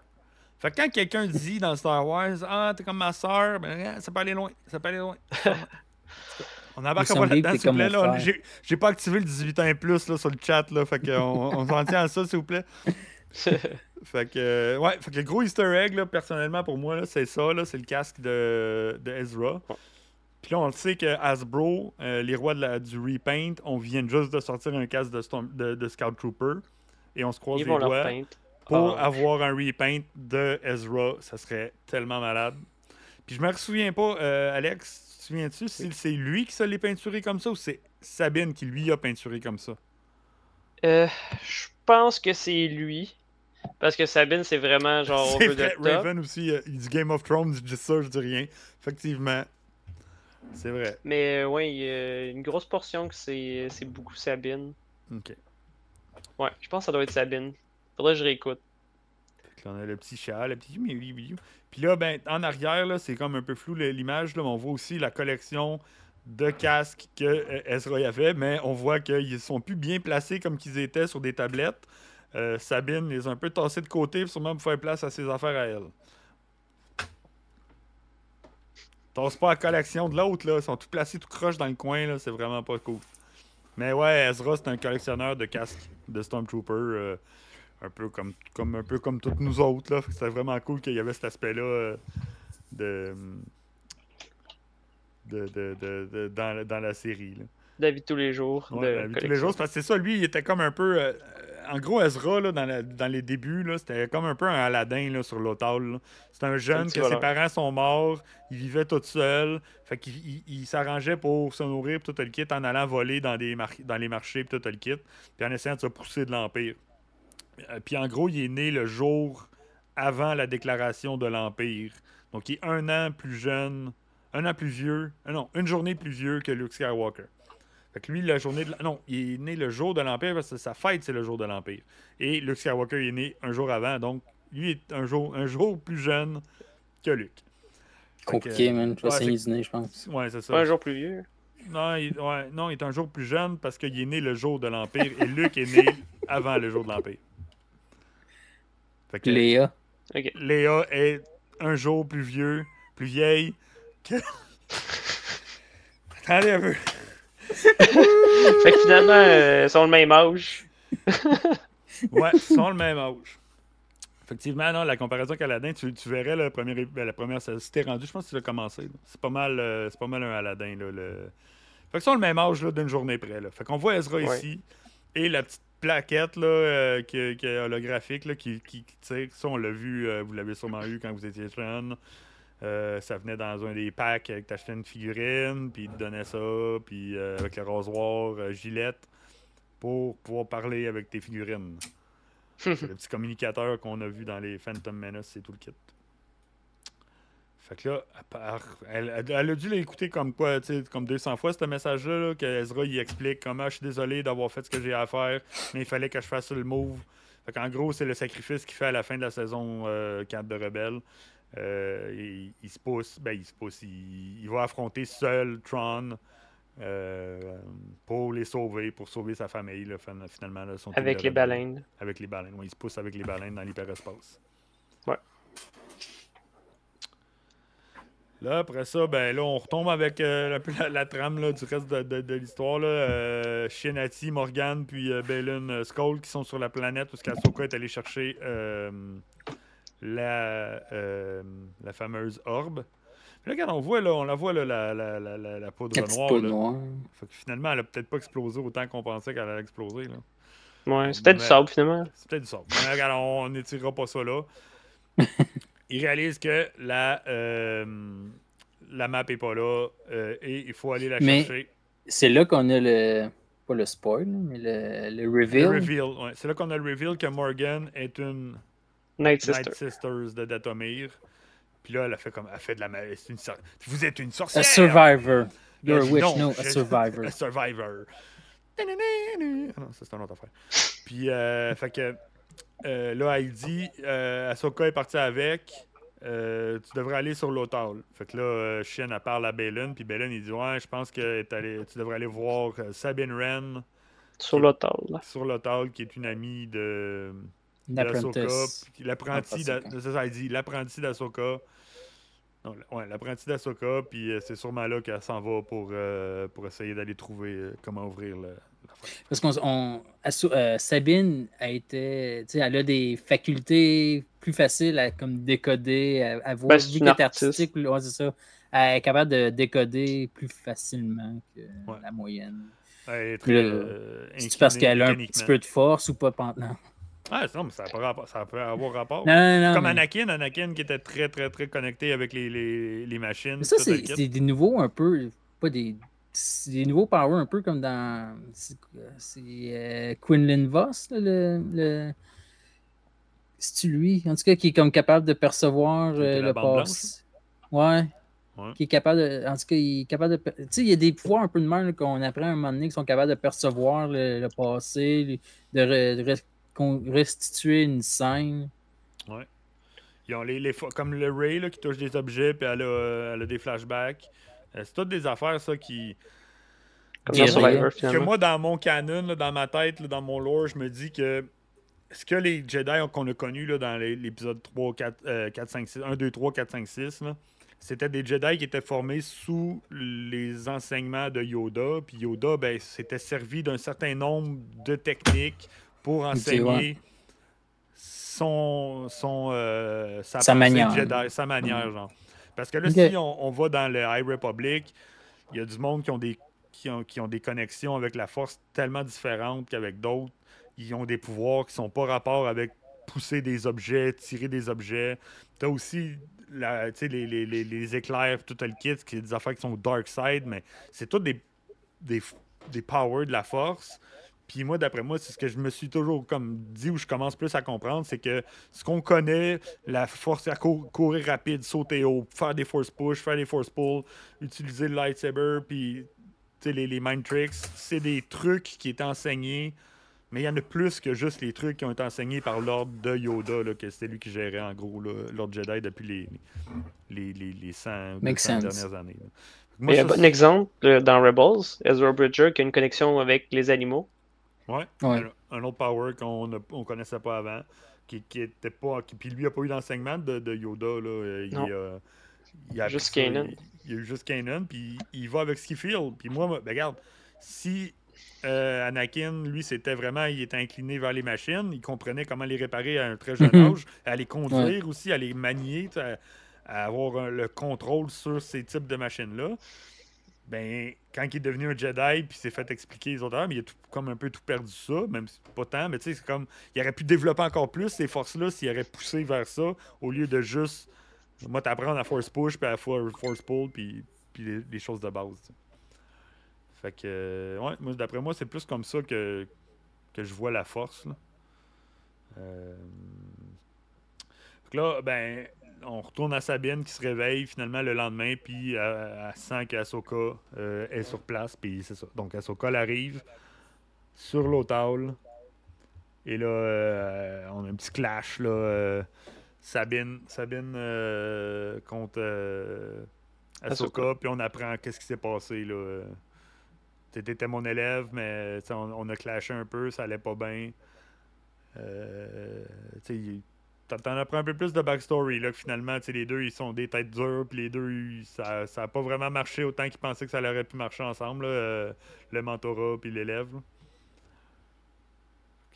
Fait que quand quelqu'un dit dans Star Wars, ah, t'es comme ma sœur, ben, regarde, ça peut aller loin. Ça peut aller loin. On embarque Il pas là-dedans, s'il vous plaît. Là. J'ai, j'ai pas activé le 18 ans et plus là, sur le chat. Là, fait qu'on on s'en tient à ça, s'il vous plaît. Fait que, euh, ouais, fait que le gros easter egg, là, personnellement, pour moi, là, c'est ça. Là, c'est le casque de, de Ezra. Puis là, on le sait que Hasbro, euh, les rois de la- du repaint, on vient juste de sortir un casque de, Storm- de, de Scout Trooper. Et on se croise Ils les doigts pour Ah. avoir un repaint de Ezra. Ça serait tellement malade. Puis je me souviens pas, euh, Alex, tu te souviens-tu si c'est lui qui se l'est peinturé comme ça ou c'est Sabine qui lui a peinturé comme ça? Euh, je pense que c'est lui. Parce que Sabine, c'est vraiment genre c'est vrai, top. Raven aussi, euh, il dit Game of Thrones, je dis ça, je dis rien. Effectivement. C'est vrai. Mais euh, ouais, il y a une grosse portion que c'est c'est beaucoup Sabine. Ok. Ouais, je pense que ça doit être Sabine. Faudrait que je réécoute. Fait que là, on a le petit chat, le petit. Puis là, ben, en arrière, là, c'est comme un peu flou l'image, là, mais on voit aussi la collection de casques que euh, Ezra y avait, mais on voit qu'ils sont plus bien placés comme qu'ils étaient sur des tablettes. Euh, Sabine les a un peu tassés de côté, sûrement pour faire place à ses affaires à elle. Tasse pas la collection de l'autre, là. Ils sont tous placés tout croche dans le coin, là. C'est vraiment pas cool. Mais ouais, Ezra, c'est un collectionneur de casques de Stormtrooper. euh, un peu comme, comme un peu comme toutes nous autres là c'était vraiment cool qu'il y avait cet aspect là de, de, de, de- de- dans, dans la série là. David tous les jours. Ouais, de la vie de tous les jours parce que c'est ça lui il était comme un peu euh, en gros Ezra là, dans, la- dans les débuts c'était comme un peu un Aladdin là, sur là. c'était un jeune que ses parents sont morts il vivait tout seul fait qu'il il- il s'arrangeait pour se nourrir tout le kit en allant voler dans, des mar- dans les marchés tout le kit puis en essayant de se pousser de l'Empire euh, Puis en gros, il est né le jour avant la déclaration de l'Empire. Donc il est un an plus jeune, un an plus vieux, euh, non, une journée plus vieux que Luke Skywalker. Fait que lui, la journée de l- Non, il est né le jour de l'Empire parce que sa fête, c'est le jour de l'Empire. Et Luke Skywalker est né un jour avant, donc lui est un jour, un jour plus jeune que Luke. Fait que, Compliqué, man. Je vais ouais, saigner c'est- du nez, je pense. Ouais, c'est ça. Pas un jour plus vieux. Non, il, ouais, non, il est un jour plus jeune parce qu'il est né le jour de l'Empire et Luke est né avant le jour de l'Empire. Que Léa. Ok. Léa est un jour plus vieux, plus vieille que. Attendez un peu. Fait que finalement, euh, ils sont le même âge. Ouais, ils sont le même âge. Effectivement, non, la comparaison avec Aladdin, tu, tu verrais le premier, ben, la première, t'es rendu, je pense que tu l'as commencé. C'est pas mal, euh, c'est pas mal un Aladdin là. Le... Fait qu'ils sont le même âge là, d'une journée près. Là. Fait qu'on voit Ezra Ouais. ici et la petite plaquette là, euh, qui, qui est holographique là, qui, qui, qui tire. Ça, on l'a vu, euh, vous l'avez sûrement eu quand vous étiez jeune. Euh, ça venait dans un des packs avec t'achetais une figurine, puis ils te donnaient ça, puis euh, avec le rasoir, euh, Gillette, pour pouvoir parler avec tes figurines. Le petit communicateur qu'on a vu dans les Phantom Menace, c'est tout le kit. Fait que là, à part- elle, elle- elle a dû l'écouter comme quoi, comme 200 fois, ce message-là, là, que Ezra il explique comment je suis désolé d'avoir fait ce que j'ai à faire, mais il fallait que je fasse le move. Fait qu'en gros, c'est le sacrifice qu'il fait à la fin de la saison euh, 4 de Rebelle. Euh, il, il se pousse, ben il se pousse, il, il va affronter seul Tron euh, pour les sauver, pour sauver sa famille, là, fin- finalement. là, Avec les baleines. Avec les baleines. Oui, il se pousse avec les baleines dans l'hyperespace. Ouais. Là, après ça, ben là, on retombe avec euh, la, la trame là, du reste de, de- de l'histoire. là. Euh, Shenati, Morgan, puis euh, Skull qui sont sur la planète où Ahsoka est allé chercher la, euh, la fameuse orbe. Puis là, regarde, on voit, là, on la voit, là, la, la, la, la, la poudre La noire. poudre là. noire. Fait que finalement, elle a peut-être pas explosé autant qu'on pensait qu'elle allait exploser. Là. Ouais, c'est peut-être du sable finalement. C'est peut-être du sable. Mais regarde, on n'étirera pas ça là. Il réalise que la, euh, la map est pas là euh, et il faut aller la Mais- chercher. C'est là qu'on a le, pas le spoil, mais le, le reveal. Le reveal, ouais. C'est là qu'on a le reveal que Morgan est une Night Sister. Night Sisters de Datomir. Puis là, elle a fait comme. Elle fait de la une sor- Vous êtes une A sorcière! survivor. You're a witch, non, no, a survivor. A survivor. Ah non, ça, c'est une autre affaire. Puis, euh, fait que euh, là, elle dit euh, Ahsoka est partie avec. euh, tu devrais aller sur l'Otal. Fait que là, euh, Shin, elle parle à Balin. Puis Balin, il dit Ouais, je pense que allé- tu devrais aller voir euh, Sabine Wren Sur l'autel. là. sur l'Otal, qui est une amie de. L'apprenti l'apprenti d'Asoka. Ouais, l'apprenti d'Asoka, puis euh, c'est sûrement là qu'elle s'en va pour, euh, pour essayer d'aller trouver euh, comment ouvrir le. Parce qu'on euh, Sabine a été, tu sais, elle a des facultés plus faciles à comme décoder, à, à voir, Ben, vu qu'elle est artistique, ouais, c'est ça. Elle est capable de décoder plus facilement que Ouais. la moyenne. Elle est très. Là, euh, C'est parce qu'elle a un petit peu de force ou pas pendant? Ah, non, mais ça, a pas rapport- ça peut avoir rapport. Non, non, non. Comme mais- Anakin, Anakin qui était très, très, très connecté avec les, les, les machines. Mais ça, le c'est c'est des nouveaux un peu. Pas des. c'est des nouveaux powers un peu comme dans. C'est c'est, euh, Quinlan Voss, là, le. le... C'est-tu lui? En tout cas, qui est comme capable de percevoir euh, le passé. Ouais. Ouais. Qui est capable de. En tout cas, il est capable de. Tu sais, il y a des pouvoirs un peu de là, qu'on apprend à un moment donné qui sont capables de percevoir le, le passé, de, re- restituer une scène. Ils ont les, les fo- comme le Ray là, qui touche des objets, puis elle a, elle a des flashbacks. Euh, c'est toutes des affaires, ça, qui. Comme dans. Survivor, que moi, dans mon canon, là, dans ma tête, là, dans mon lore, je me dis que ce que les Jedi qu'on a connus là, dans les- l'épisode 3, 4, euh, 4, 5, 6, 1, 2, 3, 4, 5, 6, là, c'était des Jedi qui étaient formés sous les enseignements de Yoda. Puis Yoda, ben, s'était servi d'un certain nombre de techniques pour enseigner ouais. son, son, euh, sa, manière. Jedi, sa manière, genre. Parce que là, si on, on va dans le High Republic, il y a du monde qui ont des qui ont, qui ont des connexions avec la force tellement différentes qu'avec d'autres. Ils ont des pouvoirs qui sont pas rapport avec pousser des objets, tirer des objets. Tu as aussi la, les, les, les, les éclairs, tout le kit, qui est des affaires qui sont dark side, mais c'est tout des, des, des powers de la force. Puis moi, d'après moi, c'est ce que je me suis toujours comme dit où je commence plus à comprendre, c'est que ce qu'on connaît, la force à cour- courir rapide, sauter haut, faire des force push, faire des force pull, utiliser le lightsaber, puis tu sais, les, les mind tricks, c'est des trucs qui étaient enseignés, mais il y en a plus que juste les trucs qui ont été enseignés par l'ordre de Yoda, là, que c'était lui qui gérait en gros l'ordre Jedi depuis les, les, les, les 100, Makes 200 sense. dernières années. Moi, y a un ça, bon exemple euh, dans Rebels, Ezra Bridger qui a une connexion avec les animaux? Ouais. Ouais. Un, un autre power qu'on ne on connaissait pas avant. Qui, qui était pas. Qui, puis lui a pas eu d'enseignement de, de Yoda. Là. Euh, Il, Non. a, il a Juste Kanan. Il, il a eu juste Kanan. Puis il va avec ce qu'il feel. Puis moi, ben, regarde, si euh, Anakin, lui, c'était vraiment. Il était incliné vers les machines. Il comprenait comment les réparer à un très jeune Mhm. âge. À les conduire aussi, à les manier, à, à avoir un- le contrôle sur ces types de machines-là ben, quand il est devenu un Jedi, puis s'est fait expliquer les autres, mais il a tout- comme un peu tout perdu ça, même si pas tant, mais tu sais, c'est comme, il aurait pu développer encore plus ces forces-là s'il aurait poussé vers ça, au lieu de juste, moi, t'apprendre à force push, puis à for- force pull, puis, puis les, choses de base. Fait que, euh, ouais, d'après moi, c'est plus comme ça que, que je vois la force, là. Euh, fait que là, ben, on retourne à Sabine qui se réveille finalement le lendemain, puis euh, elle sent qu'Asoka euh, est sur place, puis c'est ça. Donc Asoka elle arrive sur l'hôtel. Et là, euh, on a un petit clash, là. euh, Sabine, Sabine euh, contre Ahsoka. puis on apprend qu'est-ce qui s'est passé, là. T'étais mon élève, mais on, on a clashé un peu, ça allait pas bien. T'en- apprends un peu plus de backstory, là, que finalement, tu sais, les deux, ils sont des têtes dures, puis les deux, ils- ça n'a pas vraiment marché autant qu'ils pensaient que ça aurait pu marcher ensemble, là, euh, le mentorat puis l'élève.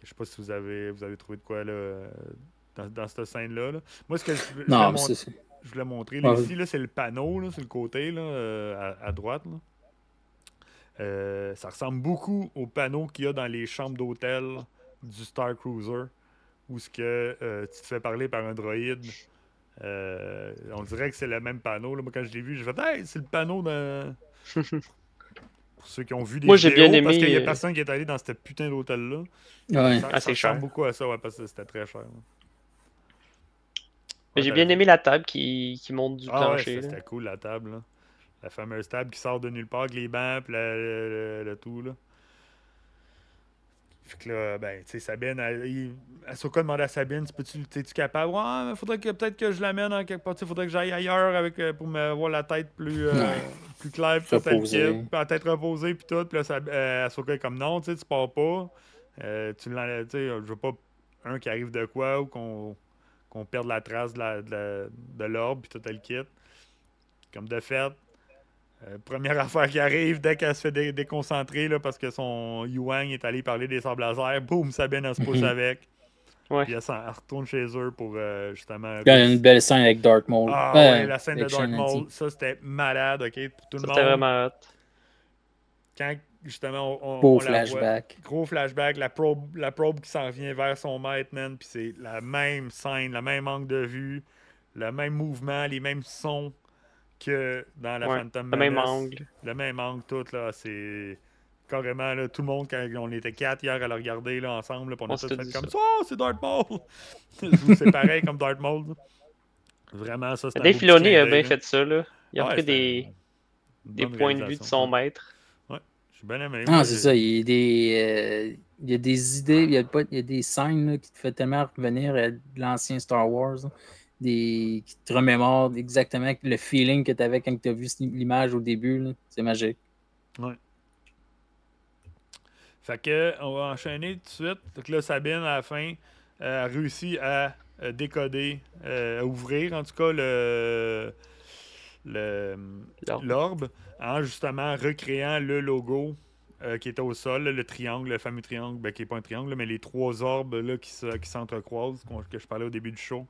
Je sais pas si vous avez, vous avez trouvé de quoi, là, euh, dans, dans cette scène-là. là. Moi, ce que je, je voulais Non, mon- mais c'est. je voulais montrer, là, Ouais. ici, là, c'est le panneau, là, sur le côté, là, euh, à, à droite, là. Euh, ça ressemble beaucoup au panneau qu'il y a dans les chambres d'hôtel du Star Cruiser, où ce que euh, tu te fais parler par un droïde. Euh, on dirait que c'est le même panneau. Là. Moi, quand je l'ai vu, j'ai fait Hey, c'est le panneau d'un. Pour ceux qui ont vu des Moi, j'ai vidéos, bien parce aimé, qu'il y a euh, personne qui est allé dans ce putain d'hôtel-là. Ouais. Ça, Ah, ça cher. beaucoup à ça, ouais, parce que c'était très cher. Mais j'ai Ouais, bien t'as- aimé la table qui, qui monte du Ah ouais, plancher. là. c'était cool la table. Là. La fameuse table qui sort de nulle part avec les bancs et le, le- le tout. Là. Fait que là, ben, tu sais, Sabine, elle, il- Ahsoka demandait à Sabine, tu peux-tu, es-tu capable? Ouais, mais faudrait que peut-être que je l'amène en quelque part. Tu faudrait que j'aille ailleurs avec, euh, pour me voir la tête plus, euh, plus claire, puis la tête reposée, puis tout. Puis là, Sab- euh, Ahsoka est comme non, tu sais, tu pars pas. Euh, tu l'enlèves, tu sais, je veux pas un qui arrive de quoi ou qu'on perde la trace de la- de la- de l'orbe, puis tout le kit. Comme de fait, euh, première affaire qui arrive, dès qu'elle se fait dé- déconcentrer là, parce que son Yuang est allé parler des sables laser, boum, Sabine, elle se pousse Mhm. avec. Ouais. Puis elle, retourne chez eux pour euh, justement. Il y a une belle scène avec Darth Maul. Ah ouais, la scène de Dark Maul, ça c'était malade, ok, pour tout Ça, le c'était monde. vraiment hot. Quand justement on, Beau on la voit- flashback. Gros flashback, la probe, la probe qui s'en vient vers son maître, man. Puis c'est la même scène, le même angle de vue, le même mouvement, les mêmes sons que dans la Ouais, Phantom Le même Menace. angle. Le même angle, tout, là. C'est carrément, là, tout le monde, quand on était quatre hier à le regarder, là, ensemble, là, on, On a tous fait comme ça. Oh, c'est Darth Maul! c'est pareil comme Darth Maul. Vraiment, ça, c'est Dave petit Filoni a bien là. fait ça. Là. Il a Ouais, pris des, des points de vue de son ouais. maître. J'ai bien aimé. Moi, c'est ça. Il y a des, euh, il y a des idées, il y a, pas, il y a des scènes là, qui te font tellement revenir à de l'ancien Star Wars. là. Des, qui te remémorent exactement le feeling que tu avais quand tu as vu l'image au début. là. C'est magique. Fait que, on va enchaîner tout de suite. Donc là, Sabine, à la fin, euh, a réussi à euh, décoder, euh, à ouvrir en tout cas le le- L'orbe. en justement recréant le logo euh, qui était au sol, là, le triangle, le fameux triangle, ben, qui n'est pas un triangle, là, mais les trois orbes là, qui se- qui s'entrecroisent, que je parlais au début du show.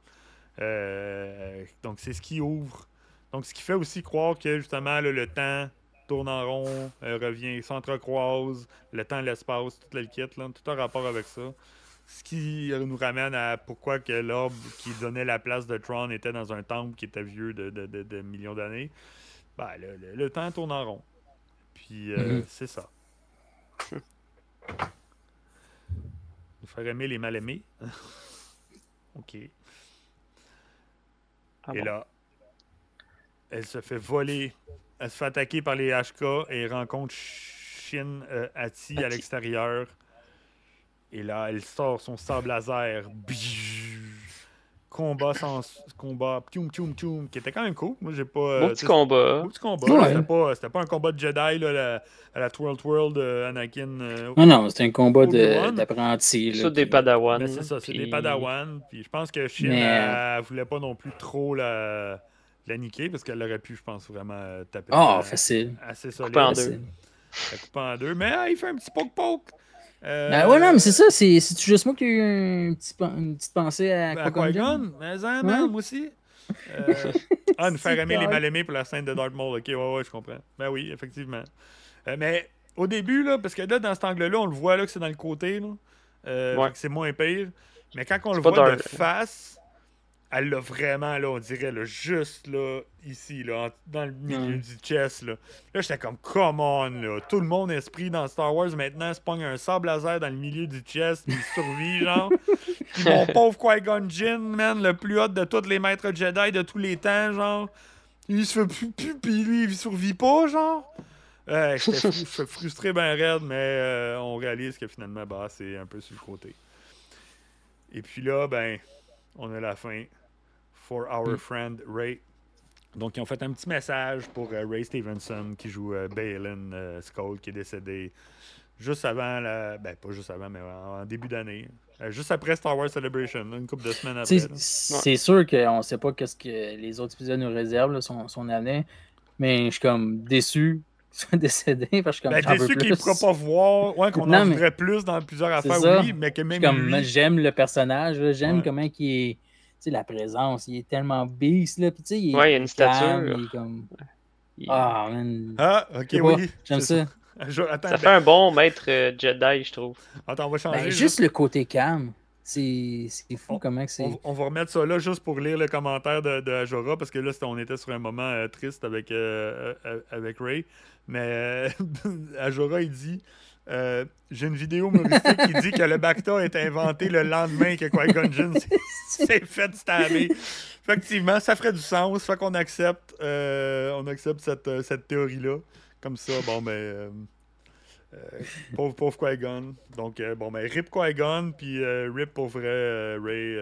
Euh, donc, c'est ce qui ouvre. Donc, ce qui fait aussi croire que justement là, le temps tourne en rond, euh, revient, s'entrecroise, le temps, l'espace, tout le kit, là, tout un rapport avec ça. Ce qui nous ramène à pourquoi que l'orbe qui donnait la place de Tron était dans un temple qui était vieux de, de- de- de millions d'années. Ben, le, le- le temps tourne en rond. Puis euh, Mhm. c'est ça. Nous faire aimer les mal-aimés. ok. Ah Et bon? là, elle se fait voler. Elle se fait attaquer par les HK et rencontre Shin euh, Ati à l'extérieur. Et là, elle sort son sable laser. Combat sans combat. Tchoum, tchoum, tchoum, qui était quand même cool. Moi, j'ai pas. euh, Beau petit combat. beau petit combat. Ouais. C'était pas, c'était pas un combat de Jedi là, la- à la Twirl Twirl de Anakin. euh, Non, non, c'est un combat de- Obi-Wan. d'apprentis. là, Ça, des Padawan. Mais c'est ça, c'est des Padawan. Puis je pense que Shin, Mais, elle, elle voulait pas non plus trop la, la niquer parce qu'elle aurait pu, je pense, vraiment euh, taper Ah, euh, facile. assez solide. Couper en deux. facile. La coupe en deux. Mais ah, il fait un petit poke-poke. Euh, Ben ouais, non, mais c'est ça. C'est c'est juste moi qui ai eu un petit, pen- une petite pensée à Ben, Qui-Gon. Qui-Gon, mais hein, Ouais. moi aussi. Euh, ah, nous faire aimer les correct. mal-aimés pour la scène de Darth Maul. Ok, ouais, ouais, je comprends. Ben oui, effectivement. Euh, mais au début, là, parce que là, dans cet angle-là, on le voit là, que c'est dans le côté. Là, Euh, Ouais. c'est moins pire. Mais quand on le voit de face, elle l'a vraiment, là, on dirait, là, juste là, ici, là, dans le milieu du chest. Là, là j'étais comme, come on, là. Tout le monde esprit dans Star Wars maintenant se pogne un sable laser dans le milieu du chest, puis il survit, genre. Puis mon pauvre Qui-Gon Jinn, man, le plus hot de tous les maîtres Jedi de tous les temps, genre. Il se fait plus, plus puis lui, il survit pas, genre. J'étais fru- j'étais frustré ben raide, mais euh, on réalise que finalement, bah, c'est un peu sur le côté. Et puis là, ben, on a la fin. For our Mm. friend Ray. Donc, ils ont fait un petit message pour euh, Ray Stevenson qui joue euh, Balin euh, Skull, qui est décédé juste avant la. Ben, pas juste avant, mais en, en début d'année. Euh, juste après Star Wars Celebration, une couple de semaines après. C'est sûr qu'on ne sait pas qu'est-ce que les autres épisodes nous réservent, là, son, son avenir. Mais je suis comme déçu soit décédé parce que je suis Ben, déçu qu'il ne pourra pas voir. Ouais, qu'on Non, en mais- voudrait plus dans plusieurs affaires, ça. oui, mais que même comme, lui- j'aime le personnage, là, j'aime Ouais. comment il est. Tu sais, la présence, il est tellement beast, là. Puis, tu sais, il Ouais, il y a une calme, stature. il est comme. Il- Ah, man. Ah, ok, pas, oui. J'aime ça. Je- attends, Ça ben, fait un bon maître euh, Jedi, je trouve. attends, on va changer. Ben, juste- juste le côté calme. C'est c'est fou On- comment que c'est. On, on va remettre ça là juste pour lire le commentaire de, de Ajora parce que là, on était sur un moment euh, triste avec, euh, avec Ray. Mais euh, Ajora, il dit euh, J'ai une vidéo humoristique qui dit que le Bacta a été inventé le lendemain que Qui-Gon Jinn s'est fait stabber. Effectivement, ça ferait du sens. Fait qu'on accepte, euh, on accepte cette, cette théorie-là. Comme ça, bon, ben. Euh, pauvre, pauvre Qui-Gon. Donc, bon, ben, rip Qui-Gon, puis rip pour vrai Ray.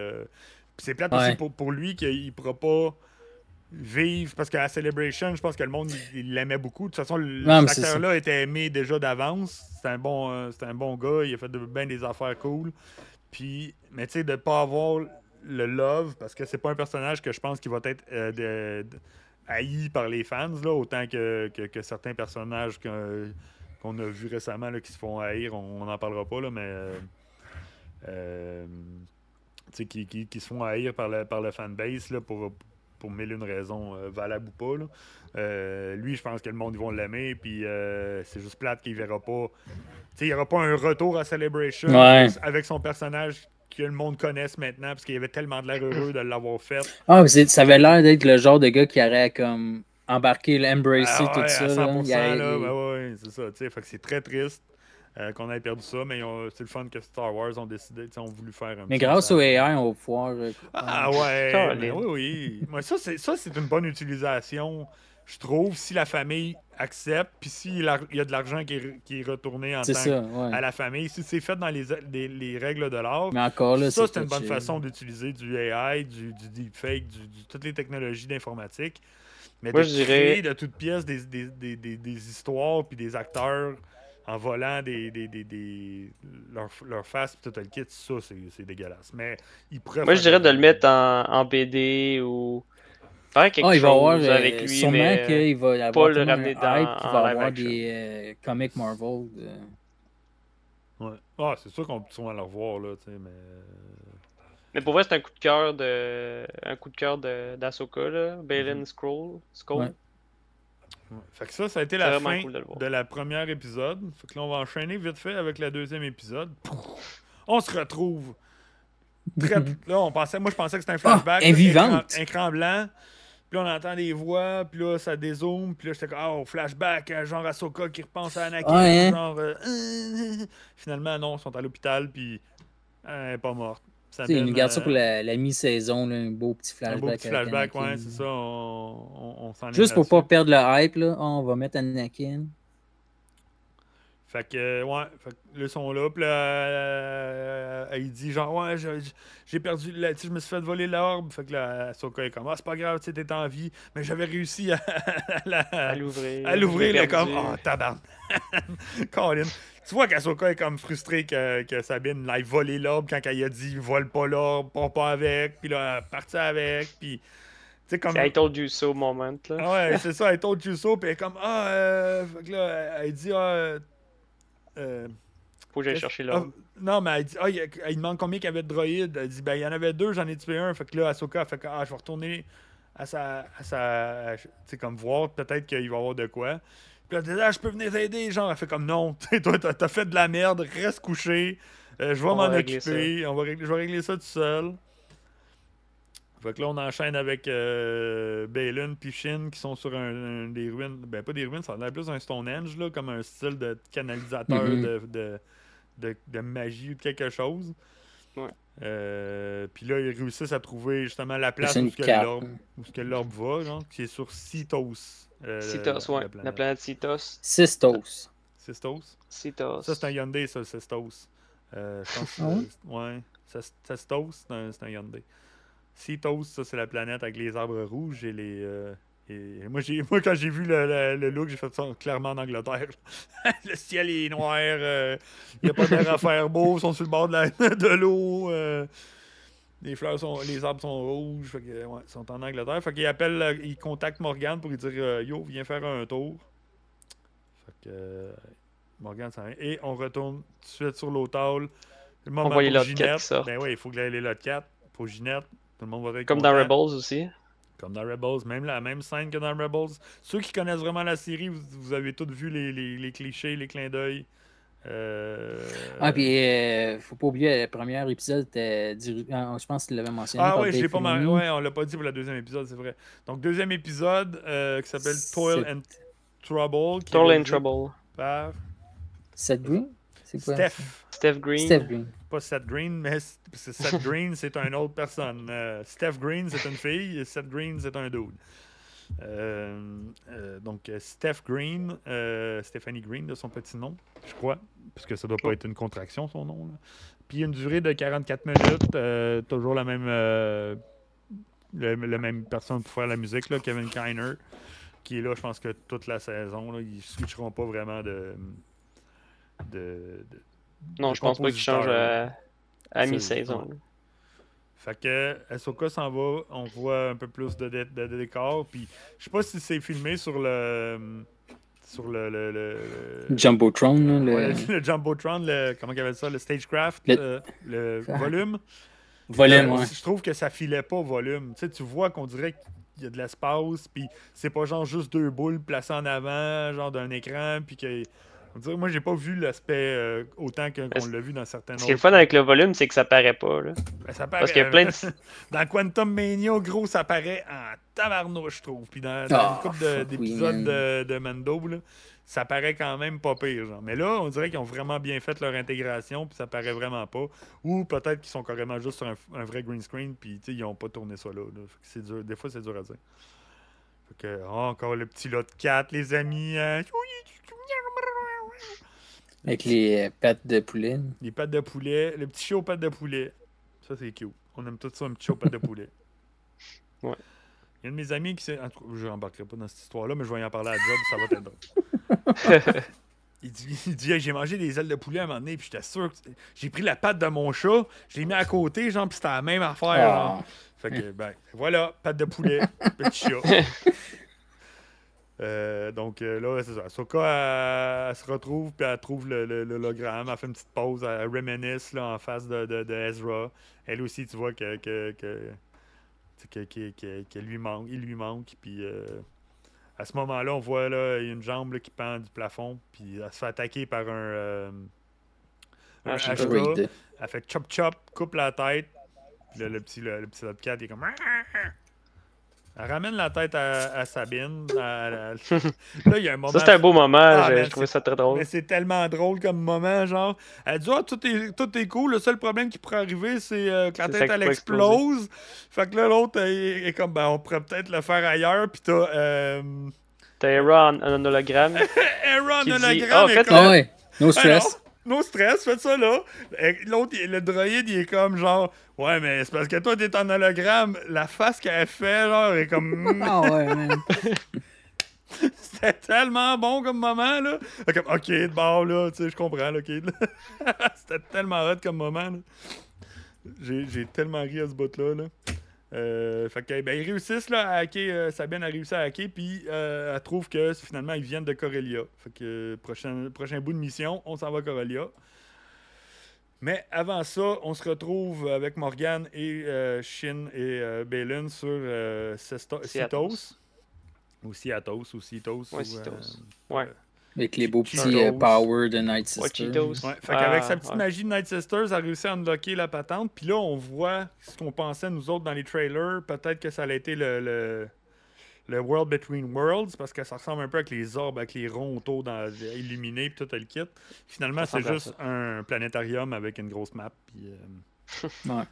C'est plate aussi pour, pour lui qu'il pourra pas vivre parce qu'à Celebration, je pense que le monde il l'aimait beaucoup. De toute façon, l'acteur-là était aimé déjà d'avance. C'était un, bon, euh, un bon gars, il a fait de, bien des affaires cool. Puis, mais tu sais, de pas avoir le love, parce que c'est pas un personnage que je pense qui va être euh, haï par les fans, là, autant que, que, certains personnages qu'on a vus récemment là, qui se font haïr, on n'en parlera pas, là, mais. Euh, qui, qui, qui, se font haïr par le, par le fanbase là, pour, pour mille une raisons, euh, valable ou pas. Euh, lui, je pense que le monde, ils vont l'aimer. Puis euh, c'est juste plate qu'il verra pas. il n'y aura pas un retour à Celebration avec son personnage que le monde connaisse maintenant, parce qu'il avait tellement de l'air heureux de l'avoir fait. Ah, ça avait l'air d'être le genre de gars qui aurait comme embarqué, embrassé ah, tout ça. 100%, là, ouais, c'est ça. Fait que c'est très triste. Euh, qu'on ait perdu ça, mais c'est le fun que Star Wars ont décidé, ont voulu faire un Mais grâce au AI, on va pouvoir. Euh, ah ouais, oui, oui. ça, c'est une bonne utilisation, je trouve, si la famille accepte, puis s'il y a de l'argent qui, est retourné en tant à la famille, si c'est fait dans les, les, règles de l'art, ça, c'est une bonne façon d'utiliser du AI, du, du deepfake, du, toutes les technologies d'informatique. Mais de créer de toutes pièces des, des, des, des histoires puis des acteurs en volant des, des, des, des leur, leur, face tout le kit, ça c'est dégueulasse. Mais ils Moi je dirais de le mettre en, en BD ou faire quelque oh, il va chose avoir, avec euh, lui. Sûrement mais qu'il va avoir pas le ramener dans hype, il va avoir des euh, comics Marvel. Euh. Ouais. Ah, c'est sûr qu'on peut souvent le revoir là, tu sais, mais. Mais pour vrai, c'est un coup de cœur de. Un coup de cœur d'Asoka, là. Balin mm Scroll. Scroll. Fait que ça, ça a été la fin de, la première épisode. Fait que là, on va enchaîner vite fait avec le deuxième épisode. On se retrouve. Très... là, on pensait, moi, je pensais que c'était un flashback. Oh, vivante. Écran, blanc. Puis là, on entend des voix, puis là, ça dézoome, puis là, j'étais comme, oh, flashback, euh, genre Ahsoka qui repense à Anakin, hein? genre... Euh, finalement, non, ils sont à l'hôpital, puis elle n'est pas morte. Ça une garde ça pour la, la mi-saison, un beau petit flashback. Un beau petit flashback, ouais, c'est ça. On, on, Juste pour pas perdre le hype, là, on va mettre Anakin. Fait que, ouais, fait que là, sont là, puis là, euh, il dit genre, ouais, j'ai perdu, là, je me suis fait voler l'orbe. Fait que là, Soka est comme, ah, c'est pas grave, tu t'es en vie, mais j'avais réussi à, à l'ouvrir. À l'ouvrir, comme, oh, tabarn. Colin. Tu vois qu'Asoka est comme frustrée que, que Sabine l'aille voler l'orbe quand elle a dit vole pas l'orbe, pars pas avec, puis là, parti avec, puis. C'est comme... I told you so moment, là. Ah ouais, c'est ça, I told you so, puis elle est comme, ah, euh... fait que là, elle dit, ah. Euh... Faut que j'aille chercher l'orbe. Ah, non, mais elle dit, ah, il, demande combien il y avait de droïdes. Elle dit, ben, il y en avait deux, j'en ai tué un. Fait que là, Asoka fait que, ah, je vais retourner à sa. À sa tu sais, comme voir, peut-être qu'il va y avoir de quoi. Puis elle dit, ah, je peux venir t'aider. Genre, elle fait comme non, toi, t'as fait de la merde, reste couché. Euh, je vais m'en occuper. On va régler, je vais régler ça tout seul. Fait que là, on enchaîne avec euh, Balin et Shin qui sont sur un, des ruines. Ben, pas des ruines, ça a l'air plus un Stonehenge, là, comme un style de canalisateur mm-hmm. de, de, de, de, magie ou de quelque chose. Ouais. Euh, puis là, ils réussissent à trouver justement la place où, que l'orbe va, genre, qui est sur Citos. Euh, Citos, ouais. La planète, Citos. Sistos. Sistos. Citos. Ça, c'est un Hyundai, ça, Sistos. Euh, je pense ah ouais? Sistos, c'est un, un, Hyundai. Citos, ça, c'est la planète avec les arbres rouges et les. Euh, et moi, moi, quand j'ai vu le, le, look, j'ai fait ça clairement en Angleterre. le ciel est noir, il euh, n'y a pas d'air à faire beau, ils sont sur le bord de, de l'eau. Les fleurs sont. Les arbres sont rouges. Fait que, ouais, ils sont en Angleterre. Fait qu'il appelle. Euh, il contacte Morgan pour lui dire euh, Yo, viens faire un tour. Fait que. Euh, Morgan s'en Et on retourne tout de suite sur l'hôtel. Le moment on voit Ginette. Ben oui, il faut que les lot 4 pour Ginette. Tout le monde va être Comme dans Rebels aussi. Comme dans Rebels, même la même scène que dans Rebels. Ceux qui connaissent vraiment la série, vous, vous avez tous vu les, les, les clichés, les clins d'œil. Euh... Ah, puis euh, faut pas oublier, le premier épisode était ah, Je pense qu'il l'avait mentionné. Ah, oui, j'ai pas mal. Ouais, on l'a pas dit pour le deuxième épisode, c'est vrai. Donc, deuxième épisode euh, qui s'appelle Toil and. Trouble. in réalisé Trouble. Par Seth Green? C'est quoi? Steph. Steph Green. Steph Green. Pas Seth Green, mais Seth Green, c'est une autre personne. Euh, Steph Green, c'est une fille, et Seth Green, c'est un dude. Euh, euh, donc, Steph Green, euh, Stephanie Green de son petit nom, je crois, parce que ça doit pas être une contraction, son nom. là. Puis une durée de 44 minutes, toujours la même, le, le même personne pour faire la musique, là, Kevin Kiner, qui est là, je pense que toute la saison. Là, ils switcheront pas vraiment de. de, de- Non, de je pense pas qu'il change compositeur. à, mi-saison. Fait que Ahsoka s'en va, on voit un peu plus de, dé- de, de décor. Puis je sais pas si c'est filmé sur le. Sur le. le, le, le- Jumbotron, là, le ouais, le Jumbotron, le, comment il appelle ça, le Stagecraft, Le- euh, le, volume. volume, Euh, ouais. Je trouve que ça filait pas au volume. Tu sais, tu vois qu'on dirait qu'il y a de l'espace, puis c'est pas genre juste deux boules placées en avant, genre d'un écran, puis que. On dirait, moi, j'ai pas vu l'aspect euh, autant qu'on l'a vu dans certains Ce qui est le autres. fun avec le volume, c'est que ça paraît pas. Là. Ben, ça Parce qu'il y a plein de. Dans Quantum Mania, gros, ça paraît en tabarnouche, je trouve. Puis dans, dans Ah, une couple d'épisodes de, de Mando, là, ça paraît quand même pas pire. Genre. Mais là, on dirait qu'ils ont vraiment bien fait leur intégration, puis ça paraît vraiment pas. Ou peut-être qu'ils sont carrément juste sur un, un vrai green screen, puis tu sais, ils ont pas tourné ça là. là. Fait que c'est dur. Des fois, c'est dur à dire. Fait que, oh, encore le petit lot de 4, les amis. hein. Avec les pattes de poulet. Les pattes de poulet, le petit show aux pattes de poulet. Ça, c'est cute. On aime tout ça, un petit show aux pattes de poulet. Ouais. Il y a un de mes amis qui s'est. En tout cas, je n'embarquerai pas dans cette histoire-là, mais je vais y en parler à job, ça va être drôle. Il dit, il dit Hey, j'ai mangé des ailes de poulet à un moment donné, puis j'étais sûr que j'ai pris la patte de mon chat, je l'ai mis à côté, genre, puis c'était la même affaire. Ah. genre. Fait que, ben, voilà, patte de poulet, petit chat. Euh, donc euh, là, c'est ça. Soka, elle, elle se retrouve, puis elle trouve le- le- l'hologramme. Elle fait une petite pause, elle reminisce là, en face de, de, de Ezra. Elle aussi, tu vois que, que, que, que- que- lui manque, il lui manque. Puis euh, à ce moment-là, on voit là, il y a une jambe là, qui pend du plafond, puis elle se fait attaquer par un, euh, un. Raid. Elle fait chop chop, coupe la tête. Puis là, le petit, le, le petit Lobcat, il est comme. Elle ramène la tête à, à Sabine. Là, il y a un moment. Ça, c'était un beau moment. Ah, j'ai man, je trouvais c'est- ça très drôle. Mais c'est tellement drôle comme moment, genre. Elle dit Ah, tout est, tout est cool. Le seul problème qui pourrait arriver, c'est euh, que la C'est tête, elle explose. Fait que là, l'autre est, est comme Ben, on pourrait peut-être le faire ailleurs. Puis t'as. Euh... T'as Hera en, en hologramme. Aaron Qui dit, hologramme en fait, comme- Ah ouais, no stress. No stress, faites ça là. L'autre, le droïde, il est comme genre, ouais, mais c'est parce que toi, t'es en hologramme. La face qu'elle fait, genre, est comme. Ah ouais, man. C'était tellement bon comme moment, là. Fait Comme, ok, de bord, là, tu sais, je comprends, là, ok. C'était tellement hot comme moment, là. J'ai j'ai tellement ri à ce bout-là, là. Euh, fait que, ben, ils réussissent, là, à hacker. euh, Sabine a réussi à hacker, puis euh, elle trouve que finalement, ils viennent de Corellia. Fait que, prochain, prochain bout de mission, on s'en va à Corellia. Mais avant ça, on se retrouve avec Morgan et Shin et Balin sur. Citos. Ou Ciatos, ou Citos. Ouais, ou, Citos. Ouais. Avec les beaux petits euh, power de Night Ouais, Sister. Cheetos. Ouais, fait Ah, qu'avec sa petite ouais. magie de Night Sisters, elle a réussi à unlocker la patente. Puis là, on voit ce qu'on pensait, nous autres, dans les trailers. Peut-être que ça allait été le, le, le World Between Worlds, parce que ça ressemble un peu avec les orbes, avec les ronds autour dans, illuminés, puis tout le kit. Finalement, c'est juste un planétarium avec une grosse map. Puis, euh, Ouais.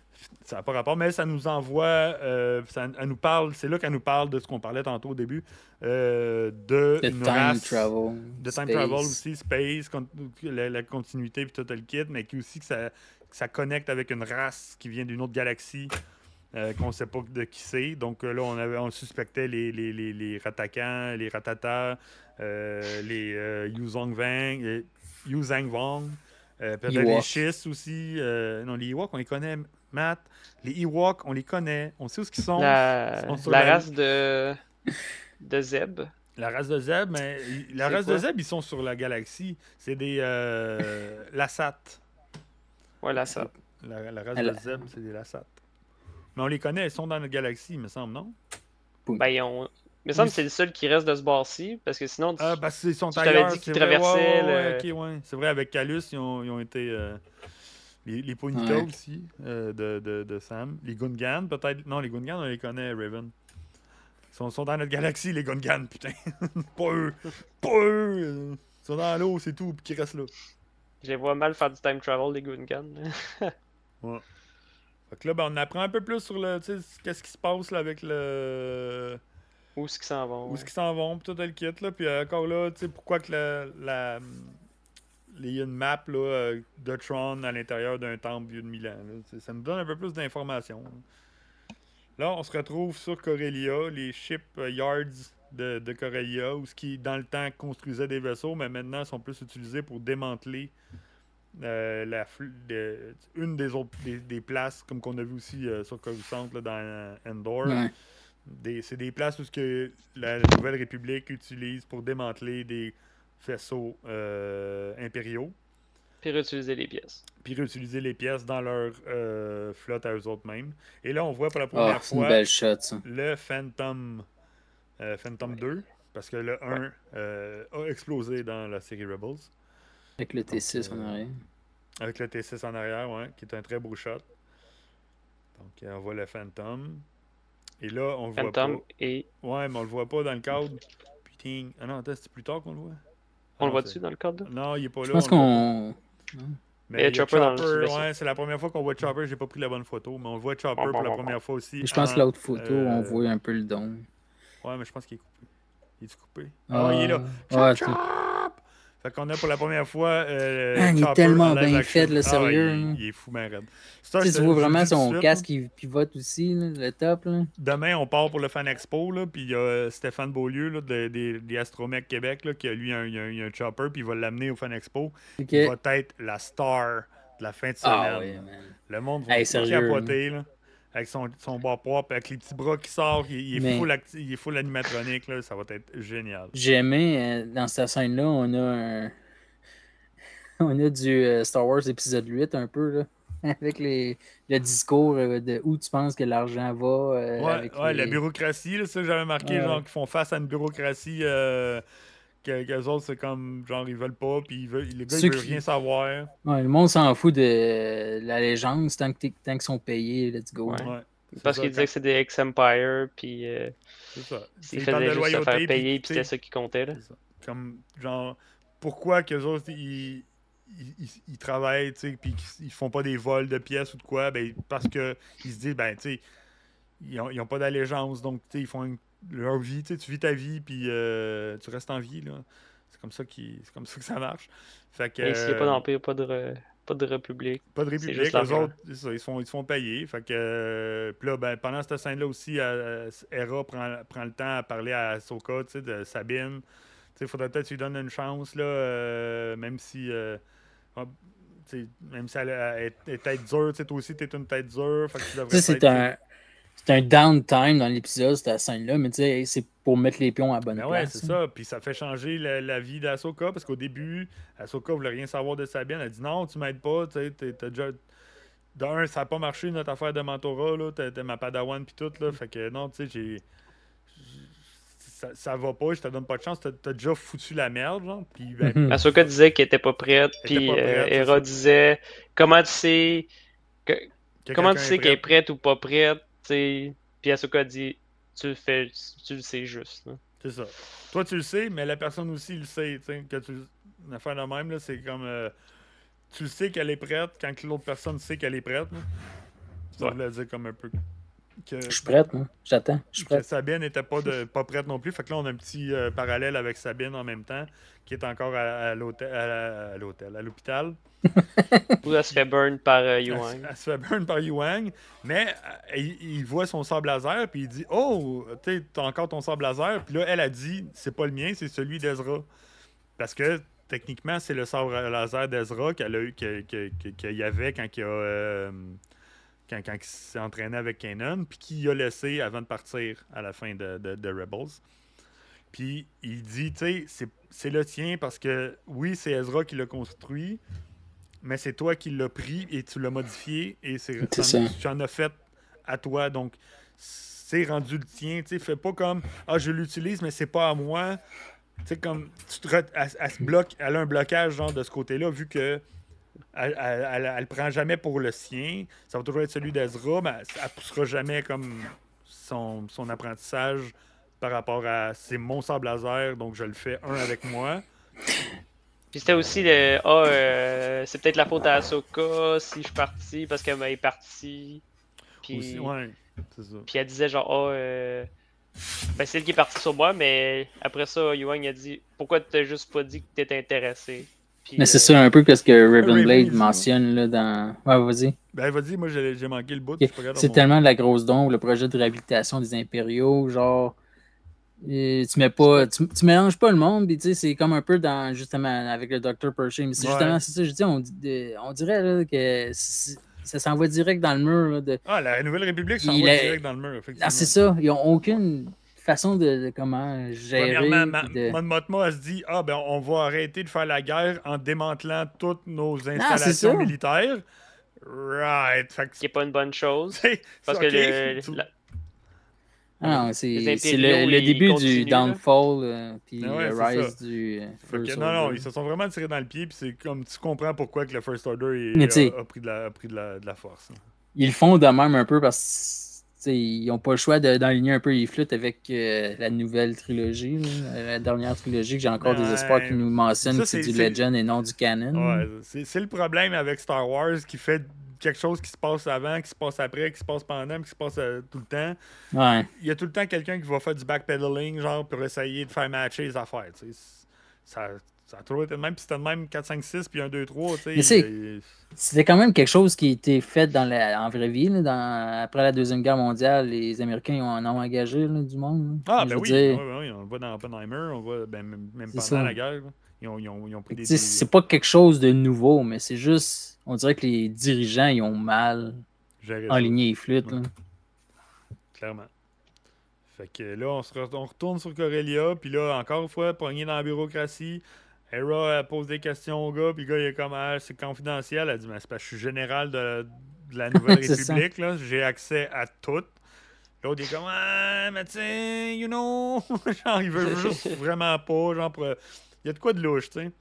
ça n'a pas rapport, mais ça nous envoie, euh, ça, elle nous parle, c'est là qu'elle nous parle de ce qu'on parlait tantôt au début, euh, de une time race, travel. de time travel aussi, space, con- la, la continuité puis tout le kit, mais qui aussi que ça, que ça connecte avec une race qui vient d'une autre galaxie euh, qu'on ne sait pas de qui c'est. Donc euh, là, on avait, on suspectait les les les, les Ratakans, les Ratata, euh, les euh, Yuzong Vang, Yuzang Vong, euh, peut-être les. Schiss aussi. euh, non, les Ewoks, on les connaît, Matt. Les Ewoks, on les connaît, on sait où ils sont. La, sont la la- race de, de Zeb. La race de Zeb, mais la race de? Zeb, ils sont sur la galaxie. C'est des euh, Lassat. Ouais, ça. La, la race Elle- de Zeb, c'est des Lassat. Mais on les connaît, ils sont dans notre galaxie, il me semble, non? Ben, ils ont. Il me semble que c'est le seul qui reste de ce bar-ci, parce que sinon, tu- Ah, parce qu'ils sont Tu t'avais dit qu'ils traversaient ouais, ouais, le- ok, ouais. C'est vrai, avec Calus, ils ont, ils ont été. euh, les, les Ponyta Ouais. aussi, euh, de, de, de Sam. Les Gungans, peut-être. Non, les Gungans, on les connaît, Raven. Ils sont, sont dans notre galaxie, les Gungans, putain. pas eux. Pas eux. Ils sont dans l'eau, c'est tout, puis qu'ils restent là. Je les vois mal faire du time travel, les Gungans. Ouais. Fait que là, ben, on apprend un peu plus sur le. Tu sais, qu'est-ce qui se passe là avec le. Où est-ce qu'ils s'en vont? Où ouais. est-ce qu'ils s'en vont, puis tout le kit, là. Puis euh, encore là, tu sais, pourquoi que la. la il y a une map là, euh, de Tron à l'intérieur d'un temple vieux de Milan. Là. Ça nous donne un peu plus d'informations. Là. Là, on se retrouve sur Corellia, les ship euh, yards de, de Corellia, où ce qui, dans le temps, construisait des vaisseaux, mais maintenant sont plus utilisés pour démanteler euh, la, de- une des autres des, des places, comme qu'on a vu aussi euh, sur Coruscant là, dans Endor. Ouais. C'est des places où ce que la Nouvelle République utilise pour démanteler des vaisseaux euh, impériaux, Puis réutiliser les pièces. puis réutiliser les pièces dans leur euh, flotte à eux autres mêmes. Et là, on voit pour la première Ah, une fois belle shot, ça. le Phantom, euh, Phantom 2, parce que le 1 euh, a explosé dans la série Rebels, Avec le T6 en euh, arrière. avec le T6 en arrière, ouais, qui est un très beau shot. Donc, on voit le Phantom. Et là, on le voit Phantom pas. et. Ouais, mais on le voit pas dans le cadre. Putain. Ah non, attends, c'est plus tard qu'on le voit. Ah On le non, voit dessus dans le cadre? là? Non, il est pas là. Je pense qu'on. Mais Il y a il y a Chopper dans le Chopper, vaisseau. ouais, c'est la première fois qu'on voit Chopper. J'ai pas pris la bonne photo, mais on voit Chopper Bon, pour la bon, bon, première fois aussi. Je pense que l'autre photo, euh, on voit un peu le don. Ouais, mais je pense qu'il est coupé. Il est coupé? Ah, il est là. Chop, Ouais, chop! Fait qu'on a pour la première fois. Euh, Man, il est tellement bien fait, le Ah, sérieux, il, est- hein. il est fou, raide. Ça, Tu sais, tu vois vraiment de son suite, casque qui pivote aussi, là, le top. Là. Demain, on part pour le Fan Expo, là, puis il y a euh, Stéphane Beaulieu là, de- des, des Astromech Québec, là, qui a lui un, il a un, il a un chopper, puis il va l'amener au Fan Expo. Ok. Il va être la star de la fin de semaine. Ah oui, man. Le monde va Hey, sérieux, capoter, là, avec son, son bas propre, avec les petits bras qui sortent, il, il est Mais- full acti- il est full animatronique, là, ça va être génial. J'ai aimé, euh, dans cette scène-là, on a un... On a du euh, Star Wars épisode 8 un peu, là. Avec les, le discours euh, de où tu penses que l'argent va. euh, Ouais, avec ouais, les- la bureaucratie, là, ça j'avais marqué, Ouais. genre, qu'ils font face à une bureaucratie euh, que, qu'eux autres, c'est comme, genre, ils veulent pas, puis ils veulent, les gars, Ceux ils veulent qui- rien savoir. Ouais, le monde s'en fout de la légende, tant que qu'ils sont payés, let's go. Ouais. Ouais, c'est Parce ça, qu'il disait que c'était des ex-Empire, puis euh, C'est Ils de juste se faire loyauté, payer, puis, c'était ça qui comptait. Là. c'est ça. Comme, genre, pourquoi qu'eux autres, ils, ils, ils- ils travaillent, tu sais, puis qu'ils ils font pas des vols de pièces ou de quoi, ben, parce que ils se disent, ben, tu sais, ils ont, ils ont pas d'allégeance, donc, tu sais, ils font une- leur vie, tu sais, tu vis ta vie, puis euh, tu restes en vie, là. C'est comme ça qui, c'est comme ça que ça marche. Fait que, Et s'il n'y a pas euh, d'Empire, pas de, re- pas de République. pas de République, les autres, c'est ça, ils, se font, ils se font payer. Fait que, euh, puis là, ben, pendant cette scène-là aussi, Hera prend, prend le temps à parler à Ahsoka, tu sais, de Sabine. Il faudrait peut-être que tu lui donnes une chance, là, euh, même si. euh, ah, tu même si elle, elle est, est tête dure, tu sais, toi aussi, t'es une tête dure. Fait que tu devrais Tu c'est un, c'est un downtime dans l'épisode, cette scène-là, mais tu sais, c'est pour mettre les pions à la bonne Ben ouais, place. c'est ça. Puis ça fait changer la, la vie d'Asoka parce qu'au début, Asoka voulait rien savoir de Sabine. Elle dit non, tu m'aides pas. Tu sais, t'as déjà. D'un, ça n'a pas marché notre affaire de mentorat. là. T'es t'es ma padawan puis tout. Là. Fait que non, tu sais, j'ai. Ça, ça va pas, je te donne pas de chance. T'as as déjà foutu la merde, genre. Puis ben. Ahsoka disait qu'elle était pas prête, puis euh, Hera disait comment tu sais que- que comment tu sais qu'elle est prêt. prête ou pas prête, sais. Puis Ahsoka dit tu le fais, tu le sais juste. C'est ça. Toi, tu le sais, mais la personne aussi le sait. tu sais, Que tu... Une affaire de même, là, c'est comme. euh, tu le sais qu'elle est prête quand l'autre personne sait qu'elle est prête. là. Ça Ouais. voulait dire comme un peu. Que, Je suis prête, moi. J'attends. Je suis que prête. Sabine n'était pas, de, pas prête non plus. Fait que là, on a un petit euh, parallèle avec Sabine en même temps, qui est encore à, à l'hôtel, à, à l'hôtel, à l'hôpital. Ou elle se fait burn par euh, Elle, Yuang. se- elle se fait burn par Yuang, mais euh, il, il voit son sable laser, puis il dit Oh, tu sais, t'as encore ton sable laser. Puis là, elle a dit C'est pas le mien, c'est celui d'Ezra. Parce que techniquement, c'est le sabre laser d'Ezra qu'elle a eu, qu'il y avait quand il, a, euh, quand, quand il s'est entraîné avec Kanan, puis qu'il a laissé avant de partir à la fin de, de- de Rebels. Puis il dit, tu sais, c'est- le tien parce que oui, c'est Ezra qui l'a construit, mais c'est toi qui l'as pris et tu l'as modifié et c'est tu en as fait à toi. Donc, c'est rendu le tien. Tu sais, fais pas comme Ah, je l'utilise, mais c'est pas à moi. Tu sais, comme tu te re- elle, elle se bloque, elle a un blocage genre de ce côté-là, vu que elle, elle, elle- elle le prend jamais pour le sien. Ça va toujours être celui d'Ezra, mais elle, poussera jamais comme son, son apprentissage par rapport à c'est mon sable laser, donc je le fais un avec moi. Puis c'était aussi le Ah, euh, c'est peut-être la faute à Ahsoka si je suis parti parce qu'elle est partie. Puis, Aussi, ouais, c'est ça. puis elle disait genre Ah, euh, ben c'est elle qui est partie sur moi, mais après ça, Yuang a dit Pourquoi t'as juste pas dit que t'étais intéressé? Puis, Mais c'est euh, ça un peu ce que Raven Blade il- mentionne là, dans. Ouais, vas-y. Ben, vas-y, moi, j'ai manqué le bout. C'est tellement de la grosse dombe, le projet de réhabilitation des impériaux, genre. euh, tu mets pas. Tu, tu mélanges pas le monde, puis tu sais, c'est comme un peu dans justement avec le Dr. Pershing. Mais c'est Ouais. justement, c'est ça, je dis, on, on dirait là, que ça s'en va direct dans le mur. Là, de, Ah, la Nouvelle République s'en Il va est- direct dans le mur, effectivement. ah, c'est ça, ils ont aucune façon de, de comment gérer. Premièrement, de- Mon se dit Ah, ben, on va arrêter de faire la guerre en démantelant toutes nos Ah, c'est installations militaires. Right. Fait que qui est pas une bonne chose. c'est. Parce que le- la- Ah c'est le, début du downfall, euh, puis Ah ouais, le rise du. euh, Fait que First non, non, Order. ils se sont vraiment tirés dans le pied, puis c'est comme tu comprends pourquoi que le First Order est- a, a pris, de la, a pris de, la, de la force. Ils le font de même un peu parce qu'ils n'ont pas le choix d'enligner un peu les flûtes avec euh, la nouvelle trilogie, là, la dernière trilogie, que j'ai encore des espoirs qui nous mentionnent que c'est du Legend et non du Canon. Ouais, c'est le problème avec Star Wars qui fait quelque chose qui se passe avant, qui se passe après, qui se passe pendant, qui se passe euh, tout le temps. Ouais. Il y a tout le temps quelqu'un qui va faire du backpedaling, genre, pour essayer de faire matcher les affaires. Ça, ça a toujours été de même, puis c'était de même 4, 5, 6, puis 1, 2, 3. tu sais, Mais il- C'était quand même quelque chose qui a été fait dans la, en vraie vie. là, dans- après la Deuxième Guerre mondiale, les Américains en ont engagé là, du monde. là. Ah, ben oui, dire, ouais, ouais, ouais, on le voit dans Oppenheimer, on le voit ben, même pendant ça. la guerre. Ils ont, ils ont- ils ont pris des. C'est pas quelque chose de nouveau, mais c'est juste. On dirait que les dirigeants ils ont mal enligné les flûtes. là. clairement. Fait que là, on, se re- on retourne sur Corellia, puis là, encore une fois, pogné dans la bureaucratie. Hera elle pose des questions au gars, puis le gars, il est comme, ah, c'est confidentiel. Elle dit, mais c'est parce que je suis général de, de la Nouvelle. République, là, j'ai accès à tout. L'autre, il est comme, ah, mais tu sais, you know. genre, il veut juste vraiment pas, genre, pour- il y a de quoi de louche, tu sais.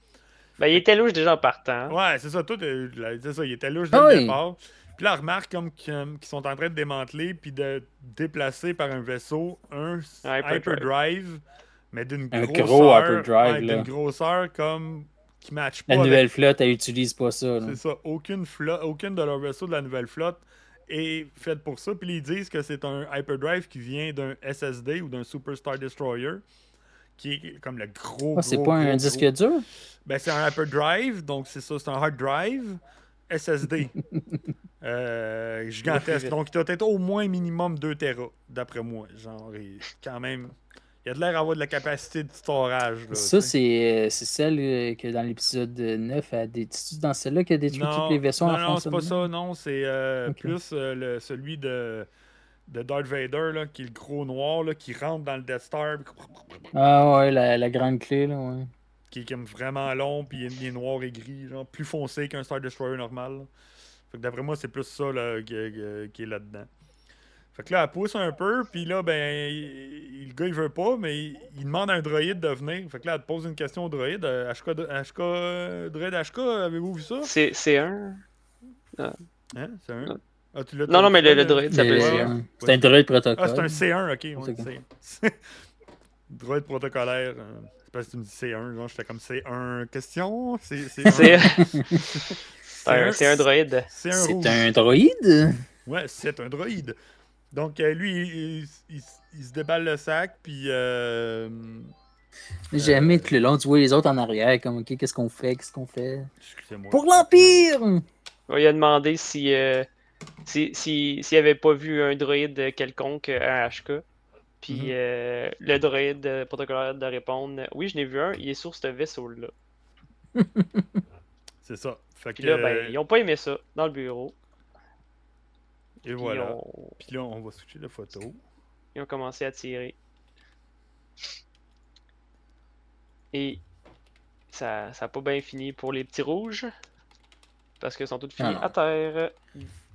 Ben, il était louche déjà en partant. Ouais, c'est ça, tout, euh, c'est ça, il était louche dès Ah le départ. Puis là, remarque comme qu'ils sont en train de démanteler puis de déplacer par un vaisseau un s- Un hyperdrive. hyperdrive, mais d'une Un grosseur, gros hyperdrive, ouais, là. d'une grosseur comme qui matche pas La avec- nouvelle flotte, elle utilise pas ça. c'est ça, aucune flotte, aucune de leurs vaisseaux de la nouvelle flotte est faite pour ça. Puis ils disent que c'est un hyperdrive qui vient d'un SSD ou d'un Super Star Destroyer, qui est comme le gros. Ah, c'est gros, pas un gros, disque gros- dur? ben, c'est un hyperdrive, donc c'est ça, c'est un hard drive SSD. Euh, gigantesque. Donc, il doit être au moins minimum 2 Tera, d'après moi. Genre, quand même, il y a de l'air d'avoir de la capacité de storage. là, Ça, c'est euh, c'est celle euh, que dans l'épisode 9, elle dé- c'est-tu dans celle-là qui a détruit tous les vaisseaux non, en non, c'est pas ça, non? C'est euh, plus euh, le, celui de, de Darth Vader, là, qui est le gros noir, là, qui rentre dans le Death Star, Ah ouais, la, la grande clé, là, ouais. qui est comme vraiment long, puis il est- noir et gris, genre plus foncé qu'un Star Destroyer normal. Fait que d'après moi, c'est plus ça là, qui est là-dedans. Fait que là, elle pousse un peu, puis là, ben, il- le gars, il veut pas, mais il, il demande à un droïde de venir. Fait que là, elle te pose une question au droïde. euh, HK, HK, euh, droïde HK, avez-vous vu ça? C'est c'est un. Hein? C'est un? Non. Ah, tu l'as- Non, non, mais le, le droïde s'appelle ouais. euh, C'est un droïde protocole. Ah, c'est un C1, ok. ouais, C'est C1. Droïde protocolaire. euh, c'est parce que tu me dis C1, genre, j'étais comme C1 question. C'est c'est C'est C'est un, c'est un droïde. C'est un. C'est un droïde? Ouais, c'est un droïde. Donc, euh, lui, il, il- il- il se déballe le sac, puis. euh, J'ai aimé que le long, tu vois les autres en arrière, comme, ok, qu'est-ce qu'on fait, qu'est-ce qu'on fait? Excusez-moi. Pour l'Empire! On lui a demandé si, euh, si, si, s'il avait pas vu un droïde quelconque à HK. Puis euh, le droïde euh, protocolaire de répondre Oui, je n'ai vu un, il est sur ce vaisseau-là. C'est ça. Fait que, Puis là, ben, euh, ils ont pas aimé ça dans le bureau. Et Puis voilà. Ont, Puis là, on va switcher la photo. ils ont commencé à tirer. Et ça n'a pas bien fini pour les petits rouges. Parce qu'ils sont tous finis Ah. à terre.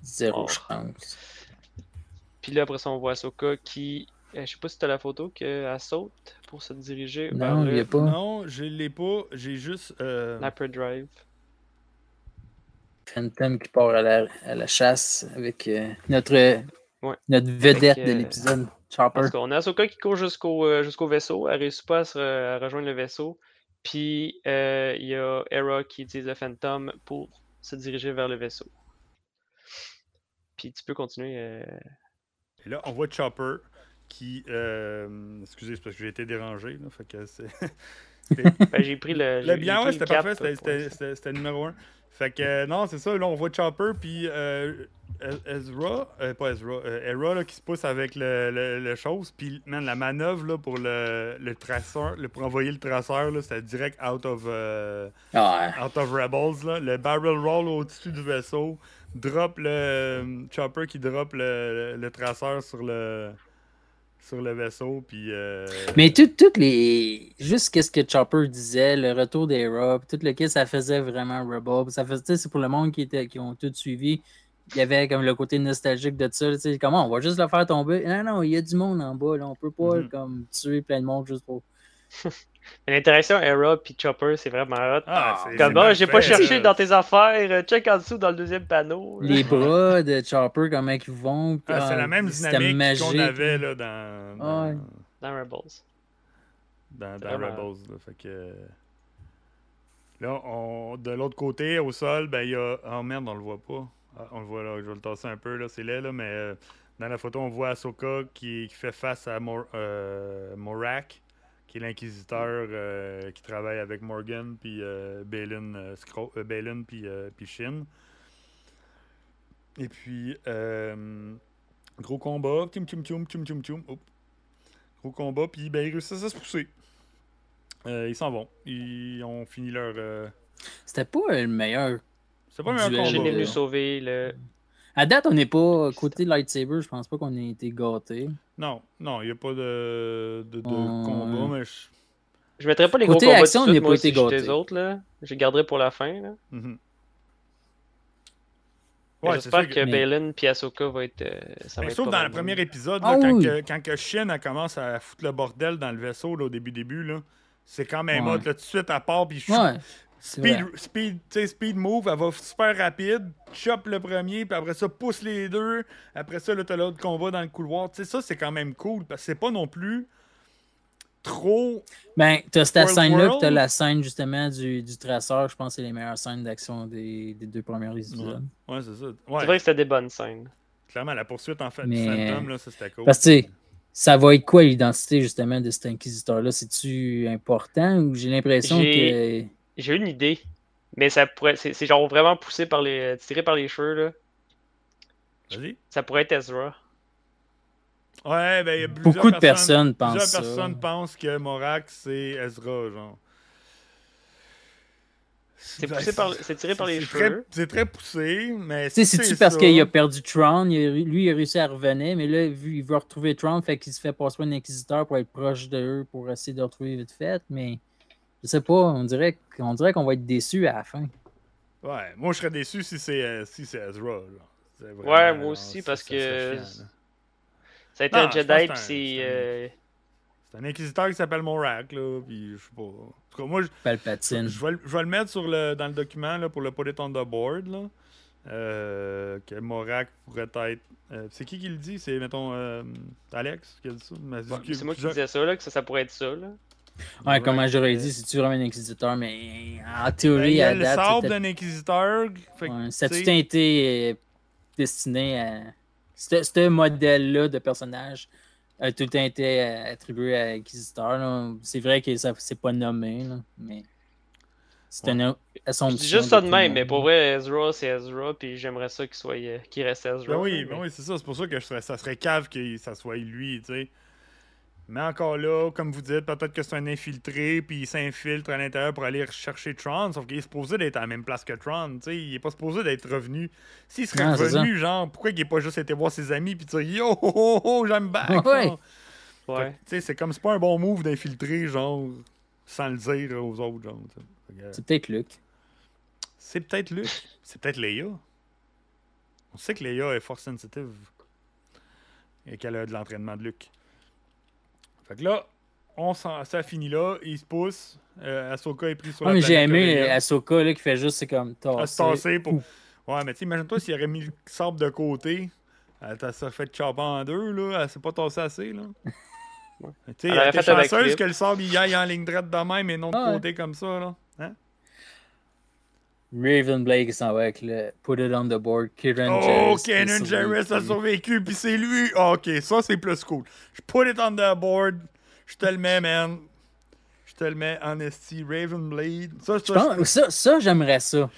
Zéro Oh. chance. Puis là, après ça, on voit Ahsoka qui. euh, je sais pas si t'as la photo qu'elle saute pour se diriger vers Non, il n'y le a pas. Non, je l'ai pas. J'ai juste. euh, Hyperdrive. Phantom qui part à la, à la chasse avec euh, notre, Ouais. notre vedette de euh, l'épisode. Chopper. Parce qu'on a Ahsoka qui court jusqu'au euh, jusqu'au vaisseau. Elle réussit pas à, se re- à rejoindre le vaisseau. Puis euh, il y a Hera qui utilise le Phantom pour se diriger vers le vaisseau. Puis tu peux continuer. euh, Et là, on voit Chopper qui. euh, excusez, c'est parce que j'ai été dérangé. Là, fait que c'est. Ben, j'ai pris le. Le bien, ouais, le c'était parfait, c'était- c'était numéro 1. Fait que, euh, non, c'est ça, là, on voit Chopper, puis euh, Ez- Ezra, euh, pas Ezra, euh, Hera, là, qui se pousse avec le, le, le chose, puis, man, la manœuvre, là, pour le, le traceur, le, pour envoyer le traceur, c'était direct out of, Ah, out of Rebels, là. Le barrel roll au-dessus du vaisseau, drop le Chopper qui drop le, le traceur sur le, sur le vaisseau, puis... euh, Mais tout- toutes les. Juste qu'est-ce que Chopper disait, le retour des Rob, tout le kit, ça faisait vraiment Rebel. Ça faisait, c'est pour le monde qui, était, qui ont tout suivi. Il y avait comme le côté nostalgique de ça. tu sais, Comment on va juste le faire tomber? Non, non, il y a du monde en bas. Là. On peut pas Mhm. comme tuer plein de monde juste pour. Mais L'interaction Hera puis Chopper, c'est vraiment hot. Ah, c'est- Comme bon, j'ai pas cherché dans tes affaires, euh, check en dessous dans le deuxième panneau. là. Les bras de Chopper, comment ils vont. Ah, c'est ah, la même dynamique qu'on avait là, dans, dans, Ouais. Dans Rebels. dans, dans vraiment- Rebels. Là, fait que... là on... de l'autre côté, au sol, ben, il y a. Oh merde, on le voit pas. Ah, on le voit là, je vais le tasser un peu, là, c'est laid, là, mais euh, dans la photo, on voit Ahsoka qui, qui fait face à Mor- euh, Morak, qui est l'inquisiteur euh, qui travaille avec Morgan, puis euh, Balin, euh, Scro- euh, Balin, puis euh, puis Shin. Et puis, euh, gros combat, tchoum tchoum tchoum tchoum tchoum tchoum. Oups. Gros combat, puis ben, ils réussissent à se pousser. Euh, ils s'en vont. Ils ont fini leur. euh, C'était pas le meilleur. C'est pas un meilleur combat. est venu sauver le. À date, on n'est pas. Côté lightsaber, je pense pas qu'on ait été gâtés. Non, non, il n'y a pas de, de, de Ouais. combat, mais je- Je mettrais pas les Côté gros combats action, de suite, moi je gâtés. des autres, là. Je les garderai pour la fin, là. Mhm. Ouais, J'espère que, que- mais- Balin puis Ahsoka va être. euh, ça va Mais être sauf dans le premier épisode, Ah là, quand, oui. que, quand que Shin elle commence à foutre le bordel dans le vaisseau là, au début début, là, c'est quand même Ouais. hot. Là, tout de suite, à part, puis Ouais. C'est speed, speed, tu sais, speed move, elle va super rapide, chop le premier, puis après ça, pousse les deux. Après ça, là, t'as l'autre combat dans le couloir. Tu sais, ça, c'est quand même cool, parce que c'est pas non plus trop. Ben, t'as cette scène-là, puis t'as la scène justement du, du traceur. Je pense que c'est les meilleures scènes d'action des, des deux premiers épisodes. Ouais, c'est ça. C'est Ouais, vrai que c'était des bonnes scènes. clairement, la poursuite en fait Mais- du Phantom, là, ça, c'était cool. Parce que, tu sais, ça va être quoi l'identité justement de cet inquisiteur-là? C'est-tu important ou j'ai l'impression que. J'ai- une idée. Mais ça pourrait. C'est genre vraiment poussé par les. tiré par les cheveux, là. Vas-y. Ça pourrait être Ezra. Ouais, ben, il y a plusieurs Beaucoup de personnes pensent Plusieurs ça. personnes pensent que Morak, c'est Ezra, genre. C'est Ben, poussé par. C'est tiré par les cheveux. très- C'est très poussé, mais Tu sais, si c'est-tu c'est parce qu'il a perdu Tron, il a- lui, il a réussi à revenir, mais là, vu il veut retrouver Tron, fait qu'il se fait passer pour un inquisiteur pour être proche d'eux, pour essayer de retrouver vite fait, mais je sais pas, on dirait qu'on dirait qu'on va être déçu à la fin. Ouais, moi je serais déçu si c'est euh, si c'est Ezra. genre. C'est vraiment, Ouais, moi aussi, parce ça que-. Ça a été Non, un Jedi, puis c'est un- euh, C'est un inquisiteur qui s'appelle Morak, là, puis je sais pas. En tout cas, moi, je, Palpatine. je vais, le- je vais le mettre sur le, dans le document là, pour le put it on the board, là. Euh, que Morak pourrait être. euh, c'est qui qui le dit? C'est, mettons, euh, Alex qui a dit ça? C'est moi qui je- disais ça, là, que ça, ça pourrait être ça, là. Ouais, comment j'aurais dit, si tu vraiment un inquisiteur, mais en ben, théorie, il y a à le date, sable d'un inquisiteur. fait que, ouais, ça a tout été euh, destiné à. Ce modèle-là de personnage a tout le temps été euh, attribué à l'inquisiteur. C'est vrai que ça c'est pas nommé, là, mais c'est Ouais. dis juste ça de même, mais pour vrai, Ezra, c'est Ezra, puis j'aimerais ça qu'il soit, euh, qu'il reste Ezra. Ben oui, là, ben oui, c'est ça. C'est pour ça que je serais- ça serait cave que ça soit lui, tu sais. Mais encore là, comme vous dites, peut-être que c'est un infiltré, puis il s'infiltre à l'intérieur pour aller chercher Tron, sauf qu'il est supposé d'être à la même place que Tron, tu sais. Il est pas supposé d'être revenu. S'il serait Non, revenu, genre, pourquoi il est pas juste été voir ses amis, puis dire Yo, oh, oh, oh, j'aime back, Ouais. Ouais. que, Tu sais, c'est comme, c'est pas un bon move d'infiltrer, genre, sans le dire aux autres, genre. que, C'est peut-être Luc. C'est peut-être Luke, c'est peut-être Leia. On sait que Leia est force sensitive et qu'elle a de l'entraînement de Luke. Fait que là, on s'en, ça finit là, il se pousse. Euh, Ahsoka est pris sur Ouais, la mais j'ai aimé Corellia. Ahsoka là, qui fait juste c'est comme à se tasser. pour. Ouais, mais tu sais, imagine-toi s'il aurait mis le sable de côté, Elle t'a ça fait chopper en deux, là. Elle s'est pas tassée assez, là. Ouais. Tu sais, Elle était chanceuse que le sable il aille en ligne droite de même et non de Ah ouais. côté comme ça, là. Hein? Raven Blake s'en va avec le Put it on the board. Kieran Oh, qui Kenan a survécu. puis c'est lui. Ok, ça c'est plus cool. Je put it on the board. Je te le mets, man. Je te le mets en esti. Raven Blade. Ça, ça, Je pense- Ça, ça j'aimerais ça.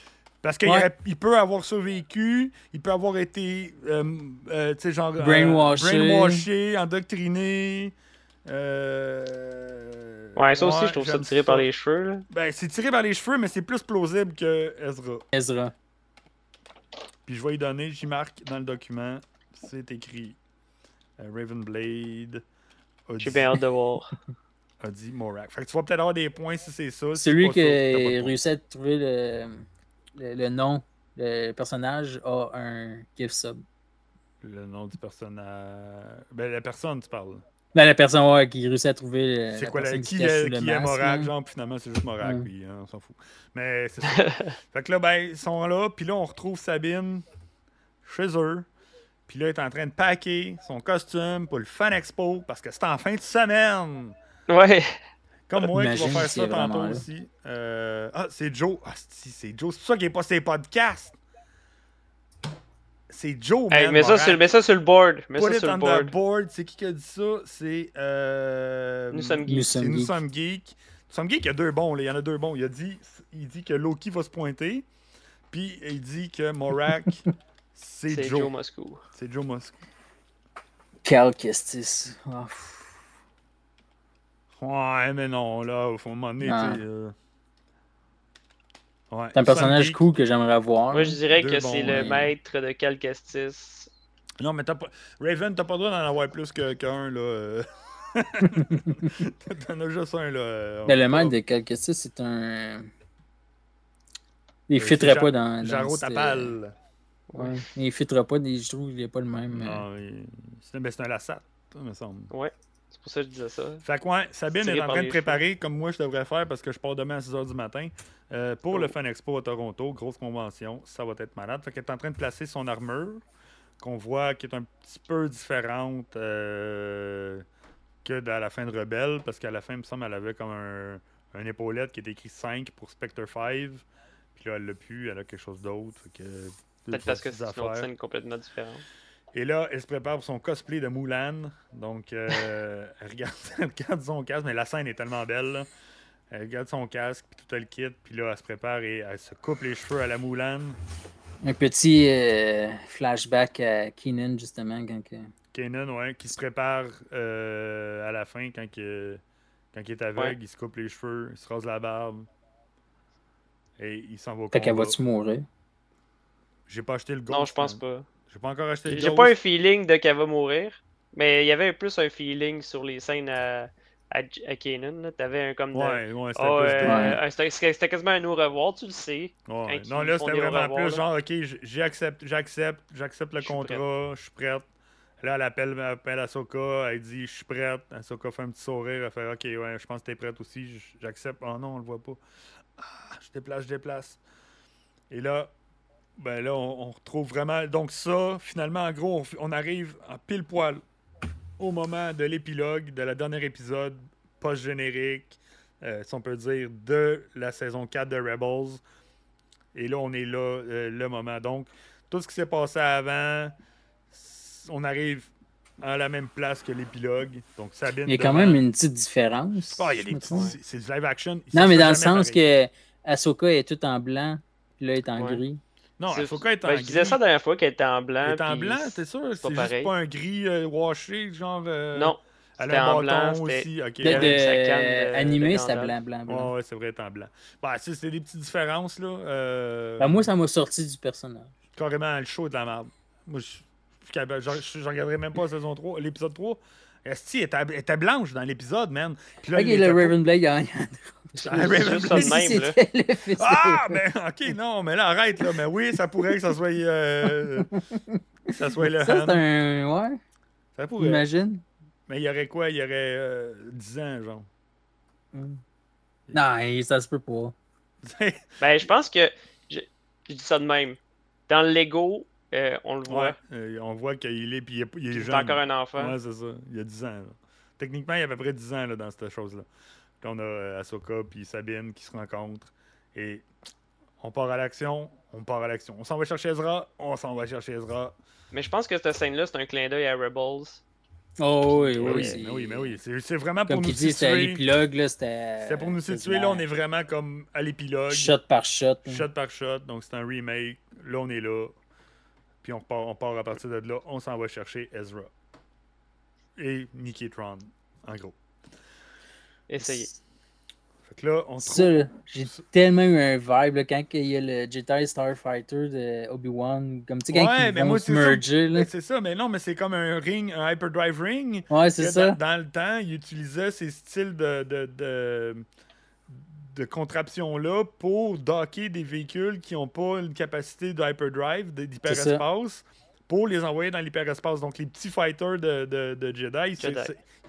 Parce qu'il Ouais. peut avoir survécu, il peut avoir été, euh, euh, tu sais, genre. euh, Brainwashé. brainwashé, endoctriné. Euh, Ouais, ça aussi, je trouve ça tiré par les cheveux. Là. Ben, c'est tiré par les cheveux, mais c'est plus plausible que Ezra. Ezra. Puis je vais y donner, j'y marque dans le document, c'est écrit euh, Ravenblade J'ai bien hâte de voir. a dit Morak. Fait que tu vas peut-être avoir des points si c'est ça. si Celui qui réussit à trouver le, le, le nom, le personnage a un gift sub. Le nom du personnage. Ben, la personne, tu parles. Ben, la personne ouais, qui réussit à trouver le, C'est quoi, la- personne qui, se cache est, qui est genre, puis finalement, c'est juste Morak, Ouais. puis hein, on s'en fout. Mais c'est ça. fait que là, ben, ils sont là, puis là, on retrouve Sabine chez eux. Puis là, elle est en train de packer son costume pour le Fan Expo, parce que c'est en fin de semaine. Ouais. Comme moi qui va faire ça est tantôt aussi. Euh, Ah, c'est Joe. Ah, c'est c'est Joe. C'est ça qu'il n'est pas ses podcasts. C'est Joe, Hey, man, mets, ça sur, mets ça sur le board. Mets Put ça it sur le on board. the board. C'est qui qui a dit ça? C'est. Euh... Nous sommes Nous geeks. C'est sommes Nous geeks. sommes geeks. Nous sommes geeks, il y a deux bons. là. Il y en a deux bons. Il a dit, il dit que Loki va se pointer. Puis il dit que Morak, c'est C'est Joe. Joe Moscou. C'est Joe Musk. Cal Kestis. Ah. Ouais, mais non, là, au fond, moment donné, Ah. Euh, Ouais. C'est un personnage cool que j'aimerais voir. Moi, je dirais Deux que c'est le maître de Cal Kestis. Non, mais t'as pas. Raven, t'as pas le droit d'en avoir plus que- qu'un, là. euh. T'en as juste un, là. euh, Mais le maître de Cal Kestis, c'est un. Il Euh, fitterait c'est pas dans. Jarro cette- Tapal. Ouais. Il fitterait pas, je trouve qu'il est pas le même. euh. Non, il- c'est ben, c'est un Lassat, ça me semble. Ouais. C'est pour ça que je disais ça. Fait que, ouais, Sabine est en train de préparer, comme moi je devrais faire parce que je pars demain à 6h du matin, euh, pour le Fan Expo à Toronto, grosse convention. Ça va être malade. Fait qu'elle est en train de placer son armure, qu'on voit qui est un petit peu différente euh, que dans la fin de Rebelle, parce qu'à la fin, il me semble, elle avait comme un, un épaulette qui est écrit 5 pour Spectre 5. Puis là, elle l'a plus, elle a quelque chose d'autre. Que, Peut-être parce que c'est une scène complètement différente. Et là, elle se prépare pour son cosplay de Mulan. Donc, euh, elle, regarde, elle regarde son casque, mais la scène est tellement belle. là. Elle regarde son casque, puis tout le kit, puis là, elle se prépare et elle se coupe les cheveux à la Mulan. Un petit euh, flashback à Keenan, justement, quand que- Kanan, ouais, qui se prépare euh, à la fin quand, que- quand il est aveugle, Ouais. il se coupe les cheveux, il se rase la barbe. Et il s'en va au Fait qu'elle va-tu mourir? J'ai pas acheté le Ghost. Non, je pense hein. pas. J'ai pas encore acheté le J'ai pas un feeling de qu'elle va mourir. Mais il y avait plus un feeling sur les scènes à, à, Kanan. T'avais un comme de. Ouais, ouais, c'était plus euh, des- Ouais. un- C'était c'était- c'était quasiment un au revoir, tu le sais. Ouais. Non, là, c'était vraiment plus là. genre, OK, j'accepte, j'accepte, j'accepte le contrat, je suis prête. Là, elle appelle, elle appelle Ahsoka, elle dit, je suis prête. Ahsoka fait un petit sourire, elle fait, OK, ouais, je pense que t'es prête aussi, j'accepte. Oh non, on le voit pas. Ah, je déplace, je déplace. Et là, ben là, on, on retrouve vraiment. Donc, ça, finalement, en gros, on, arrive en pile poil au moment de l'épilogue de la dernière épisode post-générique, euh, si on peut dire, de la saison 4 de Rebels. Et là, on est là, euh, le moment. Donc, tout ce qui s'est passé avant, on arrive à la même place que l'épilogue. Donc, Sabine. Il y a quand devant. même une petite différence. Ah, il y a je des me petits- trompe. c'est- du live action. Non, mais dans le sens pareil. que Ahsoka est tout en blanc, puis là, elle est en Ouais. gris. Non, C'est- il faut qu'elle être en ben, Je disais gris. ça la dernière fois qu'elle était en blanc. Elle est en blanc, t'es sûr? C'est pas juste pas un gris euh, washé, genre. euh, Non, Elle a un en blanc, aussi. Ok. De, de- de- animé, c'était blanc, blanc, blanc. ouais, c'est vrai, elle est en blanc. Bah, sais, c'est des petites différences, là. euh, Ben, moi, ça m'a sorti du personnage. Carrément, le show est de la merde. Moi, je suis capable- je je- je regarderai même pas la saison 3, l'épisode 3. Esti, elle était, elle était blanche dans l'épisode, man. Puis là, Ok, il le était Raven Blade gagne. Ah, juste ça de Blade. même, là. C'était le fils de- Ah, ben, ok, non, mais là, arrête, là. Mais oui, ça pourrait que ça soit. euh, que ça soit le Ça, c'est un. Ouais, Ça pourrait. imagine. Mais il y aurait quoi? Il y aurait euh, 10 ans, genre. Non, ça se peut pas. Ben, je pense que. Je, je dis ça de même. Dans le Lego, euh, on le voit. Ouais, euh, on voit qu'il est, puis il est, il est Il est jeune. encore un enfant. Ouais, c'est ça. Il y a 10 ans. là. Techniquement, il y a à peu près 10 ans là, dans cette chose-là. Puis on a euh, Ahsoka puis Sabine qui se rencontrent. Et on part à l'action. On part à l'action. On s'en va chercher Ezra. On s'en va chercher Ezra. Mais je pense que cette scène-là, c'est un clin d'œil à Rebels. Oh oui, oui. oui, c'est- mais oui, mais oui. C'est c'est vraiment pour Comme nous dit, c'était à situer. l'épilogue, là, c'était. C'était pour nous situer. Là, on est vraiment comme à l'épilogue. Shot par shot. là. Shot par shot. Donc, c'est un remake. Là, on est là. Puis on part, on part à partir de là. On s'en va chercher Ezra. Et Nikki Tron, en gros. Essayez. Fait que là, on trouve. Ça, là, j'ai tellement eu un vibe là, quand il y a le Jedi Starfighter de Obi-Wan. Comme tu sais, quand Ouais, ils mais vont moi, se c'est ça. merger. Mais C'est ça, mais non, mais c'est comme un ring, un hyperdrive ring. Ouais, c'est ça. Dans, dans le temps, il utilisait ces styles de, de, de, de contraption-là pour docker des véhicules qui n'ont pas une capacité de hyperdrive, d'hyperespace, pour les envoyer dans l'hyperespace. Donc, les petits fighters de, de, de Jedi, ils Jedi.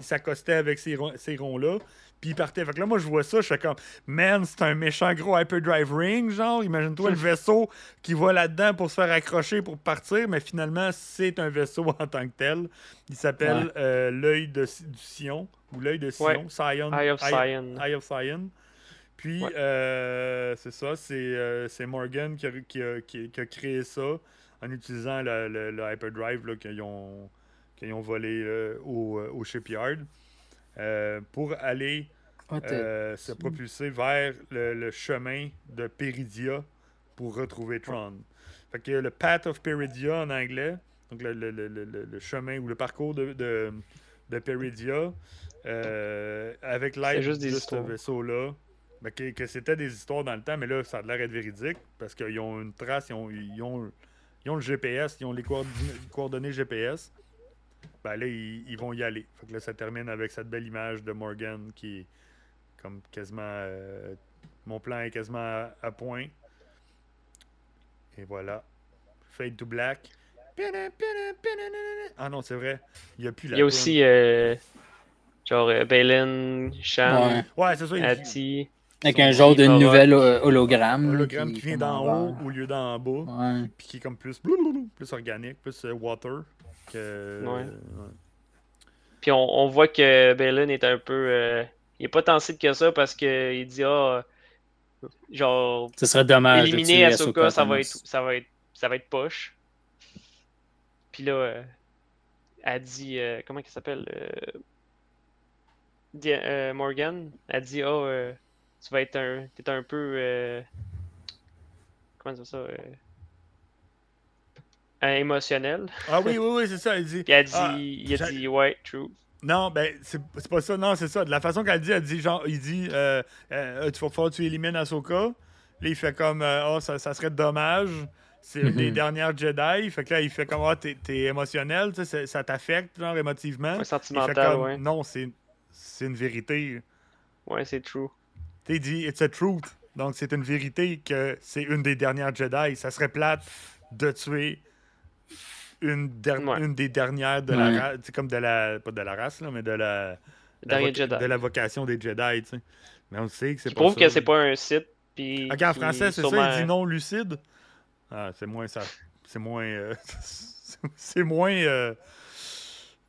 s'accostaient avec ces, ronds- ces ronds-là. Puis ils partaient. Fait que là, moi, je vois ça, je fais comme, man, c'est un méchant gros hyperdrive ring, genre. Imagine-toi le vaisseau qui va là-dedans pour se faire accrocher pour partir, mais finalement, c'est un vaisseau en tant que tel. Il s'appelle Ouais. euh, l'œil de, du Sion, ou l'œil de Sion, Ouais. Sion. Eye of Sion. Eye of Sion. Puis, Ouais. euh, c'est ça, c'est euh, Morgan qui a, qui, a, qui a- qui a créé ça en utilisant le, le- le hyperdrive qu'ils ont, volé au shipyard euh, pour aller t'as- euh, se propulser vers le, le chemin de Peridia pour retrouver Tron. Fait que le Path of Peridia en anglais, donc le, le- le- le- le- le chemin ou le parcours de, de, de Peridia, euh, avec l'aide juste de ce vaisseau-là, ben, que, que c'était des histoires dans le temps, mais là, ça a l'air d'être véridique parce qu'ils ont une trace, ils ont, ils ont, ils ont le GPS, ils ont les coordonnées, coordonnées GPS. Ben là, ils, ils vont y aller. Fait que là, ça termine avec cette belle image de Morgan qui est comme quasiment. euh, mon plan est quasiment à, à point. Et voilà. Fade to black. Ah non, c'est vrai. Il n'y a plus la Il y a aussi, euh, genre, euh, Balin, Shan, Ouais. Ouais, c'est ça. Il Ati. Avec un genre de nouvelle hologramme. hologramme qui, vient d'en haut au lieu d'en bas. Ouais. Puis qui est comme plus, plus organique, plus euh, water. Que, Ouais. ouais. Puis on, on voit que Balin est un peu. euh, il est pas tant cible que ça parce qu'il dit, ah, genre, Ce serait dommage. éliminer Ahsoka, ça va, être, ça, va être, ça va être poche. Puis là, euh, elle dit, euh, comment elle s'appelle euh, euh, Morgan, elle dit, ah, euh, tu vas être un, t'es un peu, euh, comment dire ça, euh, émotionnel. Ah oui, oui, oui, c'est ça. Elle dit. Puis elle dit, Ah, il a dit, ouais, true. Non, ben, c'est c'est pas ça. Non, c'est ça. De la façon qu'elle dit, elle dit, genre, il dit, euh, euh, tu vas falloir que tu élimines Ahsoka. Là, il fait comme, euh, oh, ça, ça serait dommage. C'est une des Mhm. dernières Jedi. Fait que là, il fait comme, ah, t'es t'es émotionnel, tu sais, ça- t'affecte, genre, émotivement. Ouais, Il fait sentimental, comme, ouais. non, c'est c'est une vérité. Ouais, c'est true. Tu sais, il dit, it's a truth. Donc, c'est une vérité que c'est une des dernières Jedi. Ça serait plate de tuer une, der- Ouais. une des dernières de Ouais. la race. C'est comme de la. Pas de la race, là, mais de la. La Jedi. De la vocation des Jedi, tu sais. Mais on sait que c'est Je pas trouve ça. que c'est pas un site. Puis Ok, en français, c'est sûrement- ça, il dit non lucide. Ah, c'est moins ça. C'est moins. euh, c'est moins. euh,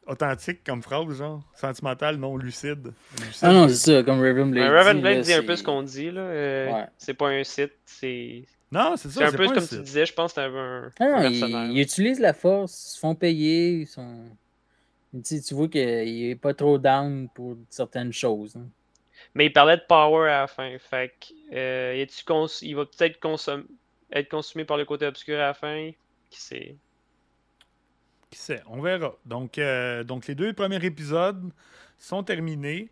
authentique comme phrase, genre. Sentimental, non lucide. Lucide. Ah non, c'est ça, comme Raven Blade. Ouais, Raven dit, Blade là, dit un peu ce qu'on dit, là. euh, Ouais. C'est pas un site, c'est. Non, c'est C'est ça. un C'est peu pas un comme tu site. disais, je pense que c'est un, un Ah non, mercenaire. ils, ils utilisent la force, ils se font payer, ils sont. Tu, tu vois qu'il est pas trop down pour certaines choses. hein. Mais il parlait de power à la fin. Fait que, euh, il va peut-être consom- être consumé par le côté obscur à la fin. Qui sait? Qui sait, on verra. Donc, euh, donc les deux premiers épisodes sont terminés.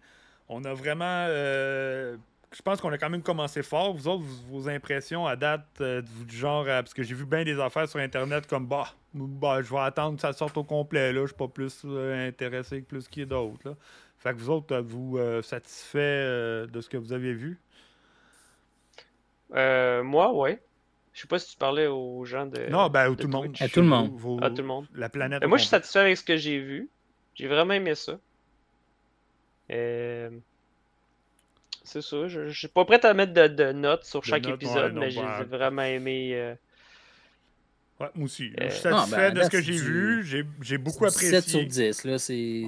On a vraiment. euh, je pense qu'on a quand même commencé fort. Vous autres, vos, impressions à date euh, du genre. parce que j'ai vu bien des affaires sur Internet comme bah, bah, je vais attendre que ça sorte au complet. Là. Je suis pas plus intéressé que plus qu'il y ait d'autres. Fait que vous autres, euh, satisfait de ce que vous avez vu? Moi, ouais. Je sais pas si tu parlais aux gens de. non, ben, de tout le monde. À tout le monde. Vos- À tout le monde. La planète. Ben, moi, je suis satisfait avec ce que j'ai vu. J'ai vraiment aimé ça. Euh, C'est ça. Je, je suis pas prêt à mettre de, de notes sur De chaque notes, ouais, épisode, non, mais j'ai ben- vraiment aimé. euh, Ouais, moi aussi. Euh, Je suis ah, satisfait ben, de ce que j'ai vu. J'ai beaucoup du 7 sur apprécié. 10. là.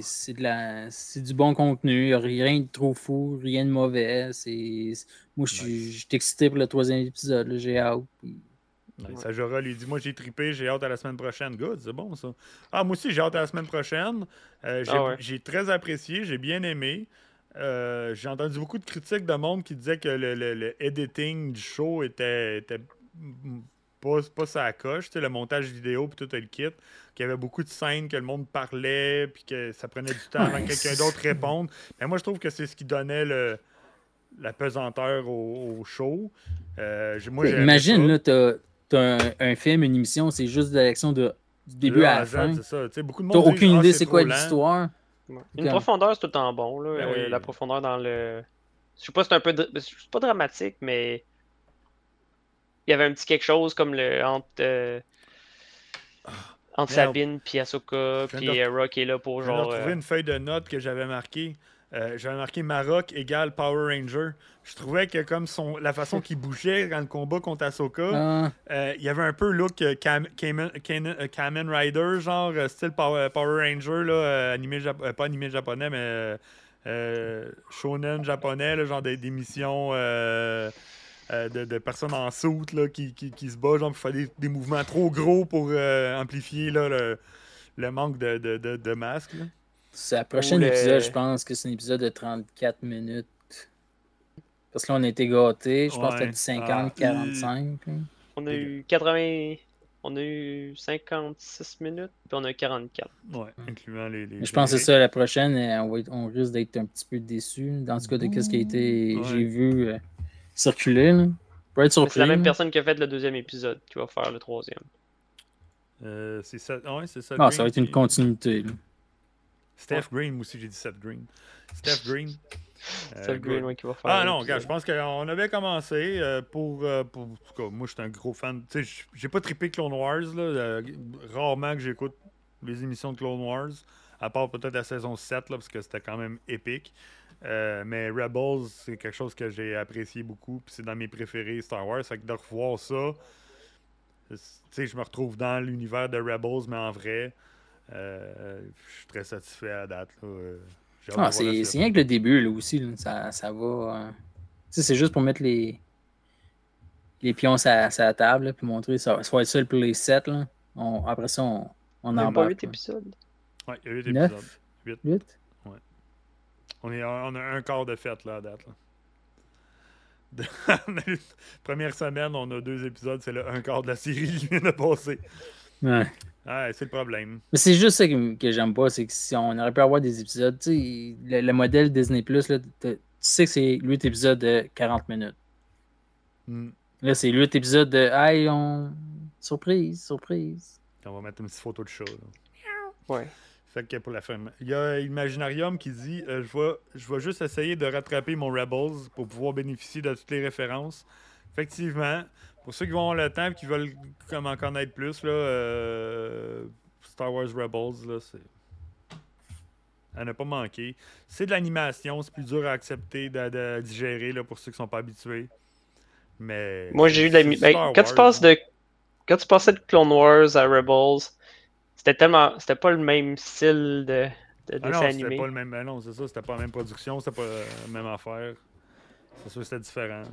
C'est la- du bon contenu. Il n'y a rien de trop fou, rien de mauvais. Moi, je suis excité pour le troisième épisode. J'ai hâte. puis- Ouais, Sajora lui dit Moi, j'ai trippé, j'ai hâte à la semaine prochaine. Good, c'est bon ça. Ah, moi aussi, j'ai hâte à la semaine prochaine. Euh, j'ai Ah ouais. j'ai très apprécié, j'ai bien aimé. Euh, j'ai entendu beaucoup de critiques de monde qui disaient que le, le- le editing du show était, était pas, pas sa coche, tu sais, le montage vidéo puis tout le kit, qu'il y avait beaucoup de scènes que le monde parlait puis que ça prenait du temps avant que quelqu'un d'autre réponde. Mais moi, je trouve que c'est ce qui donnait le, la pesanteur au, au show. Euh, moi, Imagine, ça. là, t'as as un, un film, une émission, c'est juste de l'action de, du début à la fin. T'as aucune Ah, idée c'est quoi l'histoire. Ouais. Une Comme- profondeur, c'est tout le temps bon. Là. Ben Euh, oui. la profondeur dans le. Je sais pas, c'est un peu. C'est pas dramatique, mais. Il y avait un petit quelque chose comme le. Entre, euh, entre Merde. Sabine puis Ahsoka, puis de- euh, Rock est là pour Je genre. retrouver euh, une feuille de notes que j'avais marquée. Euh, j'avais marqué Maroc égale Power Ranger. Je trouvais que comme son, la façon qu'il bougeait dans le combat contre Ahsoka, Ah, euh, il y avait un peu look Cam- Kamen, Kamen- Kamen Rider, genre style Power, Power Ranger, là, euh, animé euh, pas animé japonais, mais euh, euh, shonen japonais, là, genre des, des missions euh, de, de personnes en soute là, qui, qui, qui se battent, genre pour faire des, des mouvements trop gros pour euh, amplifier là, le, le manque de, de, de, de masque. là. c'est la prochaine épisode, je pense que c'est un épisode de 34 minutes. Parce que là, on a été gâtés. Je pense que 50, Ah. 45. là. On a eu 80. On a eu 56 minutes, puis on a eu 44. Ouais, incluant les. Je pense que c'est ça, la prochaine, euh, on, va être- on risque d'être un petit peu déçus. Dans ce cas de qu'est-ce qui a été, Ouais. j'ai vu euh, circuler. Là. Pour être surpris. C'est la même personne qui a fait le deuxième épisode qui va faire le troisième. Euh, c'est ça. Ouais, c'est ça. Ah, ça va être une continuité. là. Steph Green, moi aussi j'ai dit Seth Green. Steph Green. Euh, le Green ouais, qui va faire. Ah non, regarde, je pense qu'on avait commencé euh, pour, euh, pour. En tout cas, moi, je suis un gros fan. Tu sais, j'ai pas trippé Clone Wars, là. euh, rarement que j'écoute les émissions de Clone Wars, à part peut-être la saison 7, là, parce que c'était quand même épique. Euh, mais Rebels, c'est quelque chose que j'ai apprécié beaucoup, puis c'est dans mes préférés Star Wars. Fait que de revoir ça, tu sais, je me retrouve dans l'univers de Rebels, mais en vrai, euh, je suis très satisfait à la date. Ah, c'est rien que le début là, aussi. là. Ça, ça va. euh, Tu sais, c'est juste pour mettre les, les pions sur la, table, là, puis montrer ça, ça va être ça le play set. Là. On- après ça, on, on Même pas embarque. 8 là. épisodes. Ouais, il y a eu des Neuf? épisodes. Huit. Huit? On, est, on a un quart de fête là, à date. Là. De- première semaine, on a deux épisodes, c'est le un quart de la série qui vient de passer. Ouais. Ah, c'est le problème. Mais c'est juste ça que, que j'aime pas, c'est que si on aurait pu avoir des épisodes, tu sais, le, le modèle Disney Plus, tu sais que c'est 8 épisodes de 40 minutes. Hmm. Là, c'est 8 épisodes de Hey, on. Surprise, surprise. On va mettre une petite photo de chat. là. Ouais. Fait que pour la fin. Il y a Imaginarium qui dit euh, je, vais, je vais juste essayer de rattraper mon Rebels pour pouvoir bénéficier de toutes les références. Effectivement, pour ceux qui vont avoir le temps et qui veulent comme en connaître plus, là, euh, Star Wars Rebels, là, c'est. À ne pas manquer. C'est de l'animation, c'est plus dur à accepter, de, de digérer là, pour ceux qui sont pas habitués. Mais. Moi, j'ai eu de la. ben, quand tu passes hein. de. Quand tu passais de Clone Wars à Rebels, c'était tellement. C'était pas le même style de, de Ah dessin non, animé. pas le même. ben non, c'est ça, c'était pas la même production, c'était pas la même affaire. C'est sûr que c'était différent.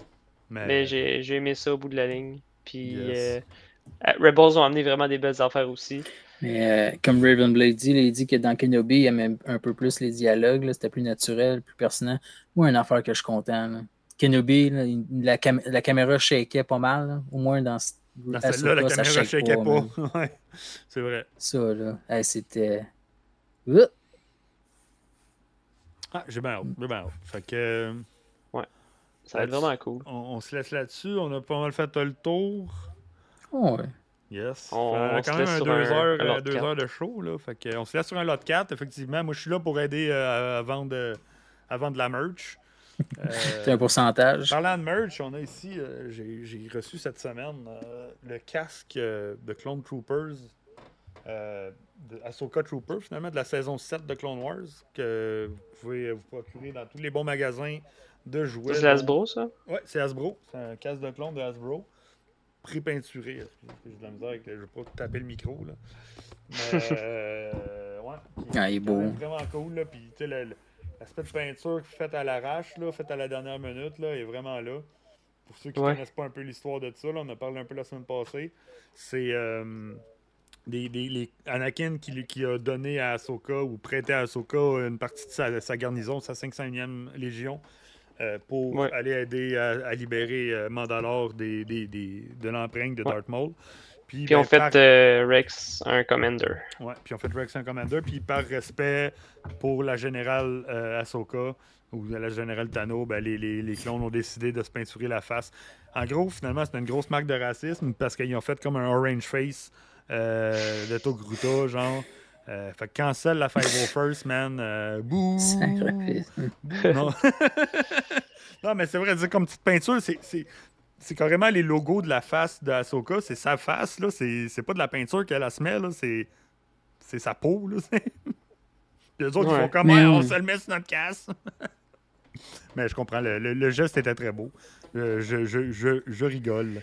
Mais, Mais j'ai j'ai aimé ça au bout de la ligne. Puis Yes. euh, euh, Rebels ont amené vraiment des belles affaires aussi. Mais euh, comme Ravenblade dit, il dit que dans Kenobi, il aimait un peu plus les dialogues, c'était plus naturel, plus pertinent. Moi, une affaire que je suis content. là. Kenobi, là, la, cam- la caméra shakeait pas mal, là. au moins dans, ce- dans celle-là, la ça caméra shake shakeait man. pas. ouais, c'est vrai. Ça, là, hey, c'était. Ah, j'ai bien hâte, j'ai bien hâte. Fait que. euh, Ça va être vraiment cool. On, on se laisse là-dessus. On a pas mal fait le tour. Oh, ouais. Yes. On- a quand même un deux, un- heures, un euh, deux heures de show. Là. Fait que, on se laisse sur un lot 4, effectivement. Moi, je suis là pour aider euh, à, vendre, euh, à vendre de la merch. Euh, C'est un pourcentage. Parlant de merch, on a ici, euh, j'ai reçu cette semaine euh, le casque euh, de Clone Troopers, euh, de Ahsoka Trooper, finalement, de la saison 7 de Clone Wars, que vous pouvez vous procurer dans tous les bons magasins de jouets. C'est Hasbro, ça? Ouais, c'est Hasbro. C'est un casque de clone de Hasbro. pré-peinturé. J'ai de la misère avec, je vais pas taper le micro. Là. Mais, euh, ouais. Puis, Ah, il est beau. Vraiment cool. Là. Puis, tu sais, le- le- l'aspect de peinture faite à l'arrache, faite à la dernière minute, là, est vraiment là. Pour ceux qui ne Ouais. connaissent pas un peu l'histoire de ça, là, on en a parlé un peu la semaine passée. C'est euh, des, des- les- Anakin qui, qui a donné à Ahsoka ou prêté à Ahsoka une partie de sa, sa garnison, sa 500e Légion, euh, pour Ouais. aller aider à, à libérer euh, Mandalore des, des- des- de l'empreinte de. Darth Maul. Puis ben, on fait par- euh, Rex un commander. Ouais, puis on fait Rex un Commander, puis par respect pour la générale euh, Ahsoka ou la générale Tano, ben, les, les- les clones ont décidé de se peinturer la face. En gros, finalement, c'est une grosse marque de racisme parce qu'ils ont fait comme un orange face euh, de Togruta, genre. Euh, fait que cancel la 501st, man. Euh, bouh! Non. non, mais c'est vrai, dire comme petite peinture, c'est. C'est- carrément les logos de la face d'Ahsoka, c'est sa face, là. C'est pas de la peinture qu'elle elle se met, là. C'est c'est sa peau, là. Puis les autres, ils font comme, Mais on se le met sur notre casse. Mais je comprends, le, le- le geste était très beau. Euh, je, je, je, je rigole.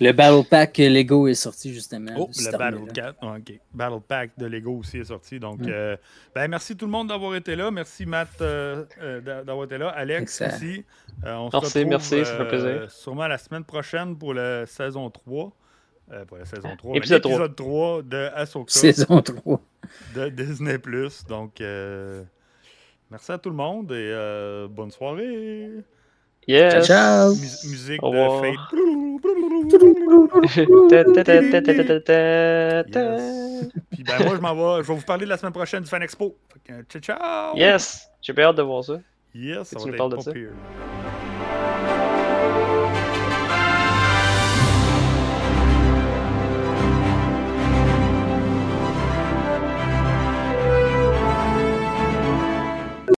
Le Battle Pack Lego est sorti justement. Oh, le Battle, année-là. 4, ah, ok. Battle Pack de Lego aussi est sorti. Donc, Mm. euh, ben, merci tout le monde d'avoir été là. Merci Matt euh, euh, d'a- d'avoir été là. Alex Excellent. aussi. Euh, on se Merci, retrouve, merci, ça fait euh, plaisir. Sûrement la semaine prochaine pour la saison 3. Euh, pas la saison 3, Épisode mais l'épisode 3 de Ahsoka Saison 3. de Disney+. Donc, euh, merci à tout le monde et euh, bonne soirée. Yes! Ciao. Mus- musique Au de ta. Yes. Puis ben moi, je m'en vais. Je vais vous parler de la semaine prochaine du Fan Expo. Fait que, ciao, ciao! Yes! J'ai bien hâte de voir ça. Yes, ça va être pas pire.